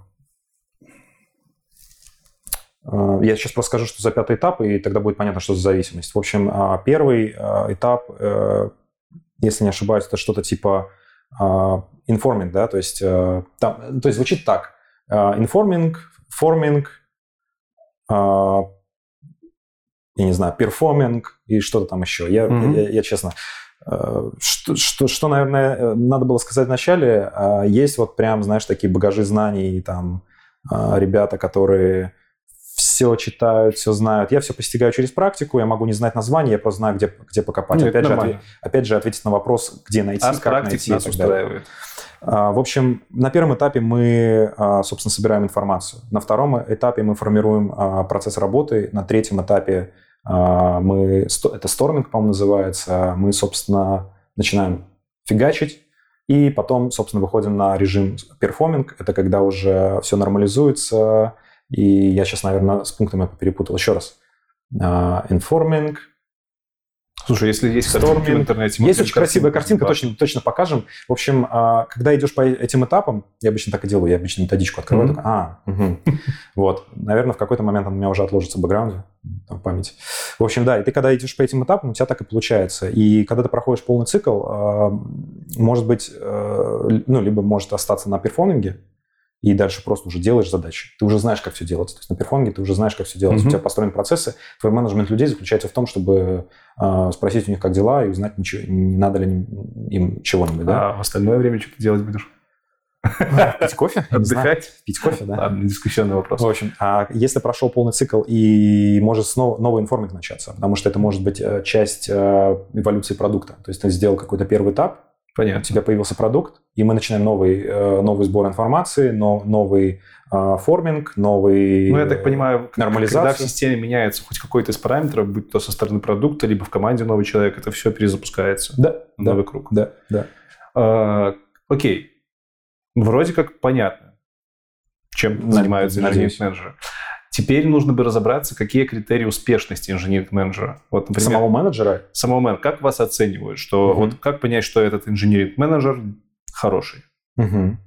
Я сейчас просто скажу, что за пятый этап, и тогда будет понятно, что за зависимость. В общем, первый этап, э, если не ошибаюсь, это что-то типа а, informing, да, то есть, э, там, то есть звучит так. А, Informing, forming, а, я не знаю, перформинг и что-то там еще. Я, Мгм. я, я честно, э, что, что, что, наверное, э, надо было сказать вначале, а, есть вот прям, знаешь, такие багажи знаний, там, ребята, которые все читают, все знают. Я все постигаю через практику, я могу не знать название, я просто знаю, где, где покопать. Ну, это опять, же, нормально. отве- опять же, ответить на вопрос, где найти, А как найти нас устраивает. А, В общем, на первом этапе мы, а, собственно, собираем информацию. На втором этапе мы формируем а, процесс работы. На третьем этапе мы, это storming, по-моему, называется, мы, собственно, начинаем фигачить. И потом, собственно, выходим на режим performing. Это когда уже все нормализуется. И я сейчас, наверное, с пунктами перепутал еще раз. А, Norming, Слушай, если есть картинки в Storming. интернете... есть очень красивая картинка, точно, точно покажем. В общем, а, когда идешь по этим этапам, я обычно так и делаю, я обычно методичку открываю, Мгм. такой, а, мгм. вот. Наверное, в какой-то момент он у меня уже отложится в бэкграунде, там, память. В общем, да, и ты когда идешь по этим этапам, у тебя так и получается. И когда ты проходишь полный цикл, а, может быть, э, ну, либо может остаться на перформинге, и дальше просто уже делаешь задачи. Ты уже знаешь, как все делать. То есть на перформинге ты уже знаешь, как все делать. Мгм. У тебя построены процессы. Твой менеджмент людей заключается в том, чтобы э, спросить у них, как дела, и узнать, ничего, не надо ли им чего-нибудь. Да? А в остальное время что ты делать будешь? Пить кофе? Отдыхать? Пить кофе, да. Ладно, дискуссионный вопрос. В общем, а если прошел полный цикл и может снова новый информинг начаться, потому что это может быть э, часть э, эволюции продукта. То есть ты сделал какой-то первый этап, у Понятно. тебя появился продукт, и мы начинаем новый, э, новый сбор информации, но, новый э, форминг, новый... Ну, я так понимаю, нормализацию. когда в системе меняется хоть какой-то из параметров, будь то со стороны продукта, либо в команде новый человек, это все перезапускается. Да, в да, Новый круг. да, да. А, окей. Вроде как понятно, чем занимаются надеюсь. инженеринг-менеджеры. Теперь нужно бы разобраться, какие критерии успешности инженеринг-менеджера. Вот, например, Самого менеджера самого мен- как вас оценивают? Что, Мгм. вот как понять, что этот инженеринг-менеджер хороший? Мгм.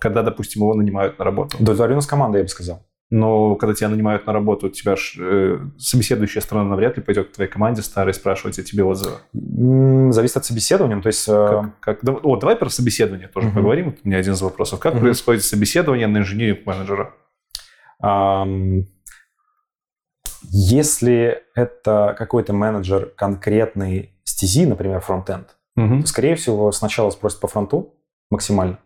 Когда, допустим, его нанимают на работу. Удовлетворенность команды, я бы сказал. Но когда тебя нанимают на работу, тебя ж, э, собеседующая сторона навряд ли пойдет к твоей команде старой спрашивать о тебе отзывы. Зависит от собеседования. То есть, э, Как, как- да- о, давай про собеседование тоже Мгм. поговорим. Вот у меня один из вопросов. Как Мгм. происходит собеседование на инженеринг-менеджера? Если это какой-то менеджер конкретной стези, например, фронтенд, Мгм. то, скорее всего, сначала спросят по фронту максимально.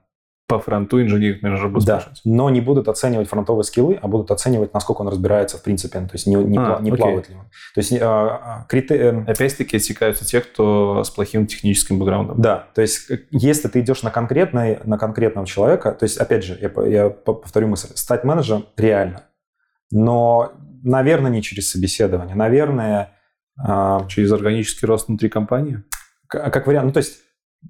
По фронту инженеринг-менеджер будет Да, спрашивать. но не будут оценивать фронтовые скиллы, а будут оценивать, насколько он разбирается в принципе, то есть не, не, А, пла- не плавает ли он. То есть а, а, крите- э, Опять-таки отсекаются те, кто с плохим техническим бэкграундом. Да, то есть э, если ты идешь на, конкретный, на конкретного человека, то есть, опять же, я, я по- повторю мысль, стать менеджером реально, но, наверное, не через собеседование, наверное, а, Через органический рост внутри компании. к- как вариант, ну, то есть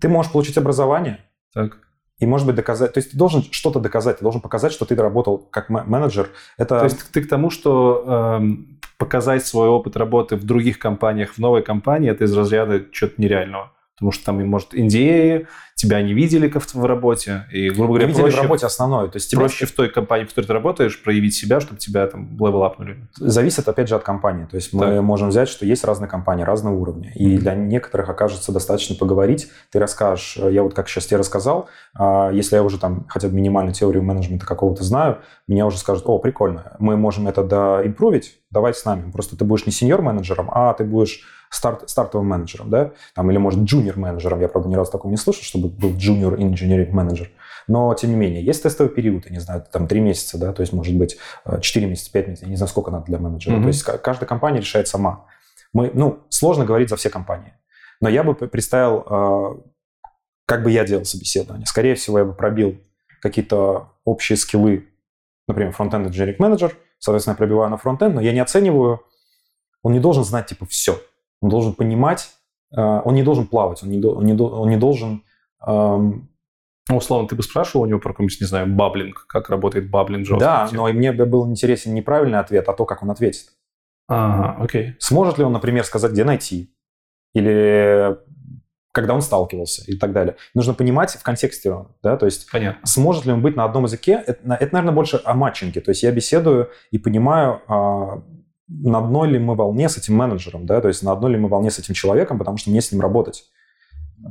ты можешь получить образование Так. И, может быть, доказать, то есть ты должен что-то доказать, ты должен показать, что ты работал как менеджер. Это То есть ты к тому, что эм, показать свой опыт работы в других компаниях, в новой компании, это из разряда чего-то нереального. Потому что там, может, NDA, тебя не видели в работе, и, грубо не говоря, видели проще, в работе основное. То есть тебе проще в той компании, в которой ты работаешь, проявить себя, чтобы тебя там левелапнули. зависит, опять же, от компании. То есть мы Так. можем взять, что есть разные компании, разного уровня. И Мгм. для некоторых окажется достаточно поговорить. Ты расскажешь, э, я вот как сейчас тебе рассказал, а, если я уже там хотя бы минимальную теорию менеджмента какого-то знаю, меня уже скажут, о, прикольно, мы можем это доимпровить, давай с нами. Просто ты будешь не сеньор-менеджером, а ты будешь старт, стартовым менеджером, да, там, или, может, джуниор-менеджером. Я, правда, ни разу такого не слышал, чтобы был junior engineering менеджер. Но, тем не менее, есть тестовый период, я не знаю, там, три месяца, да, то есть, может быть, э, 4 месяца, 5 месяцев, я не знаю, сколько надо для менеджера. Мгм. То есть, ка- каждая компания решает сама. Мы, ну, сложно говорить за все компании. Но я бы представил, э, как бы я делал собеседование. Скорее всего, я бы пробил какие-то общие скиллы, например, фронтенд engineering менеджер, соответственно, я пробиваю на фронтенд, но я не оцениваю, он не должен знать, типа, все. Он должен понимать, э, он не должен плавать, он не, он не, он не должен... эм, Ну, условно, ты бы спрашивал у него про какой-нибудь, не знаю, баблинг, как работает баблинг в да, JavaScript? но и мне бы был интересен не правильный ответ, а то, как он ответит. Ага, окей. Сможет ли он, например, сказать, где найти? Или когда он сталкивался и так далее. Нужно понимать в контексте, да, то есть Понятно. сможет ли он быть на одном языке, это, это, наверное, больше о матчинге. То есть я беседую и понимаю, а, на одной ли мы волне с этим менеджером, да, то есть на одной ли мы волне с этим человеком, потому что мне с ним работать.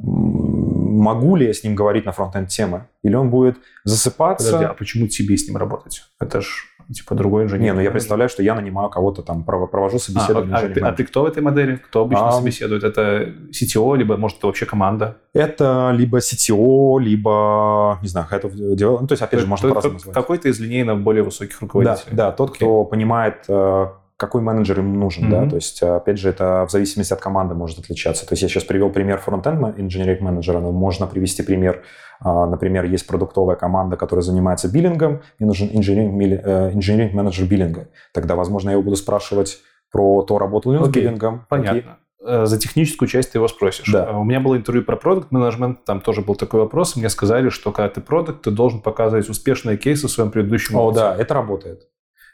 Могу ли я с ним говорить на фронтенд темы? Или он будет засыпаться? Подожди, а почему тебе с ним работать? Это ж, типа, другой инженер. Не, ну я представляю, что я нанимаю кого-то там, пров- провожу А, собеседование. а ты, инженерным а ты кто в этой модели? Кто обычно А, собеседует? Это CTO, либо, может, это вообще команда? Это либо CTO, либо, не знаю, of development. Ну, то есть, опять же, То- можно то- по-разному. Какой-то из линейно более высоких Да, руководителей. да, тот, Окей. кто понимает, э, какой менеджер ему нужен, да, Мгм. то есть, э, опять же, это в зависимости от команды может отличаться. То есть, я сейчас привел пример фронтенд инженеринг менеджера, но можно привести пример, а, например, есть продуктовая команда, которая занимается биллингом, мне нужен инженеринг менеджер биллинга. Тогда, возможно, я его буду спрашивать про то, работал ли он с Окей, биллингом. какие- Понятно. Э, За техническую часть ты его спросишь. Да. А У меня было интервью про продукт менеджмент, там тоже был такой вопрос. Мне сказали, что когда ты продукт, ты должен показывать успешные кейсы в своем предыдущем О, опыте. да, это работает.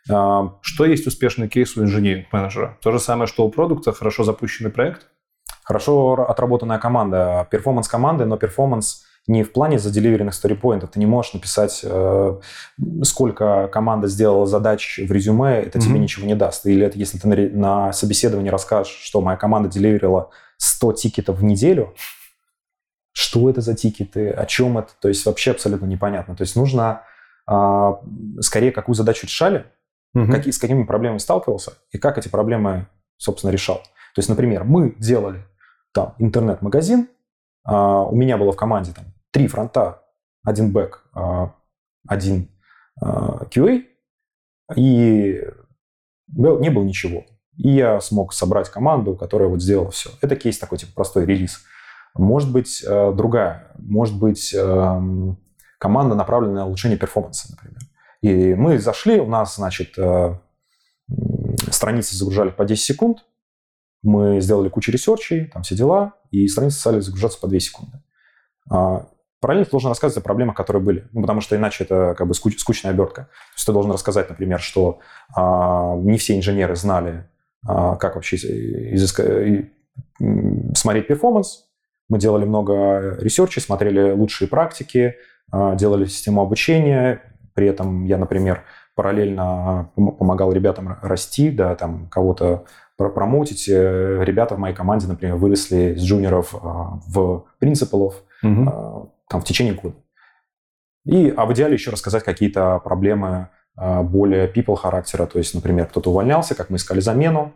А, Что есть успешный кейс у инженеринг-менеджера? То же самое, что у продукта, хорошо запущенный проект? Хорошо отработанная команда, performance команды, но performance не в плане заделиверенных сторипоинтов. Ты не можешь написать, э, сколько команда сделала задач в резюме, это тебе Мгм. ничего не даст. Или это если ты на собеседовании расскажешь, что моя команда deliver ила 100 тикетов в неделю, что это за тикеты, о чем это, то есть вообще абсолютно непонятно. То есть нужно а, скорее какую задачу решали, какие, с какими проблемами сталкивался и как эти проблемы, собственно, решал. То есть, например, мы делали там интернет-магазин, а, у меня было в команде там три фронта, один бэк, а, один а, QA, и не было ничего. И я смог собрать команду, которая вот сделала все. Это кейс такой, типа, простой релиз. Может быть, э, другая. Может быть, эм, команда направлена на улучшение перформанса, например. И мы зашли, у нас, значит, э, страницы загружали по 10 секунд, мы сделали кучу research ей, там все дела, и страницы стали загружаться по 2 секунды. А, параллельно ты должен рассказывать о проблемах, которые были, ну, потому что иначе это как бы скуч, скучная обертка. То есть ты должен рассказать, например, что а, не все инженеры знали, а, как вообще изыска... смотреть performance. Мы делали много research ей, смотрели лучшие практики, а, делали систему обучения. При этом я, например, параллельно помогал ребятам расти, да, там кого-то промоутить. Э, ребята в моей команде, например, выросли с джуниоров а, в принципалов угу. там, в течение года. И, а в идеале еще рассказать какие-то проблемы а, более people характера, то есть, например, кто-то увольнялся, как мы искали замену.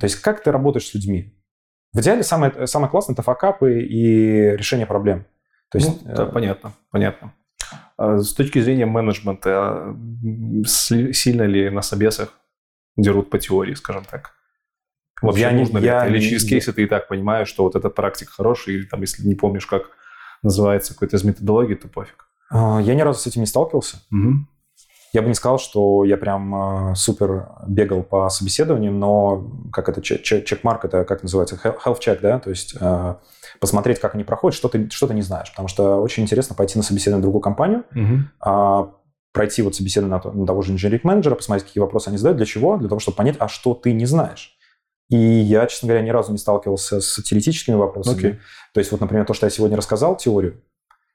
То есть, как ты работаешь с людьми? В идеале самое, самое классное – это факапы и решение проблем. То есть, ну, да, э... понятно, понятно. А с точки зрения менеджмента, сильно ли на собесах дерут по теории, скажем так? Вообще я нужно не, ли я Или через кейсы ты и так понимаешь, что вот эта практика хорошая, или там, если не помнишь, как называется какой-то из методологий, то пофиг. А, я ни разу с этим не сталкивался. Угу. Я бы не сказал, что я прям супер бегал по собеседованиям, но как это чек-марк, это как называется, health check, да, то есть посмотреть, как они проходят, что ты, что ты не знаешь, потому что очень интересно пойти на собеседование в другую компанию, угу. пройти вот собеседование на, на того же инженерик-менеджера, посмотреть, какие вопросы они задают, для чего? Для того, чтобы понять, а что ты не знаешь. И я, честно говоря, ни разу не сталкивался с теоретическими вопросами. Okay. То есть вот, например, то, что я сегодня рассказал, теорию,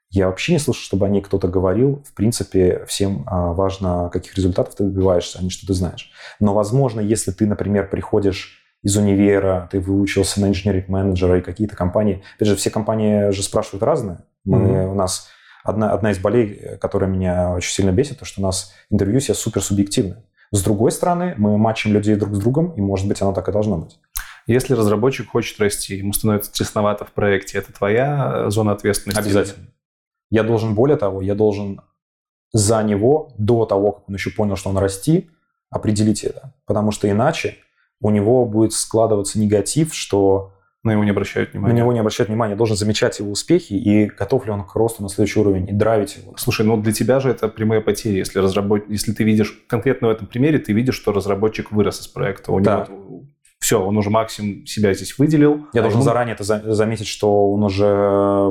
я вообще не слышу, чтобы о ней кто-то говорил. В принципе, всем а, важно, каких результатов ты добиваешься, а не что ты знаешь. Но, возможно, если ты, например, приходишь из универа, ты выучился на инженеринг-менеджера и какие-то компании. Опять же, все компании же спрашивают разное. Мы, mm-hmm. У нас одна, одна из болей, которая меня очень сильно бесит, то, что у нас интервью все супер субъективны. С другой стороны, мы матчим людей друг с другом, и, может быть, оно так и должно быть. Если разработчик хочет расти, ему становится тесновато в проекте, это твоя зона ответственности? Обязательно. Я должен, более того, я должен за него, до того, как он еще понял, что он расти, определить это. Потому что иначе у него будет складываться негатив, что на него не обращают внимания. На него не обращают внимания. Должен замечать его успехи и готов ли он к росту на следующий уровень и драйвить его. Слушай, ну для тебя же это прямые потери. Если, разработ... Если ты видишь конкретно в этом примере, ты видишь, что разработчик вырос из проекта. У да. него все, он уже максимум себя здесь выделил. Я а должен ему... заранее это заметить, что он уже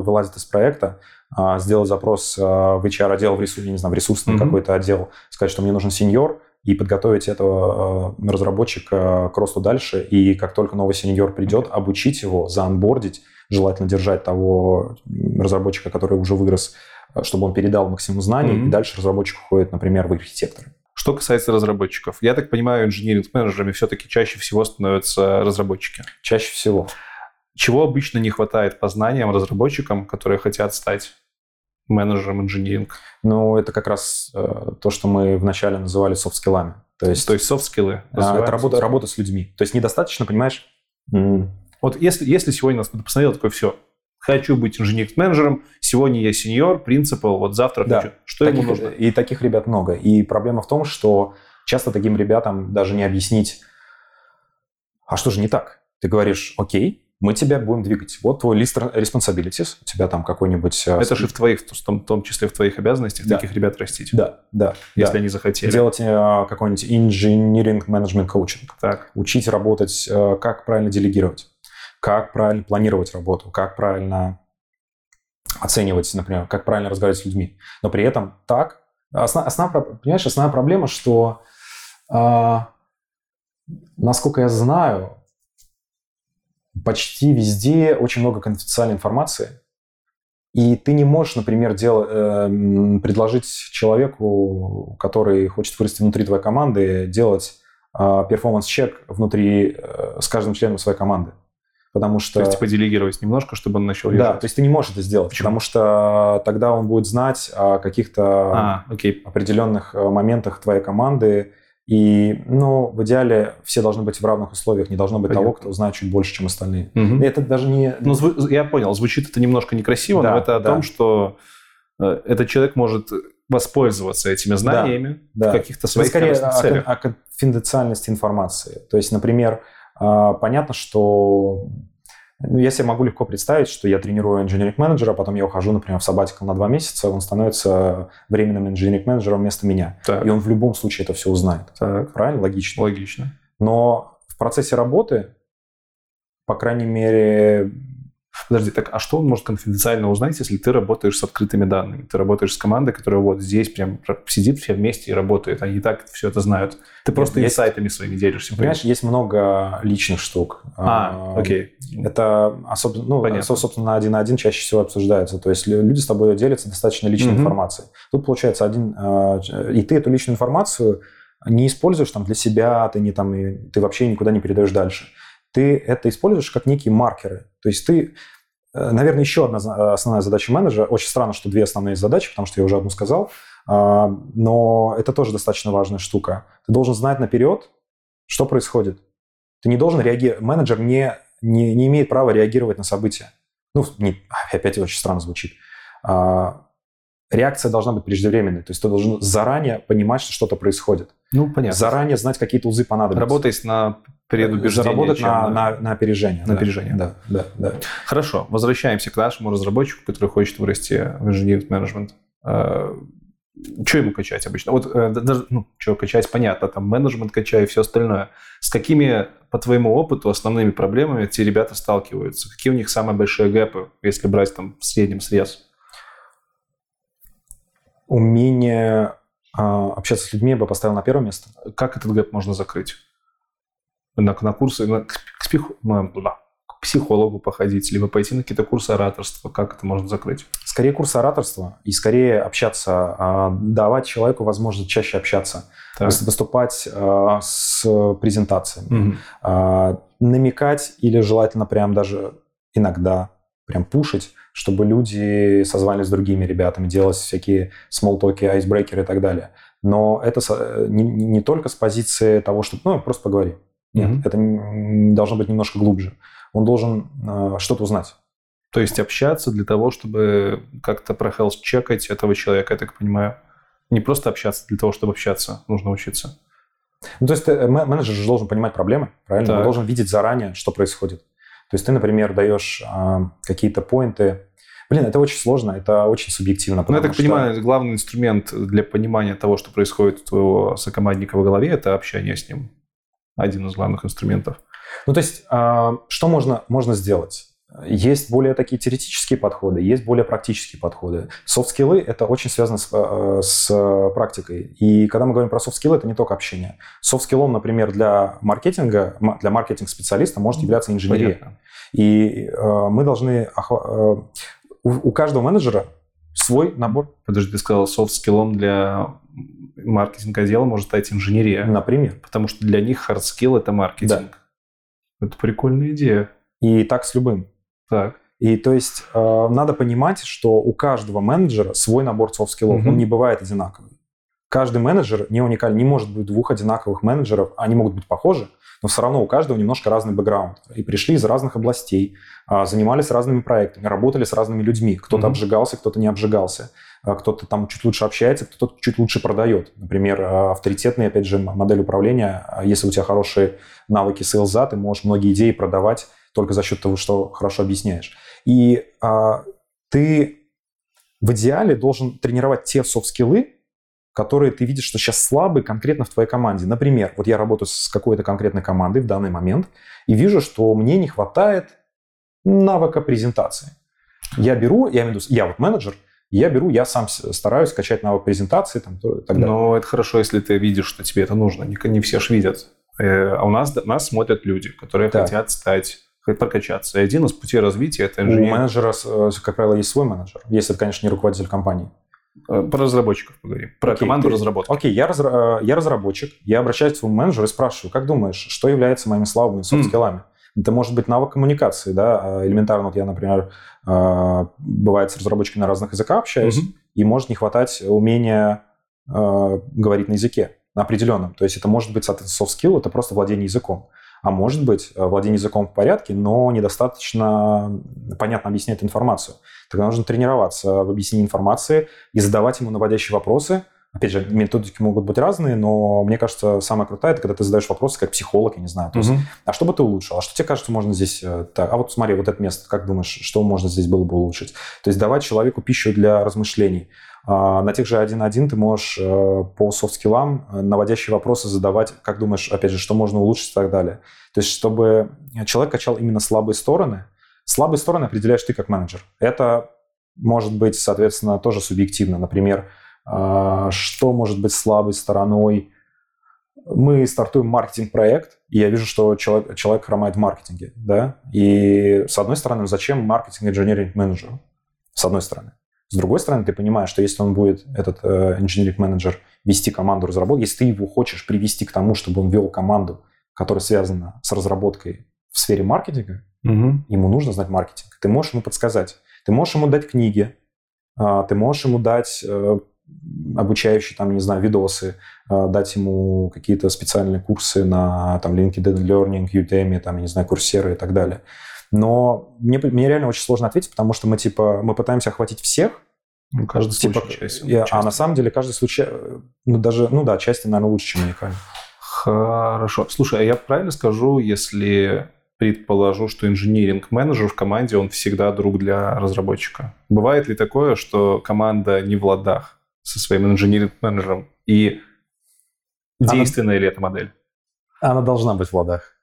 вылазит из проекта, а, сделать запрос а, в HR-отдел, в, ресурс, не знаю, в ресурсный mm-hmm. какой-то отдел, сказать, что мне нужен сеньор, и подготовить этого а, разработчика к росту дальше. И как только новый сеньор придет, обучить его, заанбордить, желательно держать того разработчика, который уже вырос, чтобы он передал максимум знаний, mm-hmm. и дальше разработчик уходит, например, в архитекторы. Что касается разработчиков, я так понимаю, engineering-менеджерами все-таки чаще всего становятся разработчики. Чаще всего. Чего обычно не хватает по знаниям разработчикам, которые хотят стать менеджером инжиниринг? Ну, это как раз э, то, что мы вначале называли soft skill ами. То есть, то есть soft skill ы? А, это работа, работа с людьми. То есть недостаточно, понимаешь? Mm. Вот если, если сегодня нас кто-то посмотрел, такой, все, хочу быть инженер-менеджером, сегодня я сеньор, принципал, вот завтра да. хочу. Что таких, ему нужно? И таких ребят много. И проблема в том, что часто таким ребятам даже не объяснить, а что же не так? Ты говоришь, окей, мы тебя будем двигать. Вот твой лист responsibilities, у тебя там какой-нибудь... Э, Это же в твоих, в том, в том числе в твоих обязанностях да. таких ребят растить. Да, да. Если да. они захотели. Делать э, какой-нибудь engineering management coaching. Так. Учить работать, э, как правильно делегировать, как правильно планировать работу, как правильно оценивать, например, как правильно разговаривать с людьми. Но при этом так... Основ, основ, понимаешь, основная проблема, что, э, насколько я знаю, почти везде очень много конфиденциальной информации, и ты не можешь, например, дел, э, предложить человеку, который хочет вырасти внутри твоей команды, делать э, перформанс-чек внутри э, с каждым членом своей команды. Потому что... То есть, типа, делегировать немножко, чтобы он начал езжать? Да, то есть ты не можешь это сделать, Почему? потому что тогда он будет знать о каких-то а, окей. определенных э, моментах твоей команды, и, ну, в идеале все должны быть в равных условиях, не должно быть Понятно. того, кто знает чуть больше, чем остальные. Угу. И это даже не... Ну, я понял, звучит это немножко некрасиво, да, но это о да. том, что э, этот человек может воспользоваться этими знаниями да, в каких-то своих скорее корыстных о, целях. о конфиденциальности информации. То есть, например, а, понятно, что ну, я себе могу легко представить, что я тренирую инженеринг-менеджера, потом я ухожу, например, в сабатикал на два месяца, он становится временным инженеринг-менеджером вместо меня. Так. И он в любом случае это все узнает. Так, Правильно? Логично. логично. Но в процессе работы, по крайней мере, Подожди, так а что он может конфиденциально узнать, если ты работаешь с открытыми данными? Ты работаешь с командой, которая вот здесь прям сидит все вместе и работает. Они и так все это знают. Ты просто есть- инсайтами своими делишься. понимаешь, есть много личных штук. А, окей. Это особенно, ну, Понятно. со- собственно, один на один чаще всего обсуждается. То есть лю- люди с тобой делятся достаточно личной Мгм. информацией. Тут получается один, ч- и ты эту личную информацию не используешь там для себя, ты не там, ты вообще никуда не передаешь дальше. Ты это используешь как некие маркеры. То есть ты, э, наверное, еще одна за- основная задача менеджера. Очень странно, что две основные задачи, потому что я уже одну сказал. А, Но это тоже достаточно важная штука. Ты должен знать наперед, что происходит. Ты не должен реагировать. Менеджер не, не, не имеет права реагировать на события. Ну, не- опять очень странно звучит. А, реакция должна быть преждевременной. То есть ты должен заранее понимать, что что-то происходит. Ну, понятно. Заранее знать, какие-то узы понадобятся. Работать на предубеждение. Заработать чем на, на, на опережение. На да. опережение. Да, да, да. Хорошо, возвращаемся к нашему разработчику, который хочет вырасти в инженеринг менеджмент. Что ему качать обычно? Вот э, да- даже, ну, что качать, понятно, там менеджмент качай и все остальное. С какими, по твоему опыту, основными проблемами эти ребята сталкиваются? Какие у них самые большие гэпы, если брать там в среднем срез? Умение а, общаться с людьми я бы поставил на первое место. Как этот гэп можно закрыть? На, на курсы, на- к, псих- на- бла, к психологу походить, либо пойти на какие-то курсы ораторства. Как это можно закрыть? Скорее курс ораторства и скорее общаться, а, давать человеку возможность чаще общаться, Так. выс- выступать а, с презентациями, а, намекать или желательно прям даже иногда прям пушить, чтобы люди созванивались с другими ребятами, делать всякие смолтоки, айсбрейкеры и так далее. Но это не, не только с позиции того, что ну, просто поговори. Нет, Мгм. это должно быть немножко глубже. Он должен э, что-то узнать. То есть общаться для того, чтобы как-то прохелс-чекать этого человека, я так понимаю. Не просто общаться для того, чтобы общаться, нужно учиться. Ну, то есть ты, э, ме- менеджер же должен понимать проблемы, правильно? Он Так. должен видеть заранее, что происходит. То есть ты, например, даешь а, какие-то поинты. Блин, это очень сложно, это очень субъективно. Ну, я так что- понимаю, главный инструмент для понимания того, что происходит у твоего сокомандника в голове, это общение с ним. Один из главных инструментов. Ну, то есть, а, что можно, можно сделать? Есть более такие теоретические подходы, есть более практические подходы. Софт-скиллы – это очень связано с, э, с практикой. И когда мы говорим про софт-скиллы, это не только общение. Софт-скиллом, например, для маркетинга, для маркетинг-специалиста может являться инженерия. Понятно. И э, мы должны... охва- у каждого менеджера свой набор, Подожди, ты сказал, soft skill ом для маркетинга отдела может стать инженерия. например. Потому что для них skill это маркетинг. Это прикольная идея. И так с любым. Так. И то есть э, надо понимать, что у каждого менеджера свой набор soft skill ов. Мгм. Он не бывает одинаковый. Каждый менеджер не уникален. Не может быть двух одинаковых менеджеров. Они могут быть похожи, но все равно у каждого немножко разный бэкграунд. И пришли из разных областей, а, занимались разными проектами, работали с разными людьми. Кто-то Мгм. обжигался, кто-то не обжигался. А Кто-то там чуть лучше общается, кто-то чуть лучше продает. Например, а, авторитетная, опять же, модель управления. Если у тебя хорошие навыки сейлза, ты можешь многие идеи продавать только за счет того, что хорошо объясняешь. И а, ты в идеале должен тренировать те софт-скиллы, которые ты видишь, что сейчас слабы конкретно в твоей команде. Например, вот я работаю с какой-то конкретной командой в данный момент и вижу, что мне не хватает навыка презентации. Я беру, я имею в виду, я вот менеджер, я беру, я сам стараюсь качать навык презентации там, то- и так далее. Но это хорошо, если ты видишь, что тебе это нужно. Не, не все ж видят. Э, А у нас, нас смотрят люди, которые Так. хотят стать, хотят прокачаться. И один из путей развития это У инженер. менеджера, с- э, как правило, есть свой менеджер, если это, конечно, не руководитель компании. Э, Про разработчиков поговорим. Про Окей, команду ты- разработки. Окей, я, разра- э, я разработчик, я обращаюсь к своему менеджеру и спрашиваю, как думаешь, что является моими слабыми софт-скиллами? Это может быть навык коммуникации, да, а элементарно, вот я, например, э, бывает с разработчиками на разных языках общаюсь, Мгм. и может не хватать умения говорить на языке, на определенном. То есть это может быть, соответственно, soft skill, это просто владение языком. А может быть, э, владение языком в порядке, но недостаточно понятно объяснять информацию. Тогда нужно тренироваться в объяснении информации и задавать ему наводящие вопросы. Опять же, методики могут быть разные, но мне кажется, самое крутое, это когда ты задаешь вопросы как психолог, я не знаю. То есть, Мгм. а что бы ты улучшил? А что тебе кажется, можно здесь... э, Так? А вот смотри, вот это место, как думаешь, что можно здесь было бы улучшить? То есть давать человеку пищу для размышлений. А, На тех же 1.1 ты можешь э, по софт-скиллам э, наводящие вопросы задавать, как думаешь, опять же, что можно улучшить и так далее. То есть чтобы человек качал именно слабые стороны. Слабые стороны определяешь ты как менеджер. Это может быть, соответственно, тоже субъективно. Например, а, что может быть слабой стороной мы стартуем маркетинг-проект, и я вижу, что человек, человек хромает в маркетинге, да, и с одной стороны, зачем маркетинг-инженеринг-менеджеру? С одной стороны. С другой стороны, ты понимаешь, что если он будет, этот э, инженеринг-менеджер, вести команду разработки, если ты его хочешь привести к тому, чтобы он вел команду, которая связана с разработкой в сфере маркетинга, Мгм. ему нужно знать маркетинг. Ты можешь ему подсказать. Ты можешь ему дать книги, а, ты можешь ему дать э, обучающие, там, не знаю, видосы, э, дать ему какие-то специальные курсы на там, LinkedIn Learning, Udemy, там, не знаю, курсеры и так далее. Но мне, мне реально очень сложно ответить, потому что мы, типа, мы пытаемся охватить всех, Ну, каждый типа, случай часть- я- а на самом деле каждый случай, э, ну, даже, ну да, части, наверное, лучше, чем уникально. Хорошо. Слушай, а я правильно скажу, если предположу, что инжиниринг-менеджер в команде, он всегда друг для разработчика? Бывает ли такое, что команда не в ладах со своим инжиниринг-менеджером? И Она- действенная ли эта модель? Она должна быть в ладах.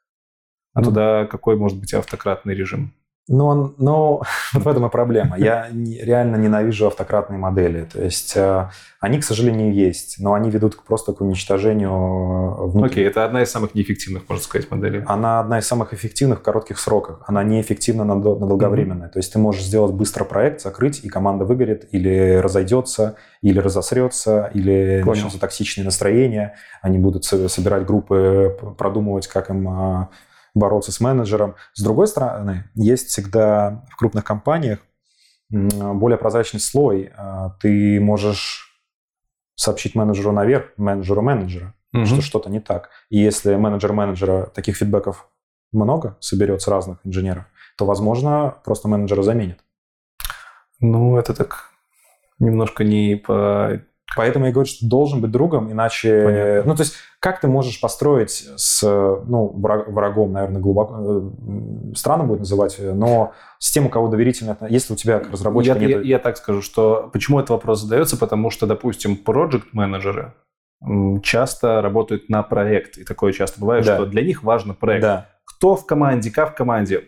А Ну, туда какой может быть автократный режим? Ну, он- ну, вот в этом и проблема. Я реально ненавижу автократные модели. То есть э, они, к сожалению, есть, но они ведут просто к уничтожению э, внутри. Окей, это одна из самых неэффективных, можно сказать, моделей. Она одна из самых эффективных в коротких сроках. Она неэффективна на, на долговременное. То есть ты можешь сделать быстро проект, закрыть, и команда выгорит, или разойдется, или разосрется, или Понял. начнутся токсичные настроения. Они будут со- собирать группы, продумывать, как им а, бороться с менеджером. С другой стороны, есть всегда в крупных компаниях более прозрачный слой. А, Ты можешь сообщить менеджеру наверх, менеджеру менеджера, Мгм. что что-то не так. И если менеджер менеджера таких фидбэков много соберет с разных инженеров, то, возможно, просто менеджера заменит. Ну, это так немножко не по... Поэтому я говорю, что должен быть другом, иначе... Понятно. Ну, то есть, как ты можешь построить с, ну, враг- врагом, наверное, глубоко... э, Странно будет называть, но с тем, у кого доверительные отношения... Если у тебя как разработчика я, нет... я- я так скажу, что почему этот вопрос задается, потому что, допустим, проект-менеджеры часто работают на проект, и такое часто бывает, Да. что для них важно проект. Да, Кто в команде, как в команде,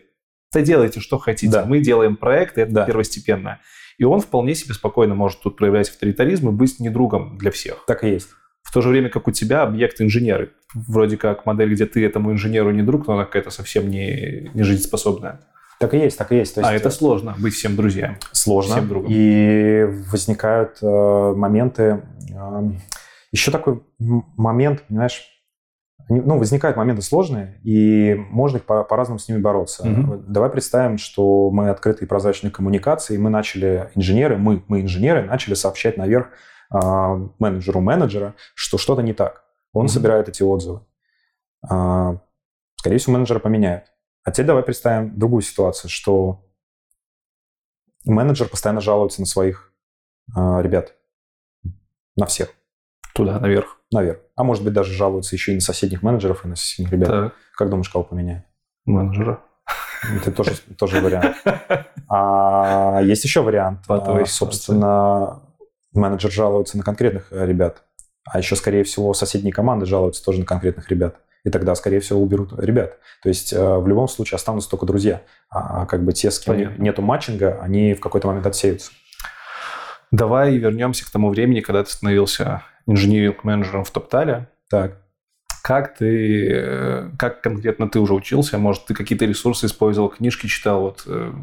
да делайте, что хотите. Да. Мы делаем проект, и это Да. первостепенно. И он вполне себе спокойно может тут проявлять авторитаризм и быть не другом для всех. так и есть. В то же время, как у тебя объект инженеры. Вроде как модель, где ты этому инженеру не друг, но она какая-то совсем не, не жизнеспособная. Так и есть, так и есть. То есть а это сложно, быть всем друзьям. сложно. всем другом. И возникают э, моменты... э, еще такой момент, понимаешь, не- ну, возникают моменты сложные, и можно их по- по-разному с ними бороться. Вот Давай представим, что мы открытые и прозрачные коммуникации, и мы начали, инженеры, мы, мы инженеры, начали сообщать наверх э, менеджеру менеджера, что что-то не так. Он Мгм. собирает эти отзывы. А, скорее всего, менеджера поменяют. А теперь давай представим другую ситуацию, что менеджер постоянно жалуется на своих а, ребят. На всех, Туда, наверх. Наверх. А может быть, даже жалуется еще и на соседних менеджеров, и на соседних ребят. Так, Как думаешь, кого поменяет? менеджера. Это тоже, тоже вариант. А есть еще вариант. Патовая А. Собственно, менеджер жалуется на конкретных э, ребят. А еще, скорее всего, соседние команды жалуются тоже на конкретных ребят. И тогда, скорее всего, уберут ребят. То есть э, в любом случае останутся только друзья. А как бы те, с кем Понятно. нету матчинга, они в какой-то момент отсеются. Давай вернемся к тому времени, когда ты становился инжиниринг-менеджером в Топтале. Так. Как ты, э, как конкретно ты уже учился? Может, ты какие-то ресурсы использовал, книжки читал? Вот, э,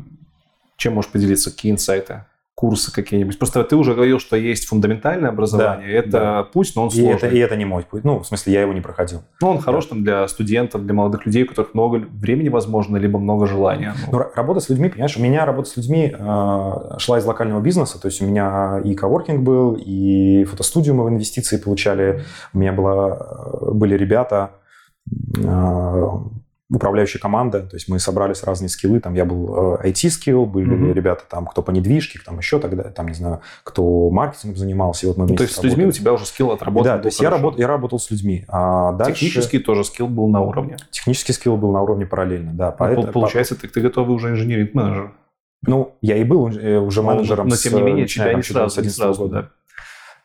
чем можешь поделиться? Какие инсайты? Курсы какие-нибудь? Просто ты уже говорил, что есть фундаментальное образование. Да, это да. путь, но он И сложный. это, и это не мой путь. Ну, в смысле, я его не проходил. Ну, он хорош там для студентов, для молодых людей, у которых много времени, возможно, либо много желания. Ну, ра- работа с людьми, понимаешь, у меня работа с людьми э, шла из локального бизнеса, то есть у меня и коворкинг был, и фотостудию мы в инвестиции получали, у меня была, э, были ребята, э, управляющая команда, то есть мы собрались разные скиллы, там я был IT-скилл, были Мгм. ребята там, кто по недвижке, там еще тогда, там, не знаю, кто маркетингом занимался, и вот мы Ну, то вместе есть с людьми у тебя уже скилл отработан. Да, то есть я, работ, я работал с людьми. А дальше Технический тоже скилл был на уровне. технический скилл был на уровне параллельно, да. Ну, поэт- пол- Получается, ты, ты готовый уже инженеринг-менеджер. по- ну, я и был э, уже Но- менеджером Но, с, тем не менее, начиная тебя там не сразу, не 11 сразу, года. да.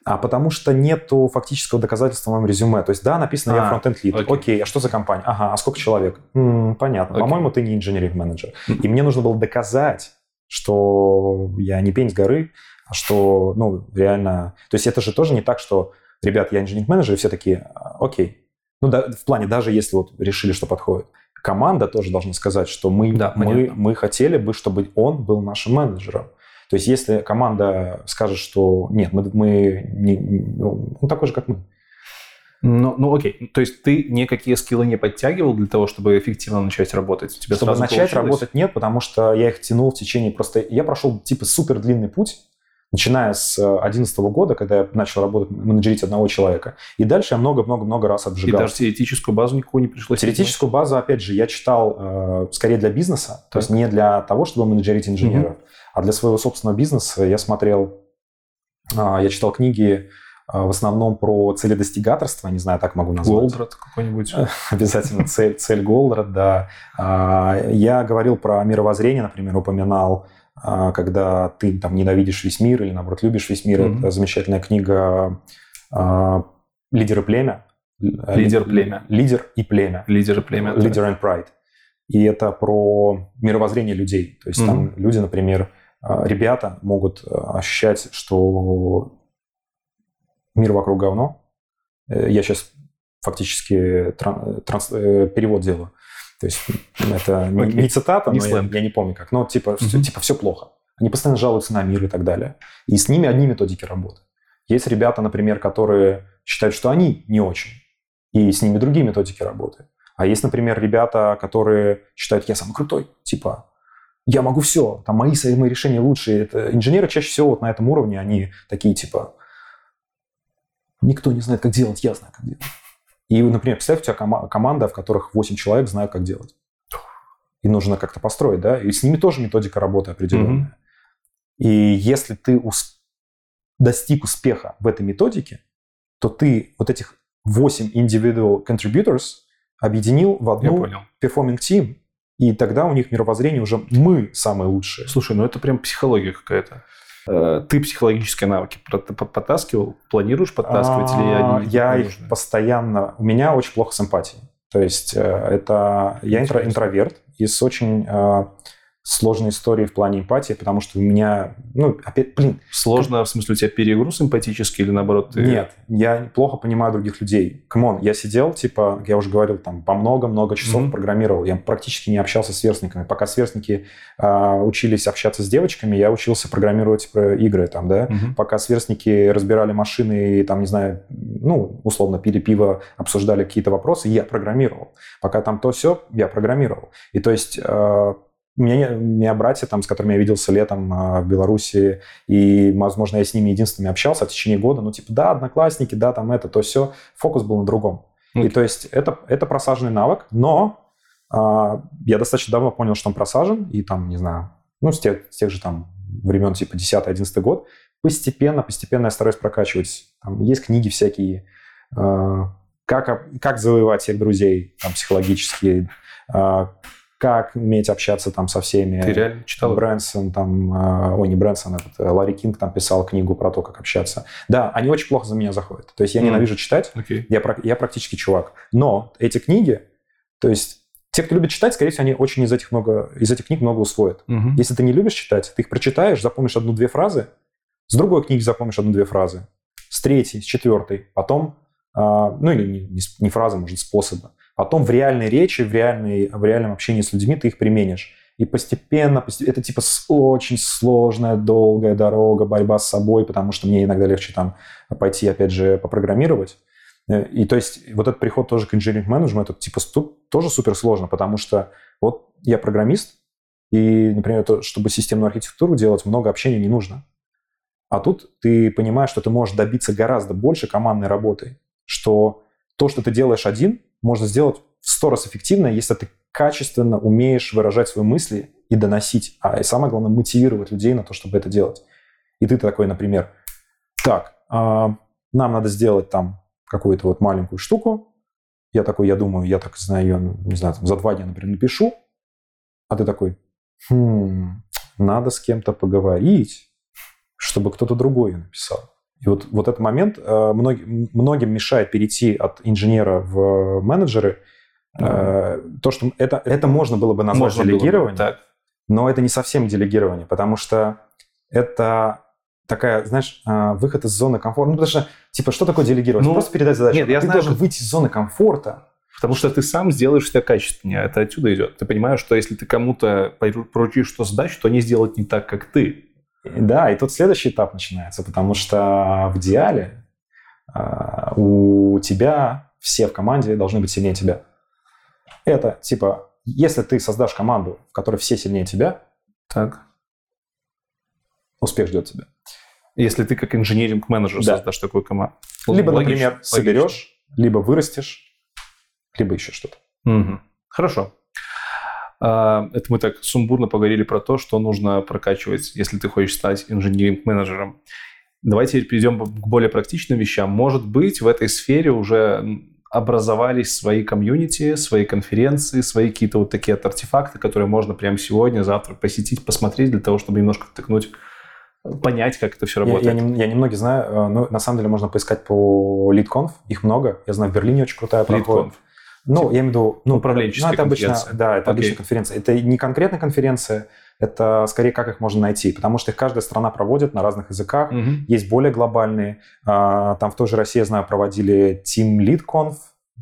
А потому что нету фактического доказательства в моем резюме. То есть, да, написано, я А, фронтенд лид. окей. Окей. а что за компания? Ага, а сколько человек? М, понятно. Окей. По-моему, ты не инженеринг менеджер. И мне нужно было доказать, что я не пень с горы, а что, ну, реально... То есть это же тоже не так, что, ребят, я инженеринг менеджер, и все такие, «А, окей. Ну, да, в плане, даже если вот решили, что подходит. Команда тоже должна сказать, что мы, Да, мы, понятно. мы хотели бы, чтобы он был нашим менеджером. То есть, если команда скажет, что нет, мы, мы не, ну, он такой же, как мы. Ну, ну, окей. То есть ты никакие скиллы не подтягивал для того, чтобы эффективно начать работать? У тебя Чтобы начать получилось? работать нет, потому что я их тянул в течение просто... Я прошел типа супер длинный путь, начиная с 2011 года, когда я начал работать, менеджерить одного человека. И дальше я много-много-много раз И обжигал. даже теоретическую базу никакую не пришлось Теоретическую базу, опять же, я читал э, скорее для бизнеса, то есть не для того, чтобы менеджерить инженеров, а для своего собственного бизнеса. Я смотрел, а, я читал книги а, в основном про целедостигаторство, не знаю, так могу назвать. Голдрат какой-нибудь. Обязательно цель, цель Голдрат, да. А, Я говорил про мировоззрение, например, упоминал, когда ты там ненавидишь весь мир или, наоборот, любишь весь мир. Это замечательная книга «Лидер и племя». «Лидер, племя». Лидер и племя. Лидеры племя. да. Leader and Pride. И это про мировоззрение людей. То есть там люди, например, ребята могут а, ощущать, что мир вокруг говно. Э, Я сейчас фактически тран- транс- э, перевод делаю. То есть это не, Окей. не цитата, Не но я, я не помню как. Но типа, все, Мгм. типа все плохо. Они постоянно жалуются на мир и так далее. И с ними одни методики работы. Есть ребята, например, которые считают, что они не очень. И с ними другие методики работы. А есть, например, ребята, которые считают, я самый крутой. Типа, я могу все, там мои, мои решения лучшие. Это, инженеры чаще всего вот на этом уровне, они такие типа, никто не знает, как делать, я знаю, как делать. И, например, представь, у тебя кома- команда, в которых 8 человек знают, как делать. И нужно как-то построить, да? И с ними тоже методика работы определенная. Мгм. И если ты ус- достиг успеха в этой методике, то ты вот этих 8 individual contributors объединил в одну performing team, и тогда у них мировоззрение уже мы самые лучшие. Слушай, ну это прям психология какая-то. Э, Ты психологические навыки про- по- потаскивал? Планируешь подтаскивать или А, они Я не их нужны? постоянно... У меня очень плохо с эмпатией. То есть э, это... Я интро- интроверт и с очень э, сложной историей в плане эмпатии, потому что у меня... Ну, опять, блин, Сложно, в смысле, у тебя перегруз эмпатический или наоборот ты... Нет, я плохо понимаю других людей. Come on, я сидел, типа, как я уже говорил, там, по много-много часов Мгм. программировал. Я практически не общался с сверстниками. Пока сверстники а, учились общаться с девочками, я учился программировать про игры, там, да. Мгм. Пока сверстники разбирали машины и, там, не знаю, ну, условно, пили пиво, обсуждали какие-то вопросы, я программировал. Пока там то все, я программировал. И то есть... э, у меня, у меня братья, там, с которыми я виделся летом э, в Беларуси, и, возможно, я с ними единственными общался в течение года. Ну, типа, да, одноклассники, да, там это, то все. Фокус был на другом. И Окей. то есть это, это просаженный навык, но а, я достаточно давно понял, что он просажен, и там, не знаю, ну, с тех, с тех же там времен типа 10-11 год, постепенно, постепенно я стараюсь прокачивать. Там есть книги всякие, а, как, об- как завоевать всех друзей, там, психологические, а, как уметь общаться там со всеми. Ты реально читал? Брэнсон, там, э, ой, не Брэнсон, этот, э, Ларри Кинг там писал книгу про то, как общаться. Да, они очень плохо за меня заходят. То есть я Мгм. ненавижу читать, Окей. я, я практически чувак. Но эти книги, то есть те, кто любит читать, скорее всего, они очень из этих, много, из этих книг много усвоят. Мгм. Если ты не любишь читать, ты их прочитаешь, запомнишь одну-две фразы, с другой книги запомнишь одну-две фразы, с третьей, с четвертой, потом, а, ну или не, не не фразы, может, способы, потом в реальной речи, в, реальной, в реальном общении с людьми ты их применишь. И постепенно, посте- это типа очень сложная, долгая дорога, борьба с собой, потому что мне иногда легче там пойти, опять же, попрограммировать. Э, И то есть вот этот приход тоже к инженеринг-менеджменту, типа, тут тоже супер сложно, потому что вот я программист, и, например, то, чтобы системную архитектуру делать, много общения не нужно. А тут ты понимаешь, что ты можешь добиться гораздо больше командной работы, что то, что ты делаешь один, можно сделать в сто раз эффективнее, если ты качественно умеешь выражать свои мысли и доносить, а и самое главное, мотивировать людей на то, чтобы это делать. И ты такой, например, так, э, нам надо сделать там какую-то вот маленькую штуку. Я такой, я думаю, я так знаю ее, не знаю, там, за два дня, например, напишу. А ты такой, хм, надо с кем-то поговорить, чтобы кто-то другой написал. И вот, вот этот момент э, многим, многим мешает перейти от инженера в менеджеры. Э, то, что это, это можно было бы назвать Можно было бы, делегированием, так. но это не совсем делегирование, потому что это такая, знаешь, э, выход из зоны комфорта. Ну, потому что, типа, что такое делегировать? Ну, Просто передать задачу. нет, я ты знаю, должен что- выйти из зоны комфорта. Потому что ты сам сделаешь себя качественнее. Это отсюда идет. Ты понимаешь, что если ты кому-то пору- поручишь что задачу, то они сделают не так, как ты. Да, и тут следующий этап начинается, потому что в идеале а, у тебя все в команде должны быть сильнее тебя. Это типа, если ты создашь команду, в которой все сильнее тебя, Так. успех ждет тебя. Если ты как инженеринг-менеджер Да. создашь такую команду. Либо, Логично, например, логично. соберешь, либо вырастешь, либо еще что-то. Мгм. Хорошо. А, Это мы так сумбурно поговорили про то, что нужно прокачивать, если ты хочешь стать инженеринг-менеджером. Давайте теперь перейдем к более практичным вещам. Может быть, в этой сфере уже образовались свои комьюнити, свои конференции, свои какие-то вот такие артефакты, которые можно прямо сегодня, завтра посетить, посмотреть для того, чтобы немножко втыкнуть, понять, как это все Я, работает. я, нем- я немного знаю, э, но на самом деле можно поискать по LeadConf, их много. Я знаю, в Берлине очень крутая проходит. LeadConf. Ну, я имею в виду... Ну, Управленческие ну, это обычно. Да, это Окей. обычная конференция. Это не конкретная конференция, это скорее как их можно найти, потому что их каждая страна проводит на разных языках. Мгм. Есть более глобальные. А, Там в той же России, я знаю, проводили Team LeadConf,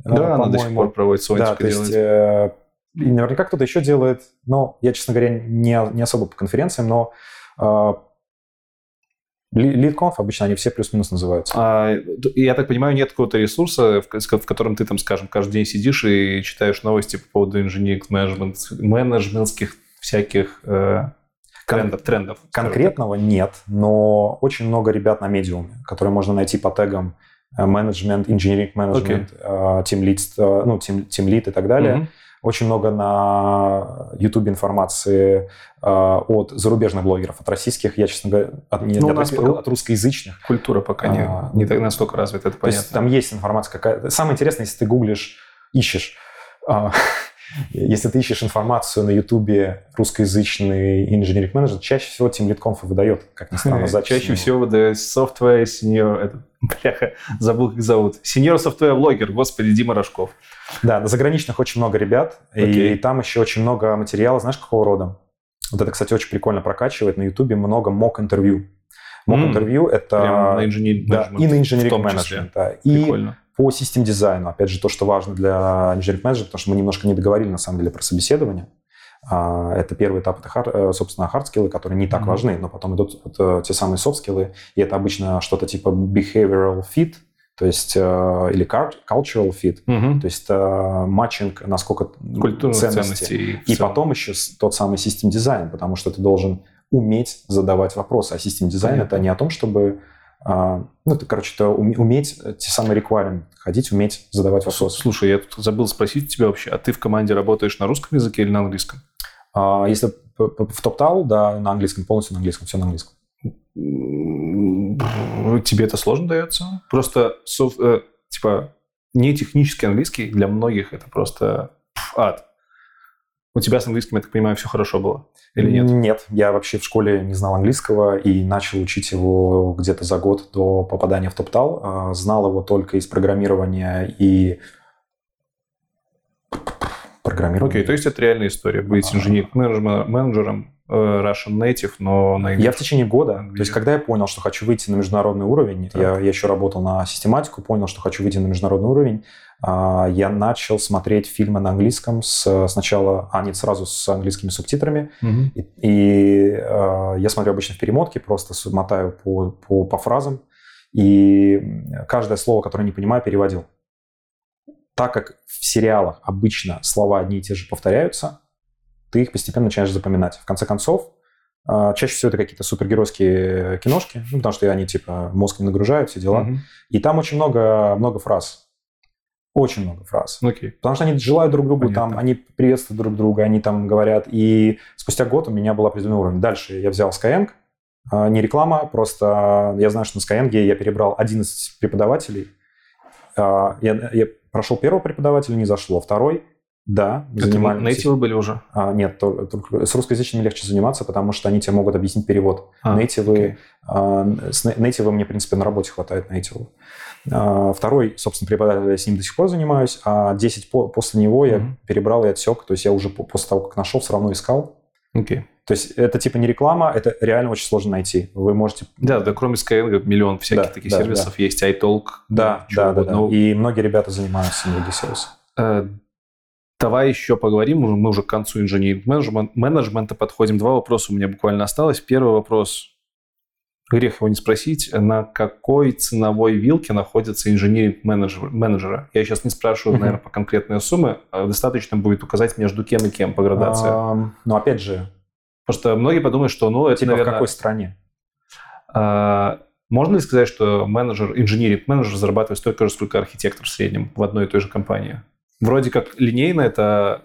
э, Да, она до сих пор проводит Да, то есть... делает. э, и наверняка кто-то еще делает, но я, честно говоря, не, не особо по конференциям, но э, LeadConf обычно они все плюс-минус называются. А, я так понимаю, нет какого-то ресурса, в, в котором ты там, скажем, каждый день сидишь и читаешь новости по поводу инженеринг менеджмент, менеджментских всяких э, трендов, трендов. Конкретного нет, но очень много ребят на медиуме, которые можно найти по тегам э, менеджмент, инженеринг менеджмент, э, team lead, э, ну, team lead и так так. далее. Мгм. Очень много на YouTube информации э, от зарубежных блогеров, от российских, я, честно говоря, от, не- Ну, от, нас пока- от русскоязычных. Культура пока не, А, не так настолько развита, это То есть понятно. там есть информация какая-то. Самое интересное, если ты гуглишь, ищешь, а, если ты ищешь информацию на Ютубе русскоязычный инженеринг менеджер, чаще всего Team Lead Conf выдает, как ни странно, запись. Чаще всего выдают software senior, это, бляха, забыл, как зовут. Senior software блогер, господи, Дима Рожков. Да, на заграничных очень много ребят, Окей. и там еще очень много материала, знаешь, какого рода? Вот это, кстати, очень прикольно прокачивает. На Ютубе много мок-интервью. Мок-интервью — это... Прямо на инженеринг Да, и на инженеринг числе. менеджмент, да. И Прикольно. По систем дизайну. Опять же, то, что важно для инженеринг менеджера, потому что мы немножко не договорили, на самом деле, про собеседование. А, Это первый этап, это, хар- э, собственно, hard skill ы, которые не так Мгм. важны, но потом идут вот, э, те самые soft skill ы, и это обычно что-то типа behavioral fit, то есть, э, или cult- cultural fit, Мгм. то есть matching, насколько Культурных ценности. ценностей. в И целом. потом еще тот самый system design, потому что ты должен уметь задавать вопросы. А system design Понятно. это не о том, чтобы ну, это, короче, это уме- уметь э, те самые requirements, ходить, уметь задавать вопросы. Слушай, я тут забыл спросить тебя вообще, а ты в команде работаешь на русском языке или на английском? А если в топтал, да, на английском, полностью на английском, все на английском. Тебе это сложно дается? Просто, э, типа, не технический английский для многих это просто ад. У тебя с английским, я так понимаю, все хорошо было? Или нет? Нет, я вообще в школе не знал английского и начал учить его где-то за год до попадания в топтал. А, Знал его только из программирования и программирования. Окей, то есть это реальная история. Быть А. э, Russian Native, но на Я в течение года, то есть когда я понял, что хочу выйти на международный уровень, Так. я, я еще работал на систематику, понял, что хочу выйти на международный уровень, а, я начал смотреть фильмы на английском с, сначала, а нет, сразу с английскими субтитрами, Мгм. и, и, э, я смотрю обычно в перемотке, просто мотаю по, по, по фразам, и каждое слово, которое не понимаю, переводил. Так как в сериалах обычно слова одни и те же повторяются, ты их постепенно начинаешь запоминать. В конце концов, э, чаще всего это какие-то супергеройские киношки, ну, потому что они типа мозг не нагружают, все дела. Мгм. И там очень много, много фраз. Очень много фраз. Окей. Потому что они желают друг другу, Понятно. там, они приветствуют друг друга, они там говорят. И спустя год у меня был определенный уровень. Дальше я взял Skyeng, а, не реклама, просто я знаю, что на Skyeng я перебрал 11 преподавателей. А, Я, я прошел первого преподавателя, не зашло. Второй, да, Это занимались. нейтивы были уже? А, нет, то- только с русскоязычными легче заниматься, потому что они тебе могут объяснить перевод. А, нейтивы, окей. а, с не- нейтивом мне, в принципе, на работе хватает нейтивов. А, второй, собственно, преподаватель, я с ним до сих пор занимаюсь, а 10 по- после него я Мгм. перебрал и отсек, то есть я уже по- после того, как нашел, все равно искал. Окей. То есть это типа не реклама, это реально очень сложно найти. Вы можете... Да, да, кроме Skyeng миллион всяких Да, таких да, сервисов есть, iTalk. Да, да, да, да. И многие ребята занимаются других сервисов. Э, Давай еще поговорим, мы уже к концу инженеринг менеджмент- менеджмента подходим. Два вопроса у меня буквально осталось. Первый вопрос, грех его не спросить, на какой ценовой вилке находится инженеринг менеджер- менеджера? Я сейчас не спрашиваю, наверное, по конкретной суммы, а достаточно будет указать между кем и кем по градации. Но опять же, Потому что многие подумают, что, ну, это, типа наверное... в какой стране? а, можно ли сказать, что менеджер, инженеринг менеджер зарабатывает столько же, сколько архитектор в среднем в одной и той же компании? Вроде как линейно это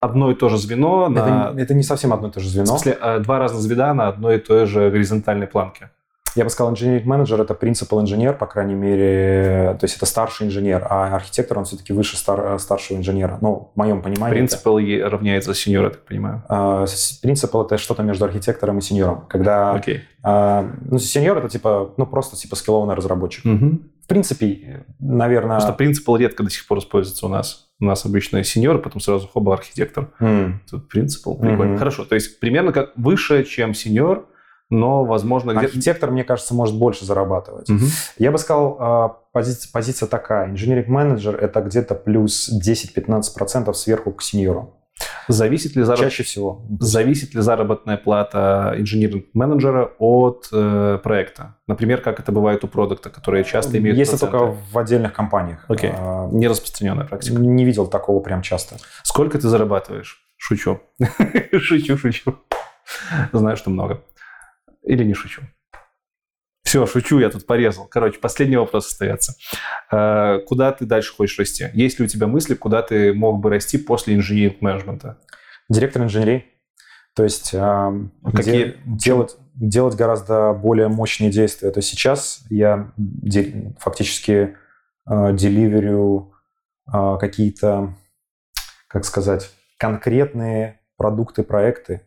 одно и то же звено на... Это, это не совсем одно и то же В звено. смысле, э, два разных звена на одной и той же горизонтальной планке. Я бы сказал, инженеринг-менеджер – это принципал инженер, по крайней мере, то есть это старший инженер, а архитектор, он все-таки выше стар- старшего инженера. Ну, в моем понимании. Принципал е- равняется сеньор, я так понимаю. Принципал – это что-то между архитектором и сеньором. Когда, Окей. а, ну, сеньор – это типа, ну, просто типа скиллованный разработчик. Мгм. В принципе, наверное... Просто принципал редко до сих пор используется у нас. У нас обычно сеньор, потом сразу хоба архитектор. М. Тут принципал. Прикольно. Мгм. Хорошо. То есть примерно как выше, чем сеньор, но, возможно, где-то... Архитектор, мне кажется, может больше зарабатывать. Мгм. Я бы сказал, а, позиция, позиция такая. Инженеринг-менеджер – это где-то плюс 10-15% сверху к сеньору. Зависит ли заработок? Чаще всего. Зависит ли заработная плата инженеринг-менеджера от э, проекта? Например, как это бывает у продукта, которые часто имеют Если проценты. только в отдельных компаниях. Окей. А, Не распространенная практика. Не видел такого прям часто. Сколько ты зарабатываешь? Шучу. Шучу, шучу. Знаю, что много. Или не шучу. Все, шучу, я тут порезал. Короче, последний вопрос остается. Э, Куда ты дальше хочешь расти? Есть ли у тебя мысли, куда ты мог бы расти после инженеринг-менеджмента? Директор инженерии. То есть а, Какие- де- делать, делать гораздо более мощные действия. То есть сейчас я де- фактически а, деливерю а, какие-то, как сказать, конкретные продукты, проекты.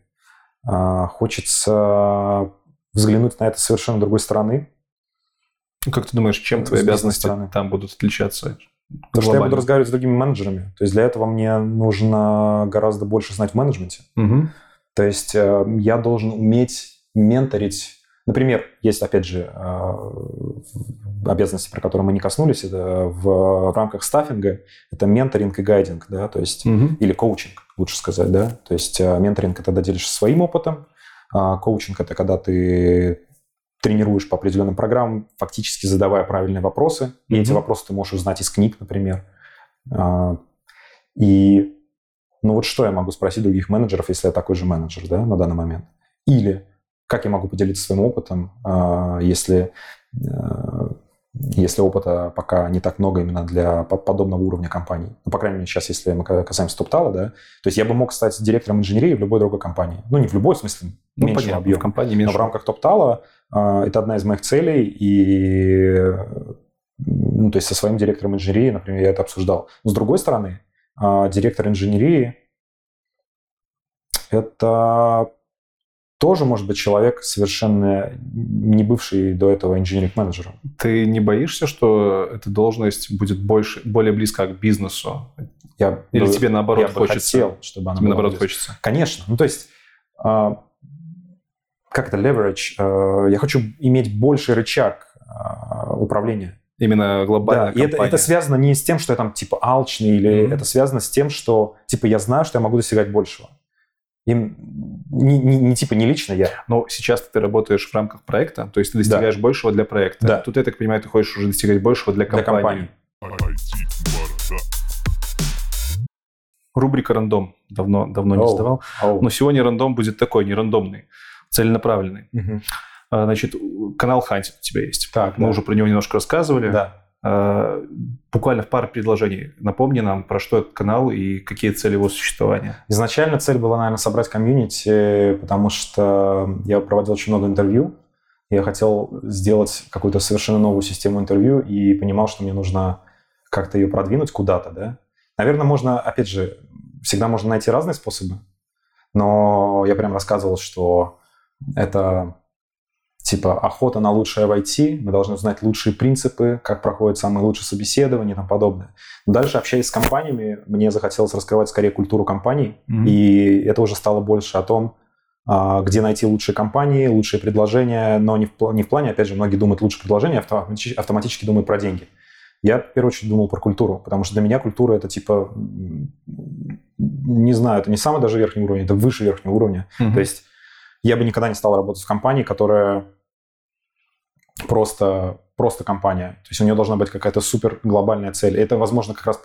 А, Хочется взглянуть на это совершенно другой стороны. Как ты думаешь, чем твои обязанности стороны. там будут отличаться? Потому что я буду разговаривать с другими менеджерами. То есть для этого мне нужно гораздо больше знать в менеджменте. Мгм. То есть э, я должен уметь менторить. Например, есть, опять же, э, обязанности, про которые мы не коснулись, это в, рамках стаффинга, это менторинг и гайдинг, да, то есть, Мгм. или коучинг, лучше сказать, да, то есть э, менторинг – это когда делишься своим опытом, коучинг – это когда ты тренируешь по определенным программам, фактически задавая правильные вопросы, и эти Мгм. вопросы ты можешь узнать из книг, например. А, И ну вот что я могу спросить других менеджеров, если я такой же менеджер, да, на данный момент? Или как я могу поделиться своим опытом, а, если, э, если опыта пока не так много именно для по- подобного уровня компаний? Ну, по крайней мере, сейчас, если мы ка- касаемся топтала, да, то есть я бы мог стать директором инженерии в любой другой компании. Ну, не в любой, в смысле, Ну, меньшем понятно, объеме. в компании Но меньше. в рамках топтала а, это одна из моих целей, и ну, то есть со своим директором инженерии, например, я это обсуждал. Но с другой стороны, а, директор инженерии это тоже может быть человек, совершенно не бывший до этого инженеринг-менеджером. Ты не боишься, что эта должность будет больше, более близка к бизнесу? Я Или бы- тебе наоборот я хочется? хотел, чтобы она Тебе была наоборот близко. хочется. Конечно. Ну, то есть, а, как это, leverage? а, я хочу иметь больший рычаг а, управления. Именно глобальная Да, и это, компания. это связано не с тем, что я там типа алчный, или Мгм. это связано с тем, что типа я знаю, что я могу достигать большего. Им не, не- не типа не лично я. Но сейчас ты работаешь в рамках проекта, то есть ты достигаешь большего для проекта. Да. Тут, я так понимаю, ты хочешь уже достигать большего для Для компании. компании. Рубрика «Рандом». Давно, давно не Оу. задавал. Оу. Но сегодня рандом будет такой, не рандомный, целенаправленный. А, Значит, канал Хантинг у тебя есть. Так, Мы да. уже про него немножко рассказывали. Да. Э, буквально в пару предложений. Напомни нам, про что этот канал и какие цели его существования. Изначально цель была, наверное, собрать комьюнити, потому что я проводил очень много интервью. Я хотел сделать какую-то совершенно новую систему интервью и понимал, что мне нужно как-то ее продвинуть куда-то, да. Наверное, можно, опять же, всегда можно найти разные способы, но я прям рассказывал, что это типа охота на лучшее в IT, мы должны узнать лучшие принципы, как проходят самые лучшие собеседования и тому подобное. дальше, общаясь с компаниями, мне захотелось раскрывать скорее культуру компаний, mm-hmm. и это уже стало больше о том, а, где найти лучшие компании, лучшие предложения, но не в, не в плане, опять же, многие думают лучшие предложения, автоматически, автоматически думают про деньги. Я, в первую очередь, думал про культуру, потому что для меня культура это типа, не знаю, это не самый даже верхний уровень, это выше верхнего уровня. Mm-hmm. То есть я бы никогда не стал работать в компании, которая просто, просто компания. То есть у нее должна быть какая-то супер глобальная цель. И это, возможно, как раз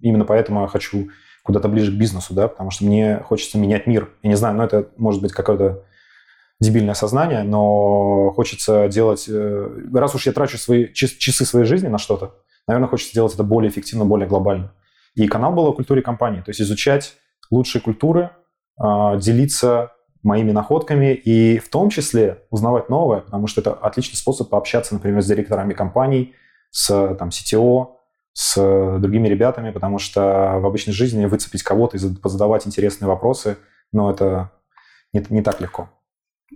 именно поэтому я хочу куда-то ближе к бизнесу, да, потому что мне хочется менять мир. Я не знаю, но это может быть какое-то дебильное сознание, но хочется делать... Э, раз уж я трачу свои часы своей жизни на что-то, наверное, хочется делать это более эффективно, более глобально. И канал был о культуре компании, то есть изучать лучшие культуры, а, делиться моими находками и в том числе узнавать новое, потому что это отличный способ пообщаться, например, с директорами компаний, с там, CTO, с другими ребятами, потому что в обычной жизни выцепить кого-то и задавать интересные вопросы, но это не, не так легко.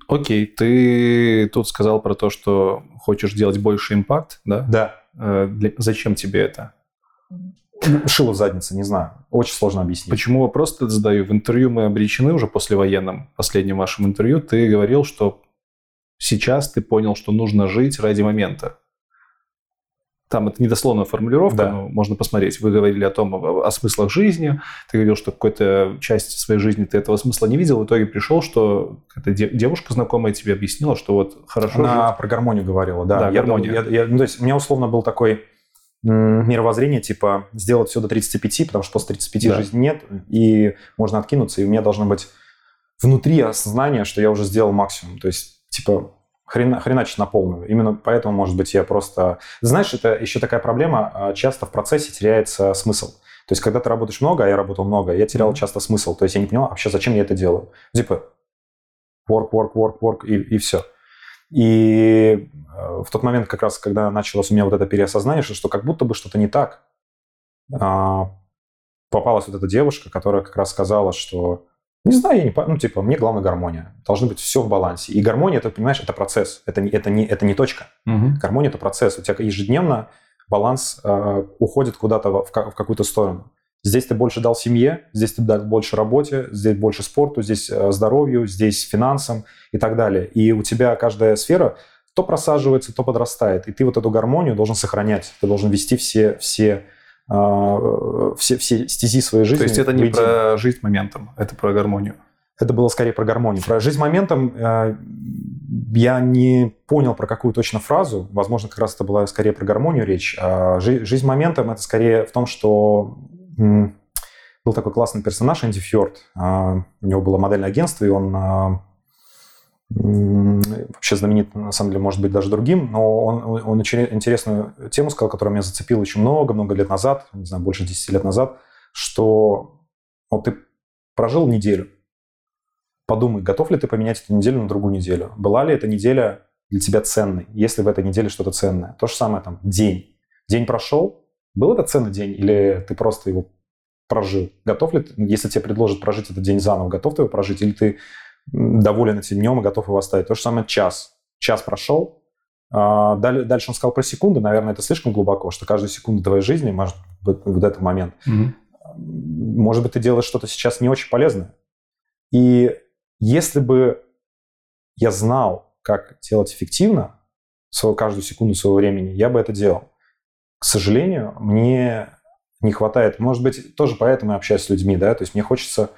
Окей, ты тут сказал про то, что хочешь делать больше импакт, да? Да. Э, для, зачем тебе это? Шило в заднице, не знаю. Очень сложно объяснить. Почему вопрос ты задаю? В интервью мы обречены уже послевоенном, последнем вашем интервью, ты говорил, что сейчас ты понял, что нужно жить ради момента. Там это недословная формулировка, да. но можно посмотреть. Вы говорили о том, о, о смыслах жизни. Ты говорил, что какой-то часть своей жизни ты этого смысла не видел. В итоге пришел, что девушка знакомая тебе объяснила, что вот хорошо Она жить. про гармонию говорила, да. Да, я, гармония. Я, я, ну, то есть у меня условно был такой мировоззрение, типа, сделать все до 35, потому что после 35 да. жизни нет, и можно откинуться, и у меня должно быть внутри осознание, что я уже сделал максимум. То есть, типа, хрена, хреначить на полную. Именно поэтому, может быть, я просто... Знаешь, это еще такая проблема, а, часто в процессе теряется смысл. То есть, когда ты работаешь много, а я работал много, я терял часто смысл. То есть, я не понял, вообще, зачем я это делаю. Типа, work, work, work, work, и, и все. И э, в тот момент, как раз, когда началось у меня вот это переосознание, что, что как будто бы что-то не так, а, попалась вот эта девушка, которая как раз сказала, что не знаю, я не, ну, типа, мне главное гармония. Должно быть все в балансе. И гармония, ты понимаешь, это процесс, это не, это не, это не точка. Угу. Гармония – это процесс. У тебя ежедневно баланс э, уходит куда-то в, в какую-то сторону. Здесь ты больше дал семье, здесь ты дал больше работе, здесь больше спорту, здесь э, здоровью, здесь финансам и так далее. И у тебя каждая сфера то просаживается, то подрастает. И ты вот эту гармонию должен сохранять. Ты должен вести все, все, э, все, все стези своей жизни. То есть это не про жизнь моментом, это про гармонию. Это было скорее про гармонию. Про жизнь моментом э, я не понял про какую точно фразу. Возможно, как раз это была скорее про гармонию речь. А жизнь моментом это скорее в том, что был такой классный персонаж Энди Фьорд. А, у него было модельное агентство, и он а, вообще знаменит, на самом деле, может быть, даже другим, но он, он интересную тему сказал, которая меня зацепила еще много-много лет назад, не знаю, больше 10 лет назад, что вот ты прожил неделю, подумай, готов ли ты поменять эту неделю на другую неделю? Была ли эта неделя для тебя ценной, если в этой неделе что-то ценное? То же самое там, день. День прошел, был это ценный день или ты просто его прожил? Готов ли ты, если тебе предложат прожить этот день заново, готов ты его прожить или ты доволен этим днем и готов его оставить? То же самое час. Час прошел, а, Дальше он сказал про секунды. Наверное, это слишком глубоко, что каждая секунда твоей жизни может быть вот этот момент. Mm-hmm. Может быть, ты делаешь что-то сейчас не очень полезное. И если бы я знал, как делать эффективно свою, каждую секунду своего времени, я бы это делал к сожалению, мне не хватает. Может быть, тоже поэтому я общаюсь с людьми, да, то есть мне хочется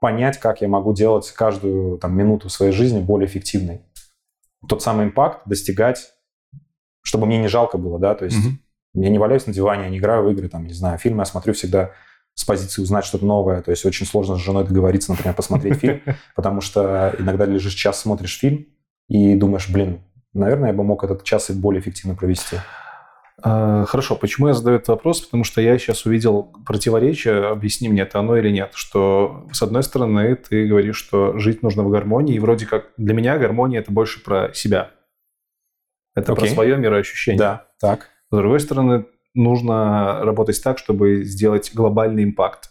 понять, как я могу делать каждую там, минуту своей жизни более эффективной. Тот самый импакт достигать, чтобы мне не жалко было, да, то есть mm-hmm. я не валяюсь на диване, я не играю в игры, там, не знаю, фильмы я смотрю всегда с позиции узнать что-то новое, то есть очень сложно с женой договориться, например, посмотреть фильм, потому что иногда лежишь час, смотришь фильм и думаешь, блин, наверное, я бы мог этот час и более эффективно провести. А, Хорошо, почему я задаю этот вопрос? Потому что я сейчас увидел противоречие, объясни мне, это оно или нет, что с одной стороны ты говоришь, что жить нужно в гармонии, и вроде как для меня гармония это больше про себя. Это про Окей. свое мироощущение. Да, так. С другой стороны, нужно работать так, чтобы сделать глобальный импакт.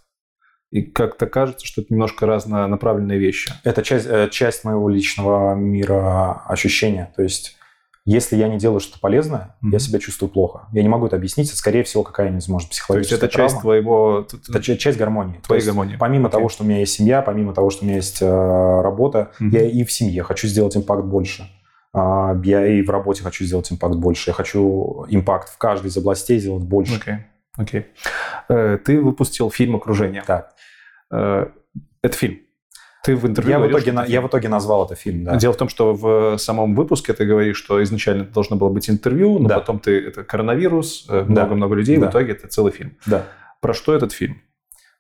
И как-то кажется, что это немножко разнонаправленные вещи. Это часть, э, часть моего личного мира ощущения. То есть, если я не делаю что-то полезное, Мгм. я себя чувствую плохо. Я не могу это объяснить. Это, скорее всего, какая-нибудь, может, То есть психологическая это часть травма. твоего... Это ча- часть гармонии. То твоей есть, гармонии. Помимо Окей. того, что у меня есть семья, помимо того, что у меня есть э, работа, Мгм. я и в семье хочу сделать импакт больше. А, я и в работе хочу сделать импакт больше. Я хочу импакт в каждой из областей сделать больше. Окей, окей. Э, Ты выпустил фильм «Окружение». Так. Э, Это фильм. Ты в интервью Я в, говорил, итоге, что на- я в итоге назвал это фильм, да. Дело в том, что в самом выпуске ты говоришь, что изначально это должно было быть интервью, но Да. потом ты это коронавирус, э, Да. много-много людей, Да. в итоге это целый фильм. да. Про что этот фильм?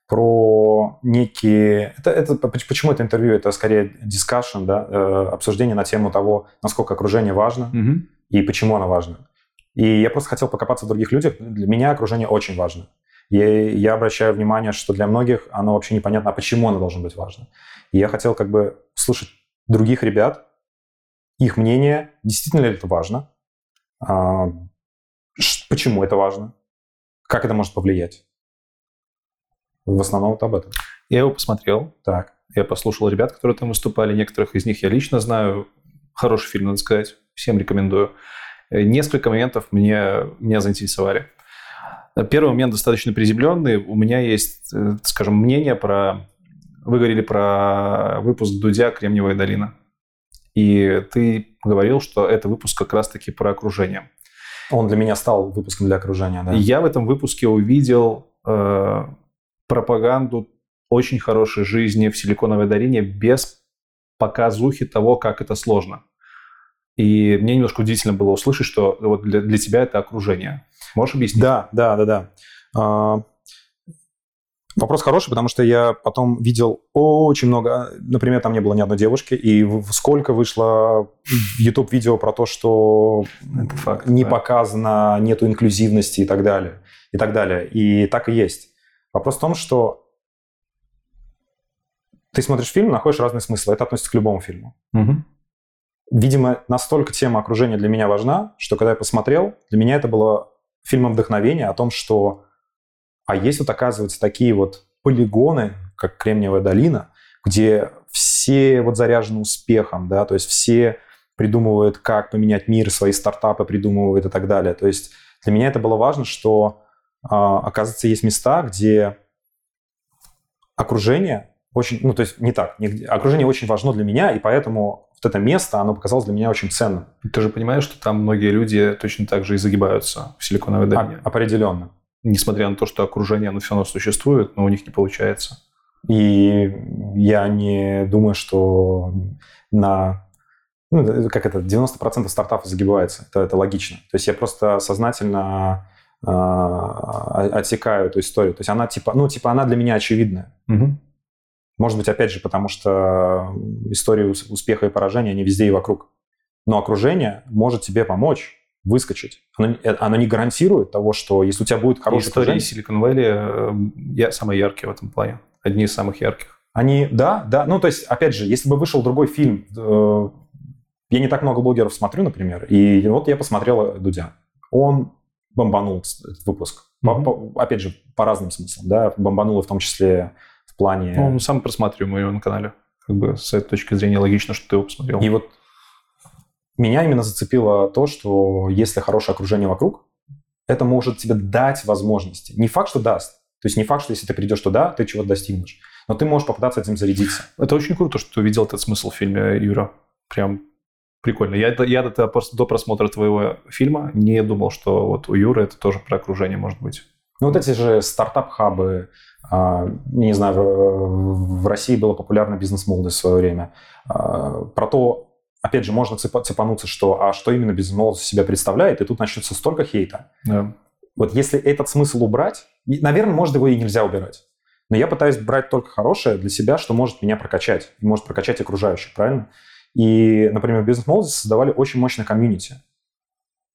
про некие... Это, это, поч- почему это интервью? Это скорее дискашн, да, э, обсуждение на тему того, насколько окружение важно и почему оно важно. И я просто хотел покопаться в других людях. Для меня окружение очень важно. Я, я обращаю внимание, что для многих оно вообще непонятно, а почему оно должно быть важно. И я хотел как бы слышать других ребят, их мнение, действительно ли это важно, а, почему это важно, как это может повлиять. В основном вот об этом. Я его посмотрел, Так. я послушал ребят, которые там выступали, некоторых из них я лично знаю. Хороший фильм, надо сказать, всем рекомендую. Э, Несколько моментов мне, меня заинтересовали. Э, Первый момент достаточно приземленный. У меня есть, э, скажем, мнение про... Вы говорили про выпуск Дудя «Кремниевая долина». И ты говорил, что это выпуск как раз-таки про окружение. Он для меня стал выпуском для окружения, да. И я в этом выпуске увидел э, пропаганду очень хорошей жизни в Силиконовой долине без показухи того, как это сложно. И мне немножко удивительно было услышать, что вот для, для тебя это окружение. Можешь объяснить? Да, да, да, да. А, Вопрос хороший, потому что я потом видел очень много, например, там не было ни одной девушки, и сколько вышло в YouTube видео про то, что Это факт, не да. показано, нету инклюзивности и так далее, и так далее. И так и есть. Вопрос в том, что ты смотришь фильм, находишь разные смыслы. Это относится к любому фильму. Мгм. Видимо, настолько тема окружения для меня важна, что когда я посмотрел, для меня это было фильмом вдохновения о том, что а есть вот, оказывается, такие вот полигоны, как Кремниевая долина, где все вот заряжены успехом, да, то есть все придумывают, как поменять мир, свои стартапы придумывают и так далее. То есть для меня это было важно, что, а, оказывается, есть места, где окружение очень, ну, то есть не так, окружение очень важно для меня, и поэтому вот это место, оно показалось для меня очень ценным. Ты же понимаешь, что там многие люди точно так же и загибаются в Силиконовой долине. А- определенно. Несмотря на то, что окружение, оно все равно существует, но у них не получается. И я не думаю, что на ну, как это, 90% стартапов загибается. Это, это логично. То есть я просто сознательно а, отсекаю эту историю. То есть она типа, ну, типа она для меня очевидная. Мгм. Может быть, опять же, потому что истории ус- успеха и поражения, они везде и вокруг. Но окружение может тебе помочь выскочить. Оно, э, оно не гарантирует того, что если у тебя будет хорошее Истории. Silicon Valley э, я, самые яркие в этом плане. Одни из самых ярких. Они, да, да. Ну, то есть, опять же, если бы вышел другой фильм, э, я не так много блогеров смотрю, например, и вот я посмотрел Дудя. Он бомбанул этот выпуск. По- Мгм. по- опять же, по разным смыслам, да, бомбанул в том числе плане... Ну, сам просматриваем его на канале. Как бы с этой точки зрения логично, что ты его посмотрел. И вот меня именно зацепило то, что если хорошее окружение вокруг, это может тебе дать возможности. Не факт, что даст. То есть не факт, что если ты придешь туда, ты чего-то достигнешь. Но ты можешь попытаться этим зарядиться. Это очень круто, что ты увидел этот смысл в фильме, Юра. Прям прикольно. Я, я до, до просмотра твоего фильма не думал, что вот у Юры это тоже про окружение может быть. Ну, вот эти же стартап-хабы, а, не знаю, в, России было популярно бизнес-молодость в свое время. А, Про то, опять же, можно цепа- цепануться, что, а что именно бизнес-молодость из себя представляет, и тут начнется столько хейта. Да. Вот если этот смысл убрать, наверное, может, его и нельзя убирать. Но я пытаюсь брать только хорошее для себя, что может меня прокачать, и может прокачать окружающих, правильно? И, например, в бизнес-молодости создавали очень мощное комьюнити.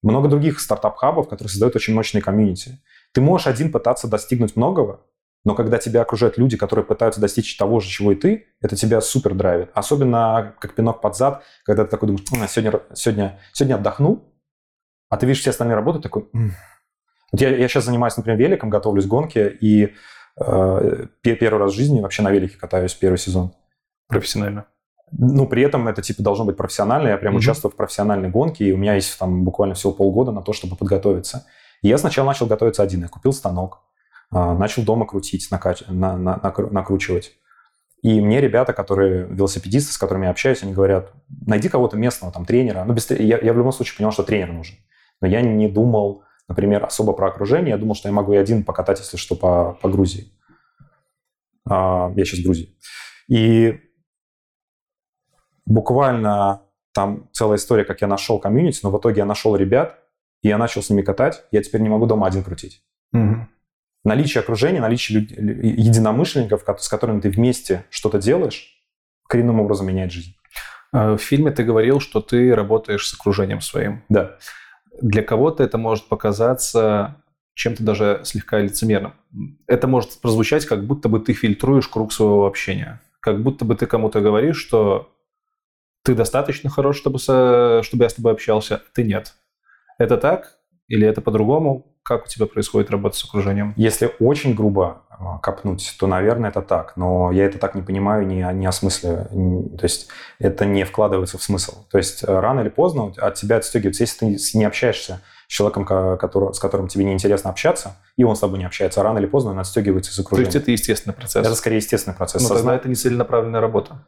много других стартап-хабов, которые создают очень мощные комьюнити. Ты можешь один пытаться достигнуть многого, но когда тебя окружают люди, которые пытаются достичь того же, чего и ты, это тебя супер драйвит. Особенно как пинок под зад, когда ты такой думаешь, «М, сегодня, сегодня, сегодня отдохну, а ты видишь все остальные работы, такой... «М». Вот я, я сейчас занимаюсь, например, великом, готовлюсь к гонке, и э, пе- первый раз в жизни вообще на велике катаюсь первый сезон. Профессионально. Ну, при этом это типа должно быть профессионально. Я прям Мгм. участвую в профессиональной гонке, и у меня есть там буквально всего полгода на то, чтобы подготовиться. Я сначала начал готовиться один. Я купил станок, а, начал дома крутить, накач... на- на- накру- накручивать. И мне ребята, которые велосипедисты, с которыми я общаюсь, они говорят, найди кого-то местного, там, тренера. Ну, без... я, я в любом случае понял, что тренер нужен. Но я не думал, например, особо про окружение. Я думал, что я могу и один покатать, если что, по, по Грузии. А, я сейчас в Грузии. И буквально там целая история, как я нашел комьюнити, но в итоге я нашел ребят, и я начал с ними катать. Я теперь не могу дома один крутить. Мгм. Наличие окружения, наличие люд- лю- единомышленников, ко- с которыми ты вместе что-то делаешь, коренным образом меняет жизнь. А В фильме ты говорил, что ты работаешь с окружением своим. Да. Для кого-то это может показаться чем-то даже слегка лицемерным. Это может прозвучать, как будто бы ты фильтруешь круг своего общения. Как будто бы ты кому-то говоришь, что ты достаточно хорош, чтобы, со- чтобы я с тобой общался, а ты нет. Это так? Или это по-другому? Как у тебя происходит работа с окружением? Если очень грубо а, копнуть, то, наверное, это так. Но я это так не понимаю, не, не осмысливаю. То есть это не вкладывается в смысл. То есть э, рано или поздно от тебя отстегивается. Если ты не общаешься с человеком, ко- который- с которым тебе неинтересно общаться, и он с тобой не общается, рано или поздно он отстегивается из То окружения. есть это естественный процесс. Это скорее естественный процесс. Но Созна- тогда это не целенаправленная работа.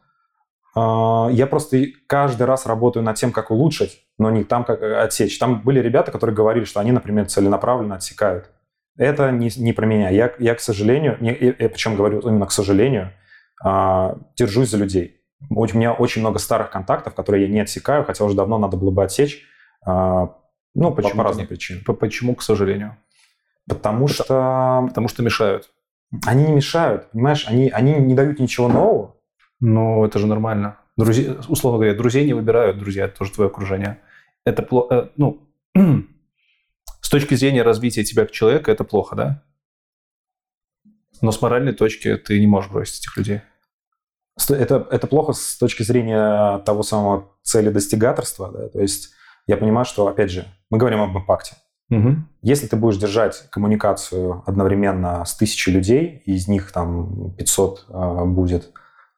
А, Я просто каждый раз работаю над тем, как улучшить, но не там, как отсечь. Там были ребята, которые говорили, что они, например, целенаправленно отсекают. Это не, не про меня. Я, я, к сожалению, не, я, я причем говорю именно к сожалению, а, держусь за людей. У меня очень много старых контактов, которые я не отсекаю, хотя уже давно надо было бы отсечь. а, Ну, по, Почему по разным причинам. Почему, к сожалению? Потому что Потому что мешают. они не мешают, понимаешь? Они, они не дают ничего нового. Ну, это же нормально. Друзей, условно говоря, друзей не выбирают, друзья, это тоже твое окружение. Это плохо, ну, с точки зрения развития тебя как человека, это плохо, да? Но с моральной точки ты не можешь бросить этих людей. Это, это плохо с точки зрения того самого цели достигаторства. Да? То есть я понимаю, что, опять же, мы говорим об импакте. Если ты будешь держать коммуникацию одновременно с тысячей людей, и из них там 500 а, будет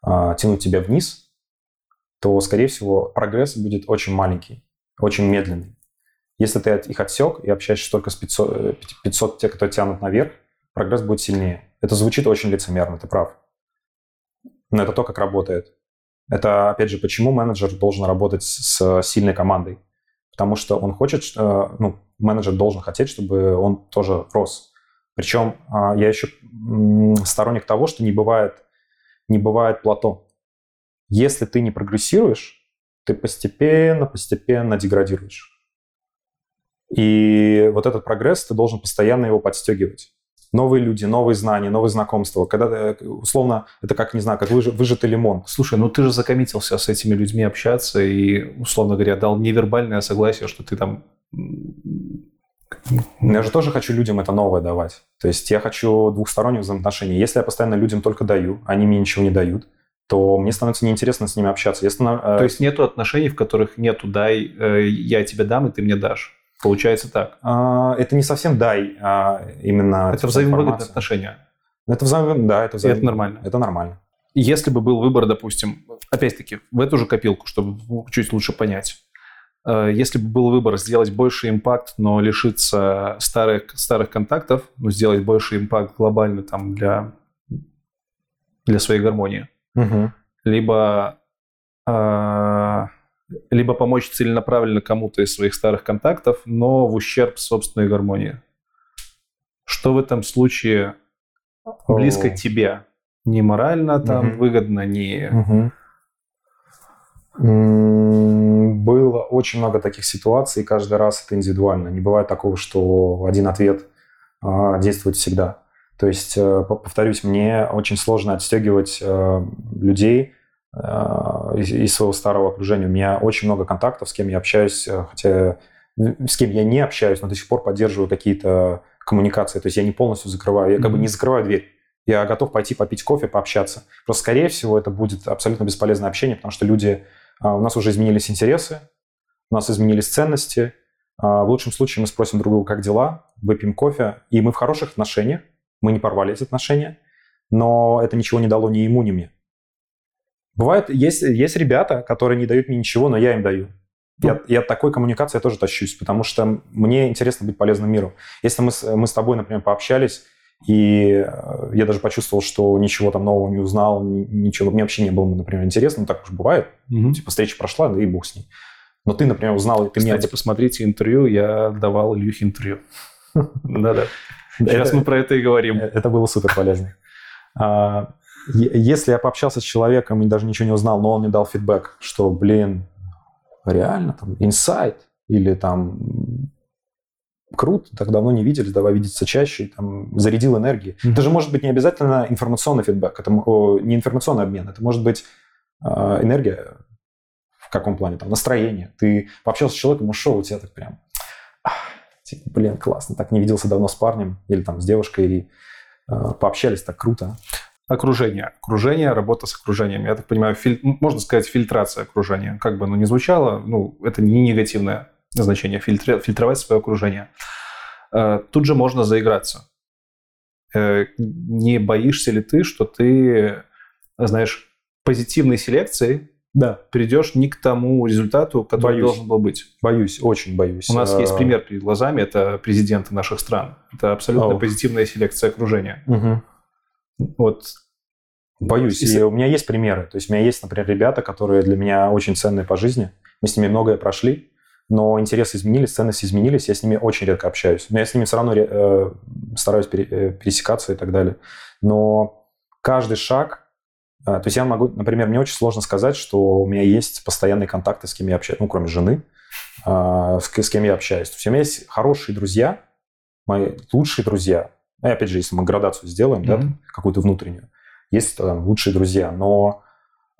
тянуть тебя вниз, то, скорее всего, прогресс будет очень маленький, очень медленный. Если ты их отсек и общаешься только с 500, э, 500 тех, кто тянут наверх, прогресс будет сильнее. Это звучит очень лицемерно, ты прав. Но это то, как работает. Это, опять же, почему менеджер должен работать с сильной командой. Потому что он хочет, что, ну, менеджер должен хотеть, чтобы он тоже рос. Причем а, я еще сторонник того, что не бывает, не бывает плато. Если ты не прогрессируешь, ты постепенно, постепенно деградируешь. И вот этот прогресс, ты должен постоянно его подстегивать. Новые люди, новые знания, новые знакомства. Когда, ты, условно, это как, не знаю, как выжи- выжатый лимон. Слушай, ну ты же закоммитился с этими людьми общаться и, условно говоря, дал невербальное согласие, что ты там... Я же тоже хочу людям это новое давать. То есть я хочу двухсторонних взаимоотношений. Если я постоянно людям только даю, они мне ничего не дают, то мне становится неинтересно с ними общаться. Если, э, То есть нету отношений, в которых нету «дай, э, я тебе дам, и ты мне дашь». Получается так. а, это не совсем дай, а именно Это взаимовыгодные информация. отношения. Это взаимовыгодно, да, это взаим- это нормально. Это нормально. Если бы был выбор, допустим, опять-таки, в эту же копилку, чтобы чуть лучше понять. Э, Если бы был выбор сделать больше импакт, но лишиться старых, старых контактов, но сделать больше импакт глобально там для, для своей гармонии, Мгм. либо, э, либо помочь целенаправленно кому-то из своих старых контактов, но в ущерб собственной гармонии. Что в этом случае близко О. к тебе? Не морально там Мгм. выгодно, не... Мгм. Было очень много таких ситуаций, и каждый раз это индивидуально. Не бывает такого, что один ответ а, действует всегда. То есть, э, по- повторюсь, мне очень сложно отстегивать э, людей а, из, своего старого окружения. У меня очень много контактов, с кем я общаюсь, э, хотя с кем я не общаюсь, но до сих пор поддерживаю какие-то коммуникации. То есть я не полностью закрываю, я как бы не закрываю дверь. Я готов пойти попить кофе, пообщаться. Просто, скорее всего, это будет абсолютно бесполезное общение, потому что люди... А, у нас уже изменились интересы, у нас изменились ценности. А, в лучшем случае мы спросим друг друга, как дела, выпьем кофе, и мы в хороших отношениях, мы не порвали эти отношения, но это ничего не дало ни ему, ни мне. Бывает, есть, есть ребята, которые не дают мне ничего, но я им даю. Я, я от такой коммуникации тоже тащусь, потому что мне интересно быть полезным миру. Если мы мы с тобой, например, пообщались, и э, я даже почувствовал, что ничего там нового не узнал, ничего, мне вообще не было, например, интересно, ну так уж бывает. Угу. Типа встреча прошла, да и бог с ней. Но ты, например, узнал, ты Кстати, мне... посмотрите интервью, я давал Ильюхе интервью. Да-да. Сейчас мы про это и говорим. Э, это было супер полезно. А, если я пообщался с человеком и даже ничего не узнал, но он мне дал фидбэк, что, блин, реально, там, инсайт, или там, круто, так давно не виделись, давай видеться чаще, там, зарядил энергии. Mm-hmm. Это же может быть не обязательно информационный фидбэк, это о, не информационный обмен, это может быть э, энергия в каком плане, там, настроение. Ты пообщался с человеком, ушел, у тебя так прям, типа, блин, классно, так не виделся давно с парнем или там с девушкой, и э, пообщались так круто окружение. Окружение, работа с окружением. Я так понимаю, филь... можно сказать, фильтрация окружения. Как бы оно ни звучало, ну, это не негативное значение, фильтри... фильтровать свое окружение. Э, тут же можно заиграться. Э, не боишься ли ты, что ты, знаешь, позитивной селекцией да. придешь не к тому результату, который боюсь. должен был быть. Боюсь, очень боюсь. У нас есть э, пример перед глазами, это президенты наших стран. Это абсолютно О. позитивная селекция окружения. Угу. Вот. Боюсь. И у меня есть примеры. То есть у меня есть, например, ребята, которые для меня очень ценные по жизни. Мы с ними многое прошли, но интересы изменились, ценности изменились. Я с ними очень редко общаюсь. Но я с ними все равно э, стараюсь э, пересекаться и так далее. Но каждый шаг... Э, то есть я могу... Например, мне очень сложно сказать, что у меня есть постоянные контакты, с кем я общаюсь. Ну, кроме жены, э, с, с кем я общаюсь. То есть у меня есть хорошие друзья, мои лучшие друзья, и опять же, если мы градацию сделаем, mm-hmm. да, какую-то внутреннюю, есть там, лучшие друзья, но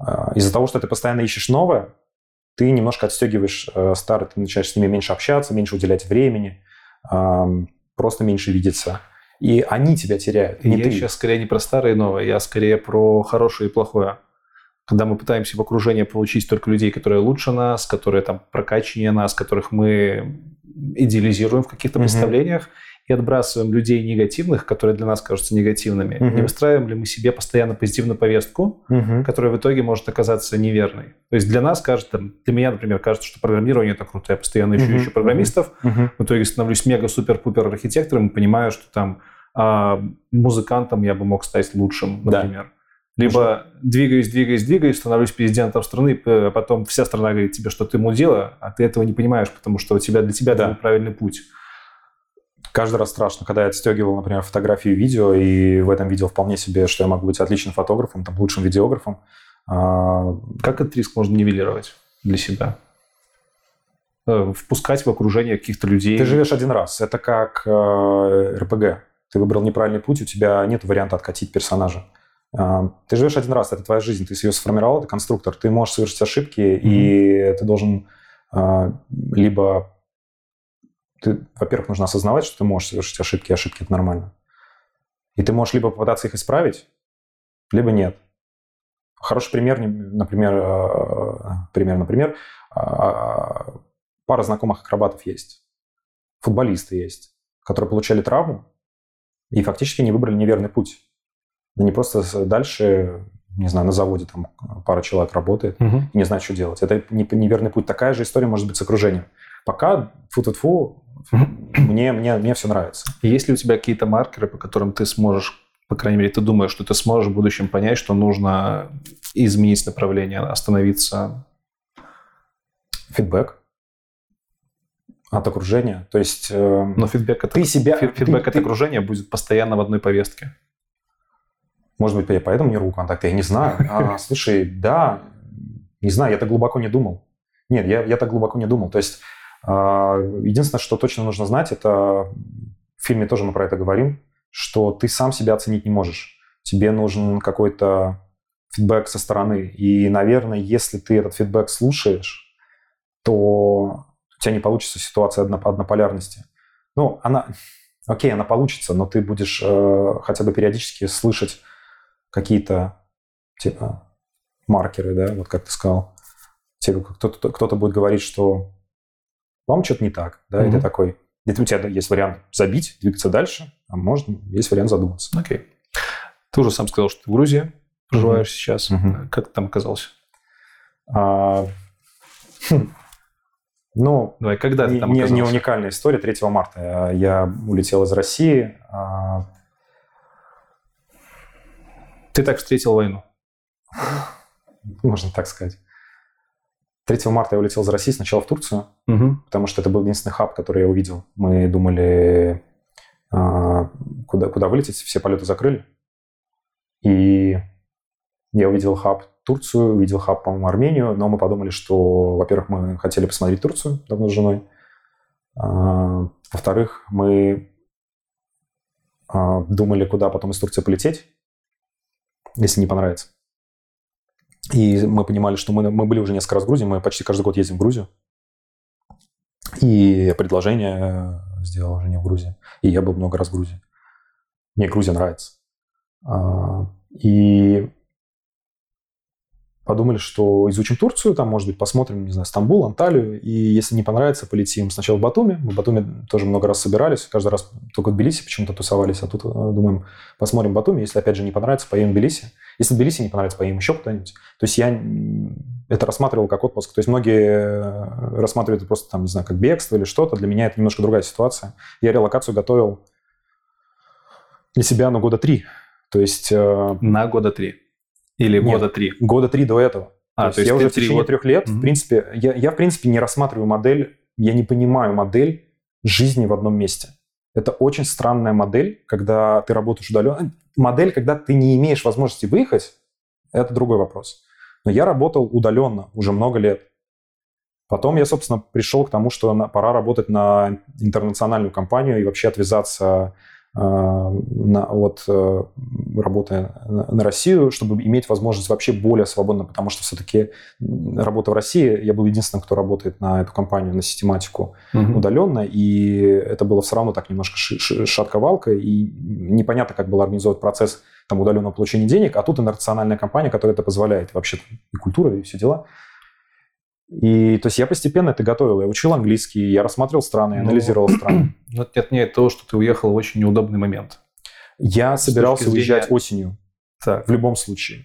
э, из-за того, что ты постоянно ищешь новое, ты немножко отстегиваешь э, старое, ты начинаешь с ними меньше общаться, меньше уделять времени, э, просто меньше видеться. И они тебя теряют. Не я ты. сейчас скорее не про старое и новое, я скорее про хорошее и плохое. Когда мы пытаемся в окружении получить только людей, которые лучше нас, которые там прокачаннее нас, которых мы идеализируем в каких-то mm-hmm. представлениях, и отбрасываем людей негативных, которые для нас кажутся негативными, угу. не выстраиваем ли мы себе постоянно позитивную повестку, угу. которая в итоге может оказаться неверной. То есть для нас кажется, для меня, например, кажется, что программирование это круто, я постоянно ищу, угу. ищу программистов, угу. в итоге становлюсь мега-супер-пупер архитектором и понимаю, что там а, музыкантом я бы мог стать лучшим, например. Да. Либо двигаюсь, двигаюсь, двигаюсь, становлюсь президентом страны, а потом вся страна говорит тебе, что ты мудила, а ты этого не понимаешь, потому что у тебя для тебя да. это правильный путь каждый раз страшно, когда я отстегивал, например, фотографии и видео, и в этом видео вполне себе, что я могу быть отличным фотографом, там, лучшим видеографом. А, как этот риск можно нивелировать для себя? Э, впускать в окружение каких-то людей? Ты живешь один раз. Это как э, РПГ. Ты выбрал неправильный путь, у тебя нет варианта откатить персонажа. Э, ты живешь один раз, это твоя жизнь, ты ее сформировал, это конструктор. Ты можешь совершить ошибки, mm-hmm. и ты должен либо ты, во-первых, нужно осознавать, что ты можешь совершить ошибки, и ошибки – это нормально. И ты можешь либо попытаться их исправить, либо нет. Хороший пример, например, э, пример, например, а, пара знакомых акробатов есть, футболисты есть, которые получали травму и фактически не выбрали неверный путь. Они просто дальше, не знаю, на заводе там пара человек работает угу. и не знает, что делать. Это неверный путь. Такая же история может быть с окружением. Пока, фу-фу-фу, мне, мне, мне все нравится. Есть ли у тебя какие-то маркеры, по которым ты сможешь, по крайней мере, ты думаешь, что ты сможешь в будущем понять, что нужно изменить направление, остановиться? Фидбэк от окружения. То есть... Э, Но фидбэк, от, ты себя, фидбэк ты, от ты... окружения будет постоянно в одной повестке. Может быть, я поэтому не рву контакты, я не знаю. А, слушай, да, не знаю, я так глубоко не думал. Нет, я, я так глубоко не думал. То есть единственное, что точно нужно знать, это в фильме тоже мы про это говорим, что ты сам себя оценить не можешь. Тебе нужен какой-то фидбэк со стороны. И, наверное, если ты этот фидбэк слушаешь, то у тебя не получится ситуация одно, однополярности. Ну, она, окей, она получится, но ты будешь э, хотя бы периодически слышать какие-то типа маркеры, да, вот как ты сказал. Типа кто-то, кто-то будет говорить, что вам что-то не так, да, mm-hmm. и ты такой, это у тебя есть вариант забить, двигаться дальше, а можно, есть вариант задуматься. Окей. Okay. Ты уже сам сказал, что ты в Грузии проживаешь mm-hmm. сейчас. Mm-hmm. Как ты там оказался? А, хм. Ну, Давай, когда не, ты там не, не уникальная история. 3 марта я улетел из России. А, ты так встретил войну? Можно так сказать. 3 марта я улетел из России сначала в Турцию, угу. потому что это был единственный хаб, который я увидел. Мы думали, а, куда, куда вылететь, все полеты закрыли. И я увидел хаб Турцию, увидел хаб, по-моему, Армению, но мы подумали, что, во-первых, мы хотели посмотреть Турцию давно с женой, а, во-вторых, мы а, думали, куда потом из Турции полететь, если не понравится. И мы понимали, что мы, мы были уже несколько раз в Грузии, мы почти каждый год ездим в Грузию. И предложение сделал жене в Грузии. И я был много раз в Грузии. Мне Грузия нравится. А, и подумали, что изучим Турцию, там, может быть, посмотрим, не знаю, Стамбул, Анталию, и если не понравится, полетим сначала в Батуми. Мы в Батуми тоже много раз собирались, каждый раз только в Тбилиси почему-то тусовались, а тут э, думаем, посмотрим Батуми, если опять же не понравится, поедем в Тбилиси. Если в Тбилиси не понравится, поедем еще куда-нибудь. То есть я это рассматривал как отпуск. То есть многие э, рассматривают это просто, там, не знаю, как бегство или что-то. Для меня это немножко другая ситуация. Я релокацию готовил для себя на года три. То есть... Э, на года три? Или Нет, года три? Года три до этого. А, то, то есть я уже в течение трех лет, mm-hmm. в принципе, я, я в принципе не рассматриваю модель, я не понимаю модель жизни в одном месте. Это очень странная модель, когда ты работаешь удаленно. Модель, когда ты не имеешь возможности выехать, это другой вопрос. Но я работал удаленно уже много лет. Потом я, собственно, пришел к тому, что пора работать на интернациональную компанию и вообще отвязаться на, от э, работы на Россию, чтобы иметь возможность вообще более свободно, потому что все-таки работа в России, я был единственным, кто работает на эту компанию, на систематику угу. удаленно, и это было все равно так немножко шатковалка, и непонятно, как был организован процесс там, удаленного получения денег, а тут интернациональная компания, которая это позволяет, вообще и культура, и все дела. И то есть я постепенно это готовил. Я учил английский, я рассматривал страны, я ну, анализировал страны. Но это не отменяет того, что ты уехал в очень неудобный момент. Я С собирался зрения... уезжать осенью. Так. В любом случае.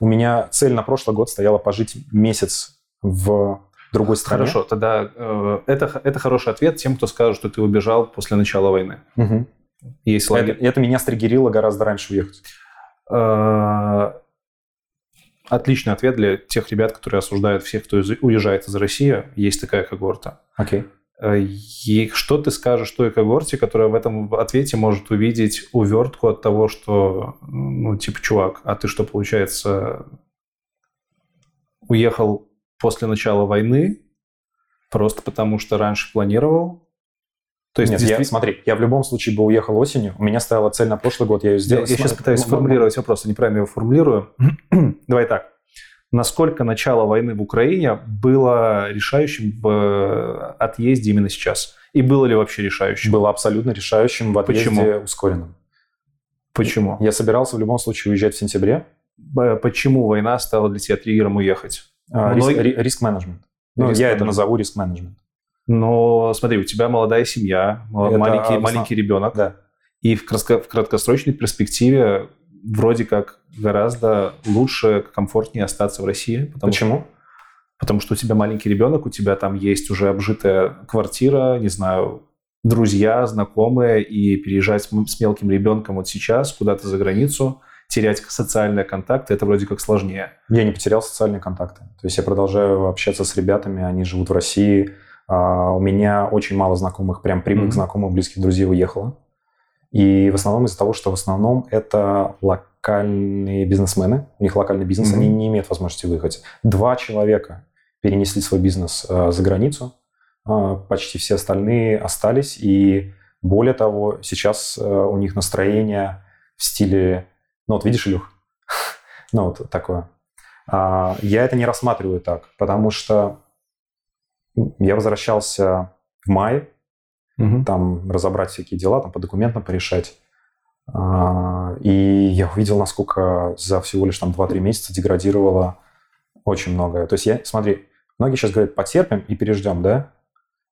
У меня цель на прошлый год стояла пожить месяц в другой стране. Хорошо, тогда э, это, это хороший ответ тем, кто скажет, что ты убежал после начала войны. Угу. Есть это, это меня стригерило гораздо раньше уехать. Э, отличный ответ для тех ребят, которые осуждают всех, кто уезжает из России. Есть такая когорта. Окей. Okay. И что ты скажешь той когорте, которая в этом ответе может увидеть увертку от того, что, ну, типа, чувак, а ты что, получается, уехал после начала войны просто потому, что раньше планировал, то есть, Нет, действительно... я, смотри, я в любом случае бы уехал осенью. У меня стояла цель на прошлый год, я ее сделал. Я, я сейчас пытаюсь сформулировать вопрос, неправильно его формулирую. Давай так. Насколько начало войны в Украине было решающим в э, отъезде именно сейчас? И было ли вообще решающим? Было абсолютно решающим в отъезде Почему? ускоренном. Почему? Я собирался в любом случае уезжать в сентябре. Почему война стала для тебя триггером уехать? А, риск-менеджмент. Ну, риск я это назову риск-менеджмент. Но смотри, у тебя молодая семья, Это маленький, основ... маленький ребенок. Да. И в, кратко, в краткосрочной перспективе вроде как гораздо лучше, комфортнее остаться в России. Потому Почему? Что, потому что у тебя маленький ребенок, у тебя там есть уже обжитая квартира, не знаю, друзья, знакомые, и переезжать с мелким ребенком вот сейчас куда-то за границу, терять социальные контакты, это вроде как сложнее. Я не потерял социальные контакты. То есть я продолжаю общаться с ребятами, они живут в России, у меня очень мало знакомых, прям прямых mm-hmm. знакомых, близких друзей уехало. И в основном из-за того, что в основном это локальные бизнесмены, у них локальный бизнес, mm-hmm. они не имеют возможности выехать. Два человека перенесли свой бизнес э, за границу, э, почти все остальные остались. И более того, сейчас э, у них настроение в стиле, ну вот видишь, Илюх, ну вот такое. А, я это не рассматриваю так, потому что я возвращался в мае, Мгм. там разобрать всякие дела, там по документам порешать. А, И я увидел, насколько за всего лишь там 2-3 месяца деградировало очень многое. То есть я, смотри, многие сейчас говорят, потерпим и переждем, да?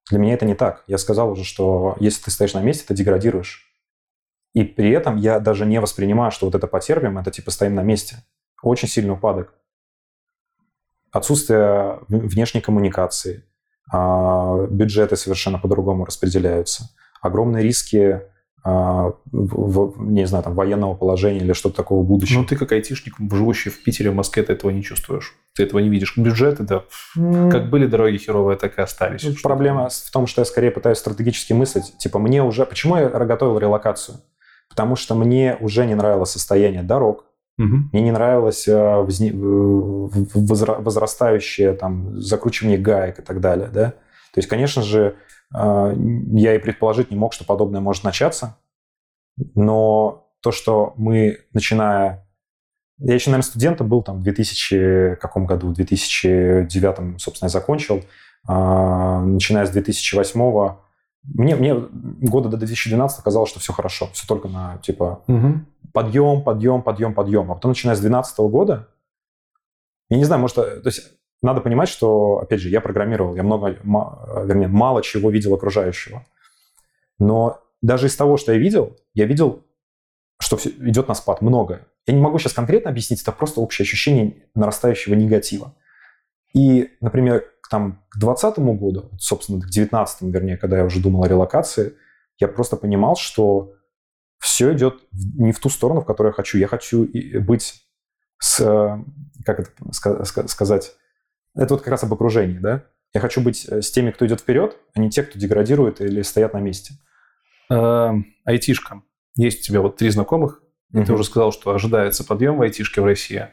Для меня это не так. Я сказал уже, что если ты стоишь на месте, ты деградируешь. И при этом я даже не воспринимаю, что вот это потерпим, это типа стоим на месте. Очень сильный упадок. Отсутствие внешней коммуникации, бюджеты совершенно по-другому распределяются, огромные риски, а, в- не знаю, там, военного положения или что-то такого будущего. Ну, ты как айтишник, живущий в Питере, в Москве, ты этого не чувствуешь. Ты этого не видишь. Бюджеты, да, как были дороги херовые, так и остались. Ну, Проблема в том, что я скорее пытаюсь стратегически мыслить. Типа, мне уже... Почему я готовил релокацию? Потому что мне уже не нравилось состояние дорог, Мгм. мне не нравилось возра- возрастающее там закручивание гаек и так далее, да. То есть, конечно же, а, я и предположить не мог, что подобное может начаться, но то, что мы, начиная... Я еще, наверное, студентом был там в 2000 каком году? В 2009, собственно, я закончил. А, Начиная с 2008 мне, мне года до 2012 казалось, что все хорошо, все только на, типа, Мгм. Подъем, подъем, подъем, подъем. А потом, начиная с 2012 года, я не знаю, может, то есть надо понимать, что, опять же, я программировал, я много, вернее, мало чего видел окружающего. Но даже из того, что я видел, я видел, что всё идет на спад, многое. Я не могу сейчас конкретно объяснить, это просто общее ощущение нарастающего негатива. И, например, там, к 2020 году, собственно, к 2019, вернее, когда я уже думал о релокации, я просто понимал, что все идет не в ту сторону, в которую я хочу. Я хочу быть с, э, как это ска- ска- сказать, это вот как раз об окружении, да? Я хочу быть э, с теми, кто идет вперед, а не те, кто деградирует или стоят на месте. Эм, Айтишка. Есть у тебя вот три знакомых. Ты уже сказал, что ожидается подъем в айтишке в России.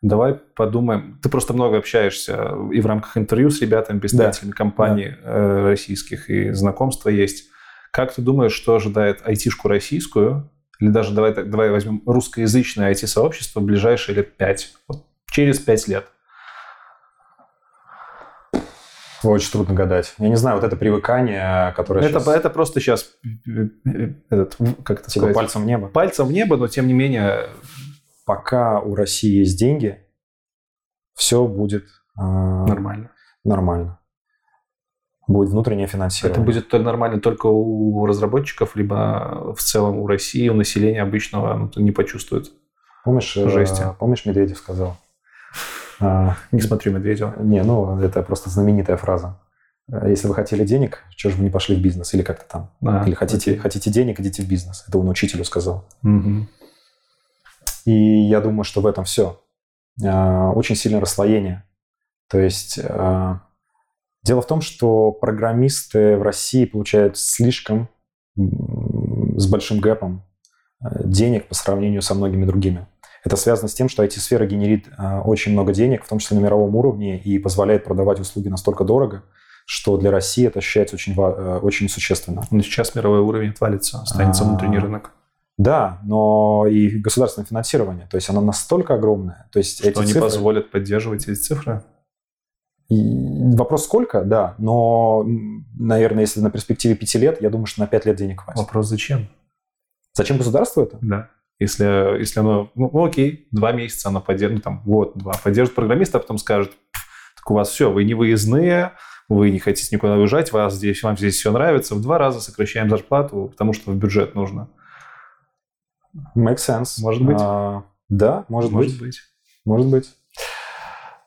Давай подумаем. Ты просто много общаешься и в рамках интервью с ребятами, представителями компаний э, российских, и знакомства есть. Как ты думаешь, что ожидает айтишку российскую, или даже давай, давай возьмем русскоязычное IT-сообщество в ближайшие лет пять, вот через пять лет? Очень трудно гадать. Я не знаю, вот это привыкание, которое Это, щас, это просто сейчас этот, как это типа сказать, пальцем в небо. пальцем в небо, но тем не менее Пока у России есть деньги, все будет э, нормально. нормально. Будет внутреннее Это финансирование. будет то- нормально только у разработчиков, либо в целом у России, у населения обычного ну, не почувствует. Помнишь, э, Жести. помнишь, Медведев сказал? А, Не смотрю Медведева. Не, ну, это просто знаменитая фраза. Э, Если вы хотели денег, чего же вы не пошли в бизнес? Или как-то там. А, Или хотите, окей. хотите денег, идите в бизнес. Это он учителю сказал. Мгм. И я думаю, что в этом все. Очень сильное расслоение. То есть э, дело в том, что программисты в России получают слишком с большим гэпом э, денег по сравнению со многими другими. Это связано с тем, что IT-сфера генерит э, очень много денег, в том числе на мировом уровне, и позволяет продавать услуги настолько дорого, что для России это ощущается очень, э, очень существенно. Но сейчас мировой уровень отвалится, останется А. внутренний рынок. Да, но и государственное финансирование, то есть оно настолько огромное. То есть Что эти не цифры- позволят поддерживать эти цифры. И Вопрос сколько, да, но, наверное, если на перспективе пяти лет, я думаю, что на пять лет денег хватит. Вопрос зачем? Зачем государству это? Да. Если, если оно, ну, ну, окей, два месяца оно поддержит, ну, там, год-два, поддержит программиста, а потом скажет, так у вас все, вы не выездные, вы не хотите никуда уезжать, вас здесь, вам здесь все нравится, в два раза сокращаем зарплату, потому что в бюджет нужно. Make sense. Может быть. А, да, может, Может быть. быть. Может быть.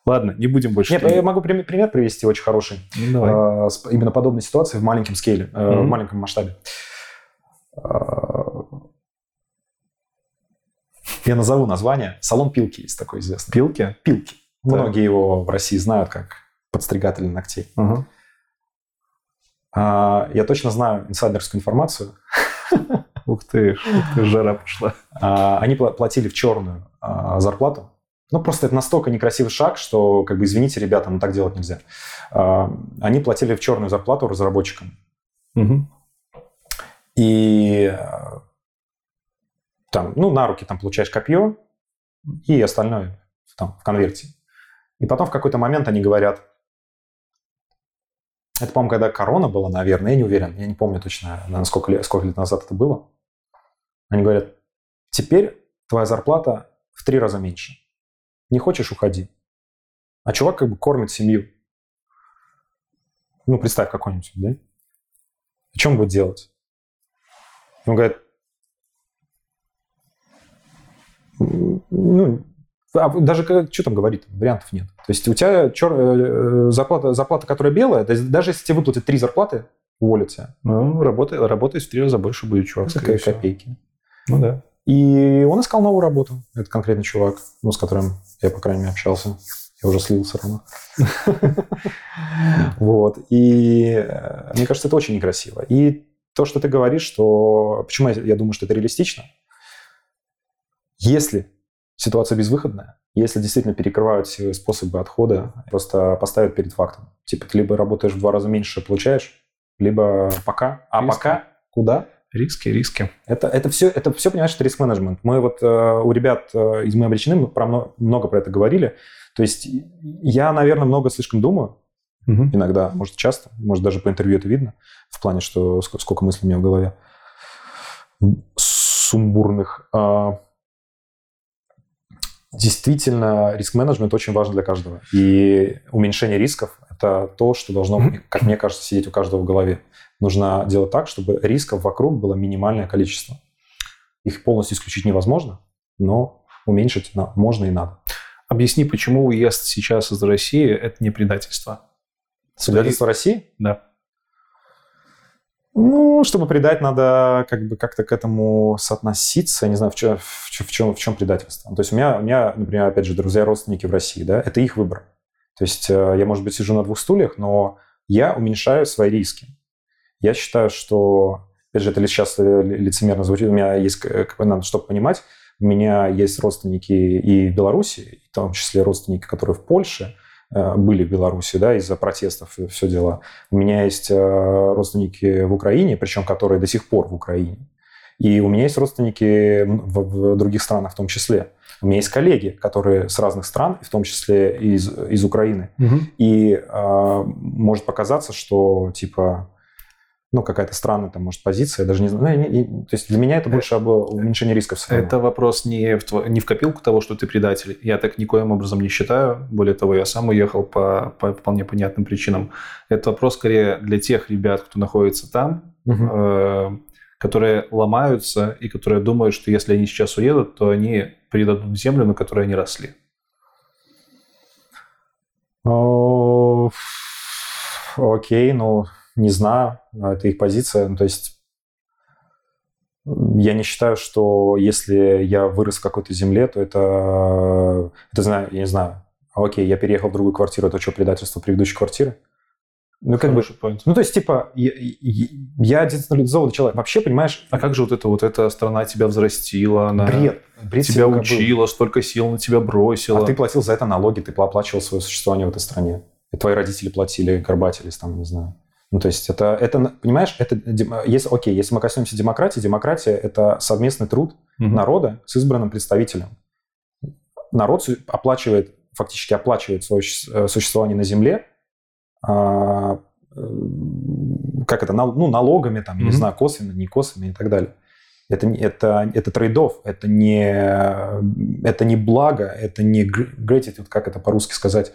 Ладно, не будем больше... Нет, я могу прим- пример привести очень хороший. Ну, давай. а, именно подобной ситуации в маленьком скейле, э, в маленьком масштабе. А, Я назову название. Салон Пилки есть такой известный. Пилки? Пилки. Так. Многие его в России знают как подстригатель ногтей. Ага. А, Я точно знаю инсайдерскую информацию. Ух ты, ж, ух ты, жара пошла. А, Они пла- платили в черную а, зарплату. Ну, просто это настолько некрасивый шаг, что, как бы, извините, ребята, но так делать нельзя. А, Они платили в черную зарплату разработчикам. Мгм. И э, там, ну, на руки там получаешь копье и остальное там в конверте. И потом в какой-то момент они говорят, Это, по-моему, когда корона была, наверное, я не уверен, я не помню точно, сколько лет, сколько лет назад это было. Они говорят, теперь твоя зарплата в три раза меньше. Не хочешь, уходи. А чувак как бы кормит семью. Ну, представь какой-нибудь, да? О чем будет делать? Он говорит, ну, а даже как, что там говорит, вариантов нет. То есть у тебя чер... Э, зарплата, зарплата, которая белая, даже если тебе выплатят три зарплаты, уволят тебя. Ну, работай, работать в три раза больше будет, чувак. Какие копейки. Ну да. И он искал новую работу. Это конкретный чувак, ну, с которым я, по крайней мере, общался. Я уже слился равно. Вот. И э, мне кажется, это очень некрасиво. И то, что ты говоришь, что... Почему я думаю, что это реалистично? Если ситуация безвыходная, если действительно перекрывают все способы отхода, просто поставят перед фактом. Типа ты либо работаешь в два раза меньше, получаешь, либо пока. А пока куда? Риски, риски. Это, это, все, это все, понимаешь, это риск-менеджмент. Мы вот э, у ребят э, из «Мы обречены» мы про, мно- много про это говорили. То есть я, наверное, много слишком думаю, иногда, может, часто, может, даже по интервью это видно, в плане, что ск- сколько мыслей у меня в голове сумбурных. А, Действительно, риск-менеджмент очень важен для каждого. И уменьшение рисков – это то, что должно, как мне кажется, сидеть у каждого в голове. Нужно делать так, чтобы рисков вокруг было минимальное количество. Их полностью исключить невозможно, но уменьшить можно и надо. Объясни, почему уезд сейчас из России – это не предательство? Предательство России? Да. Ну, чтобы предать, надо как бы как-то к этому соотноситься. Я не знаю, в чем, в чем, в чем предательство. То есть у меня, у меня, например, опять же, друзья, родственники в России, да, это их выбор. То есть э, я, может быть, сижу на двух стульях, но я уменьшаю свои риски. Я считаю, что, опять же, это сейчас э, лицемерно звучит, у меня есть, э, надо, чтобы понимать, у меня есть родственники и в Беларуси, в том числе родственники, которые в Польше, были в Беларуси, да, из-за протестов и все дела. У меня есть родственники в Украине, причем которые до сих пор в Украине. И у меня есть родственники в, в других странах в том числе. У меня есть коллеги, которые с разных стран, в том числе из, из Украины. И э, может показаться, что типа ну, какая-то странная там, может, позиция, я даже не знаю. Ну, не- не- то есть для меня это больше об уменьшении рисков. своего. Это вопрос не в, тво- не в копилку того, что ты предатель. Я так никоим образом не считаю. Более того, я сам уехал по, по вполне понятным причинам. Это вопрос скорее для тех ребят, кто находится там, э, которые ломаются и которые думают, что если они сейчас уедут, то они предадут землю, на которой они росли. Окей, ну, не знаю, это их позиция. Ну, то есть я не считаю, что если я вырос в какой-то земле, то это, это знаю, я не знаю. Окей, я переехал в другую квартиру, это что, предательство предыдущей квартиры? Ну, как бы, Хороший point. ну, то есть, типа, я, я, децентрализованный человек. Вообще, понимаешь, А как же вот это вот эта страна тебя взрастила, она бред. Бред тебя всегда был. учила, столько сил на тебя бросила. А ты платил за это налоги, ты оплачивал свое существование в этой стране. И твои родители платили, горбатились там, не знаю. Ну, то есть это, это понимаешь, это, если, окей, если мы коснемся демократии, демократия – это совместный труд Мгм. народа с избранным представителем. Народ оплачивает, фактически оплачивает свое э, существование на земле, как это, ну, налогами, там, я не знаю, косвенно, не косвенно и так далее. Это, это, это трейдов, это не, это не благо, это не gr- gratitude, как это по-русски сказать,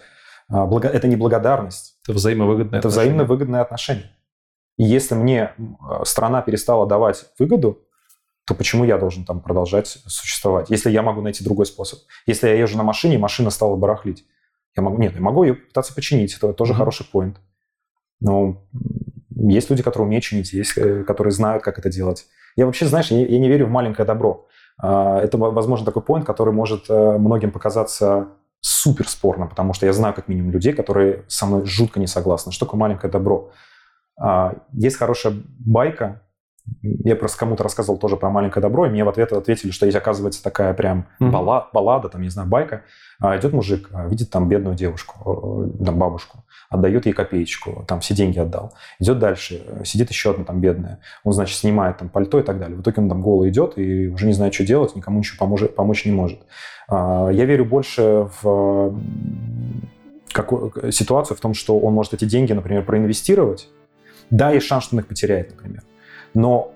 А, благо- это не благодарность. Это взаимовыгодное Это отношение. взаимно выгодные отношения. И если мне страна перестала давать выгоду, то почему я должен там продолжать существовать? Если я могу найти другой способ. Если я езжу на машине, машина стала барахлить. Я могу, нет, я могу ее пытаться починить. Это тоже Мгм. хороший поинт. Но есть люди, которые умеют чинить, есть, э, которые знают, как это делать. Я вообще, знаешь, я, я не верю в маленькое добро. А, Это, во- возможно, такой поинт, который может э, многим показаться супер спорно, потому что я знаю как минимум людей, которые со мной жутко не согласны. Что такое маленькое добро? А, Есть хорошая байка, я просто кому-то рассказывал тоже про маленькое добро, и мне в ответ ответили, что есть, оказывается, такая прям бала- баллада, там, не знаю, байка. А, Идет мужик, а, видит там бедную девушку, э, там, бабушку, отдает ей копеечку, там все деньги отдал. Идет дальше, э, сидит еще одна там бедная. Он, значит, снимает там пальто и так далее. В итоге он там голый идет и уже не знает, что делать, никому ничего поможе- помочь не может. А, Я верю больше в э, ситуацию в том, что он может эти деньги, например, проинвестировать. Да, есть шанс, что он их потеряет, например. Но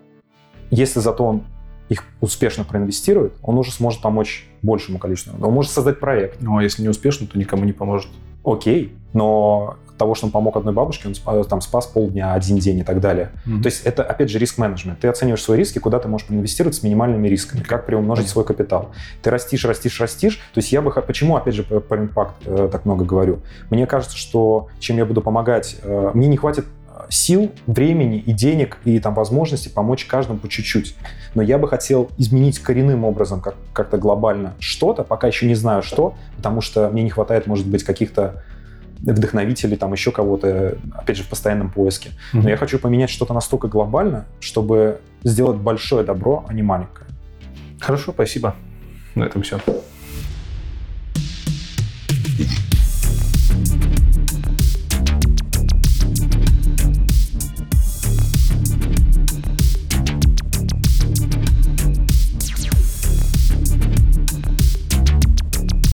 если зато он их успешно проинвестирует, он уже сможет помочь большему количеству. Он может создать проект. Ну, а если не успешно, то никому не поможет. Окей, но того, что он помог одной бабушке, он спас, там спас полдня, один день и так далее. Mm-hmm. То есть это, опять же, риск-менеджмент. Ты оцениваешь свои риски, куда ты можешь инвестировать с минимальными рисками, как приумножить свой капитал. Ты растишь, растишь, растишь. То есть я бы... Почему, опять же, про импакт э, так много говорю? Мне кажется, что чем я буду помогать... Э, мне не хватит сил, времени и денег и там возможности помочь каждому по чуть-чуть. Но я бы хотел изменить коренным образом как- как-то глобально что-то, пока еще не знаю что, потому что мне не хватает, может быть, каких-то вдохновителей, там еще кого-то, опять же, в постоянном поиске. Mm-hmm. Но я хочу поменять что-то настолько глобально, чтобы сделать большое добро, а не маленькое. Хорошо, спасибо. На этом все.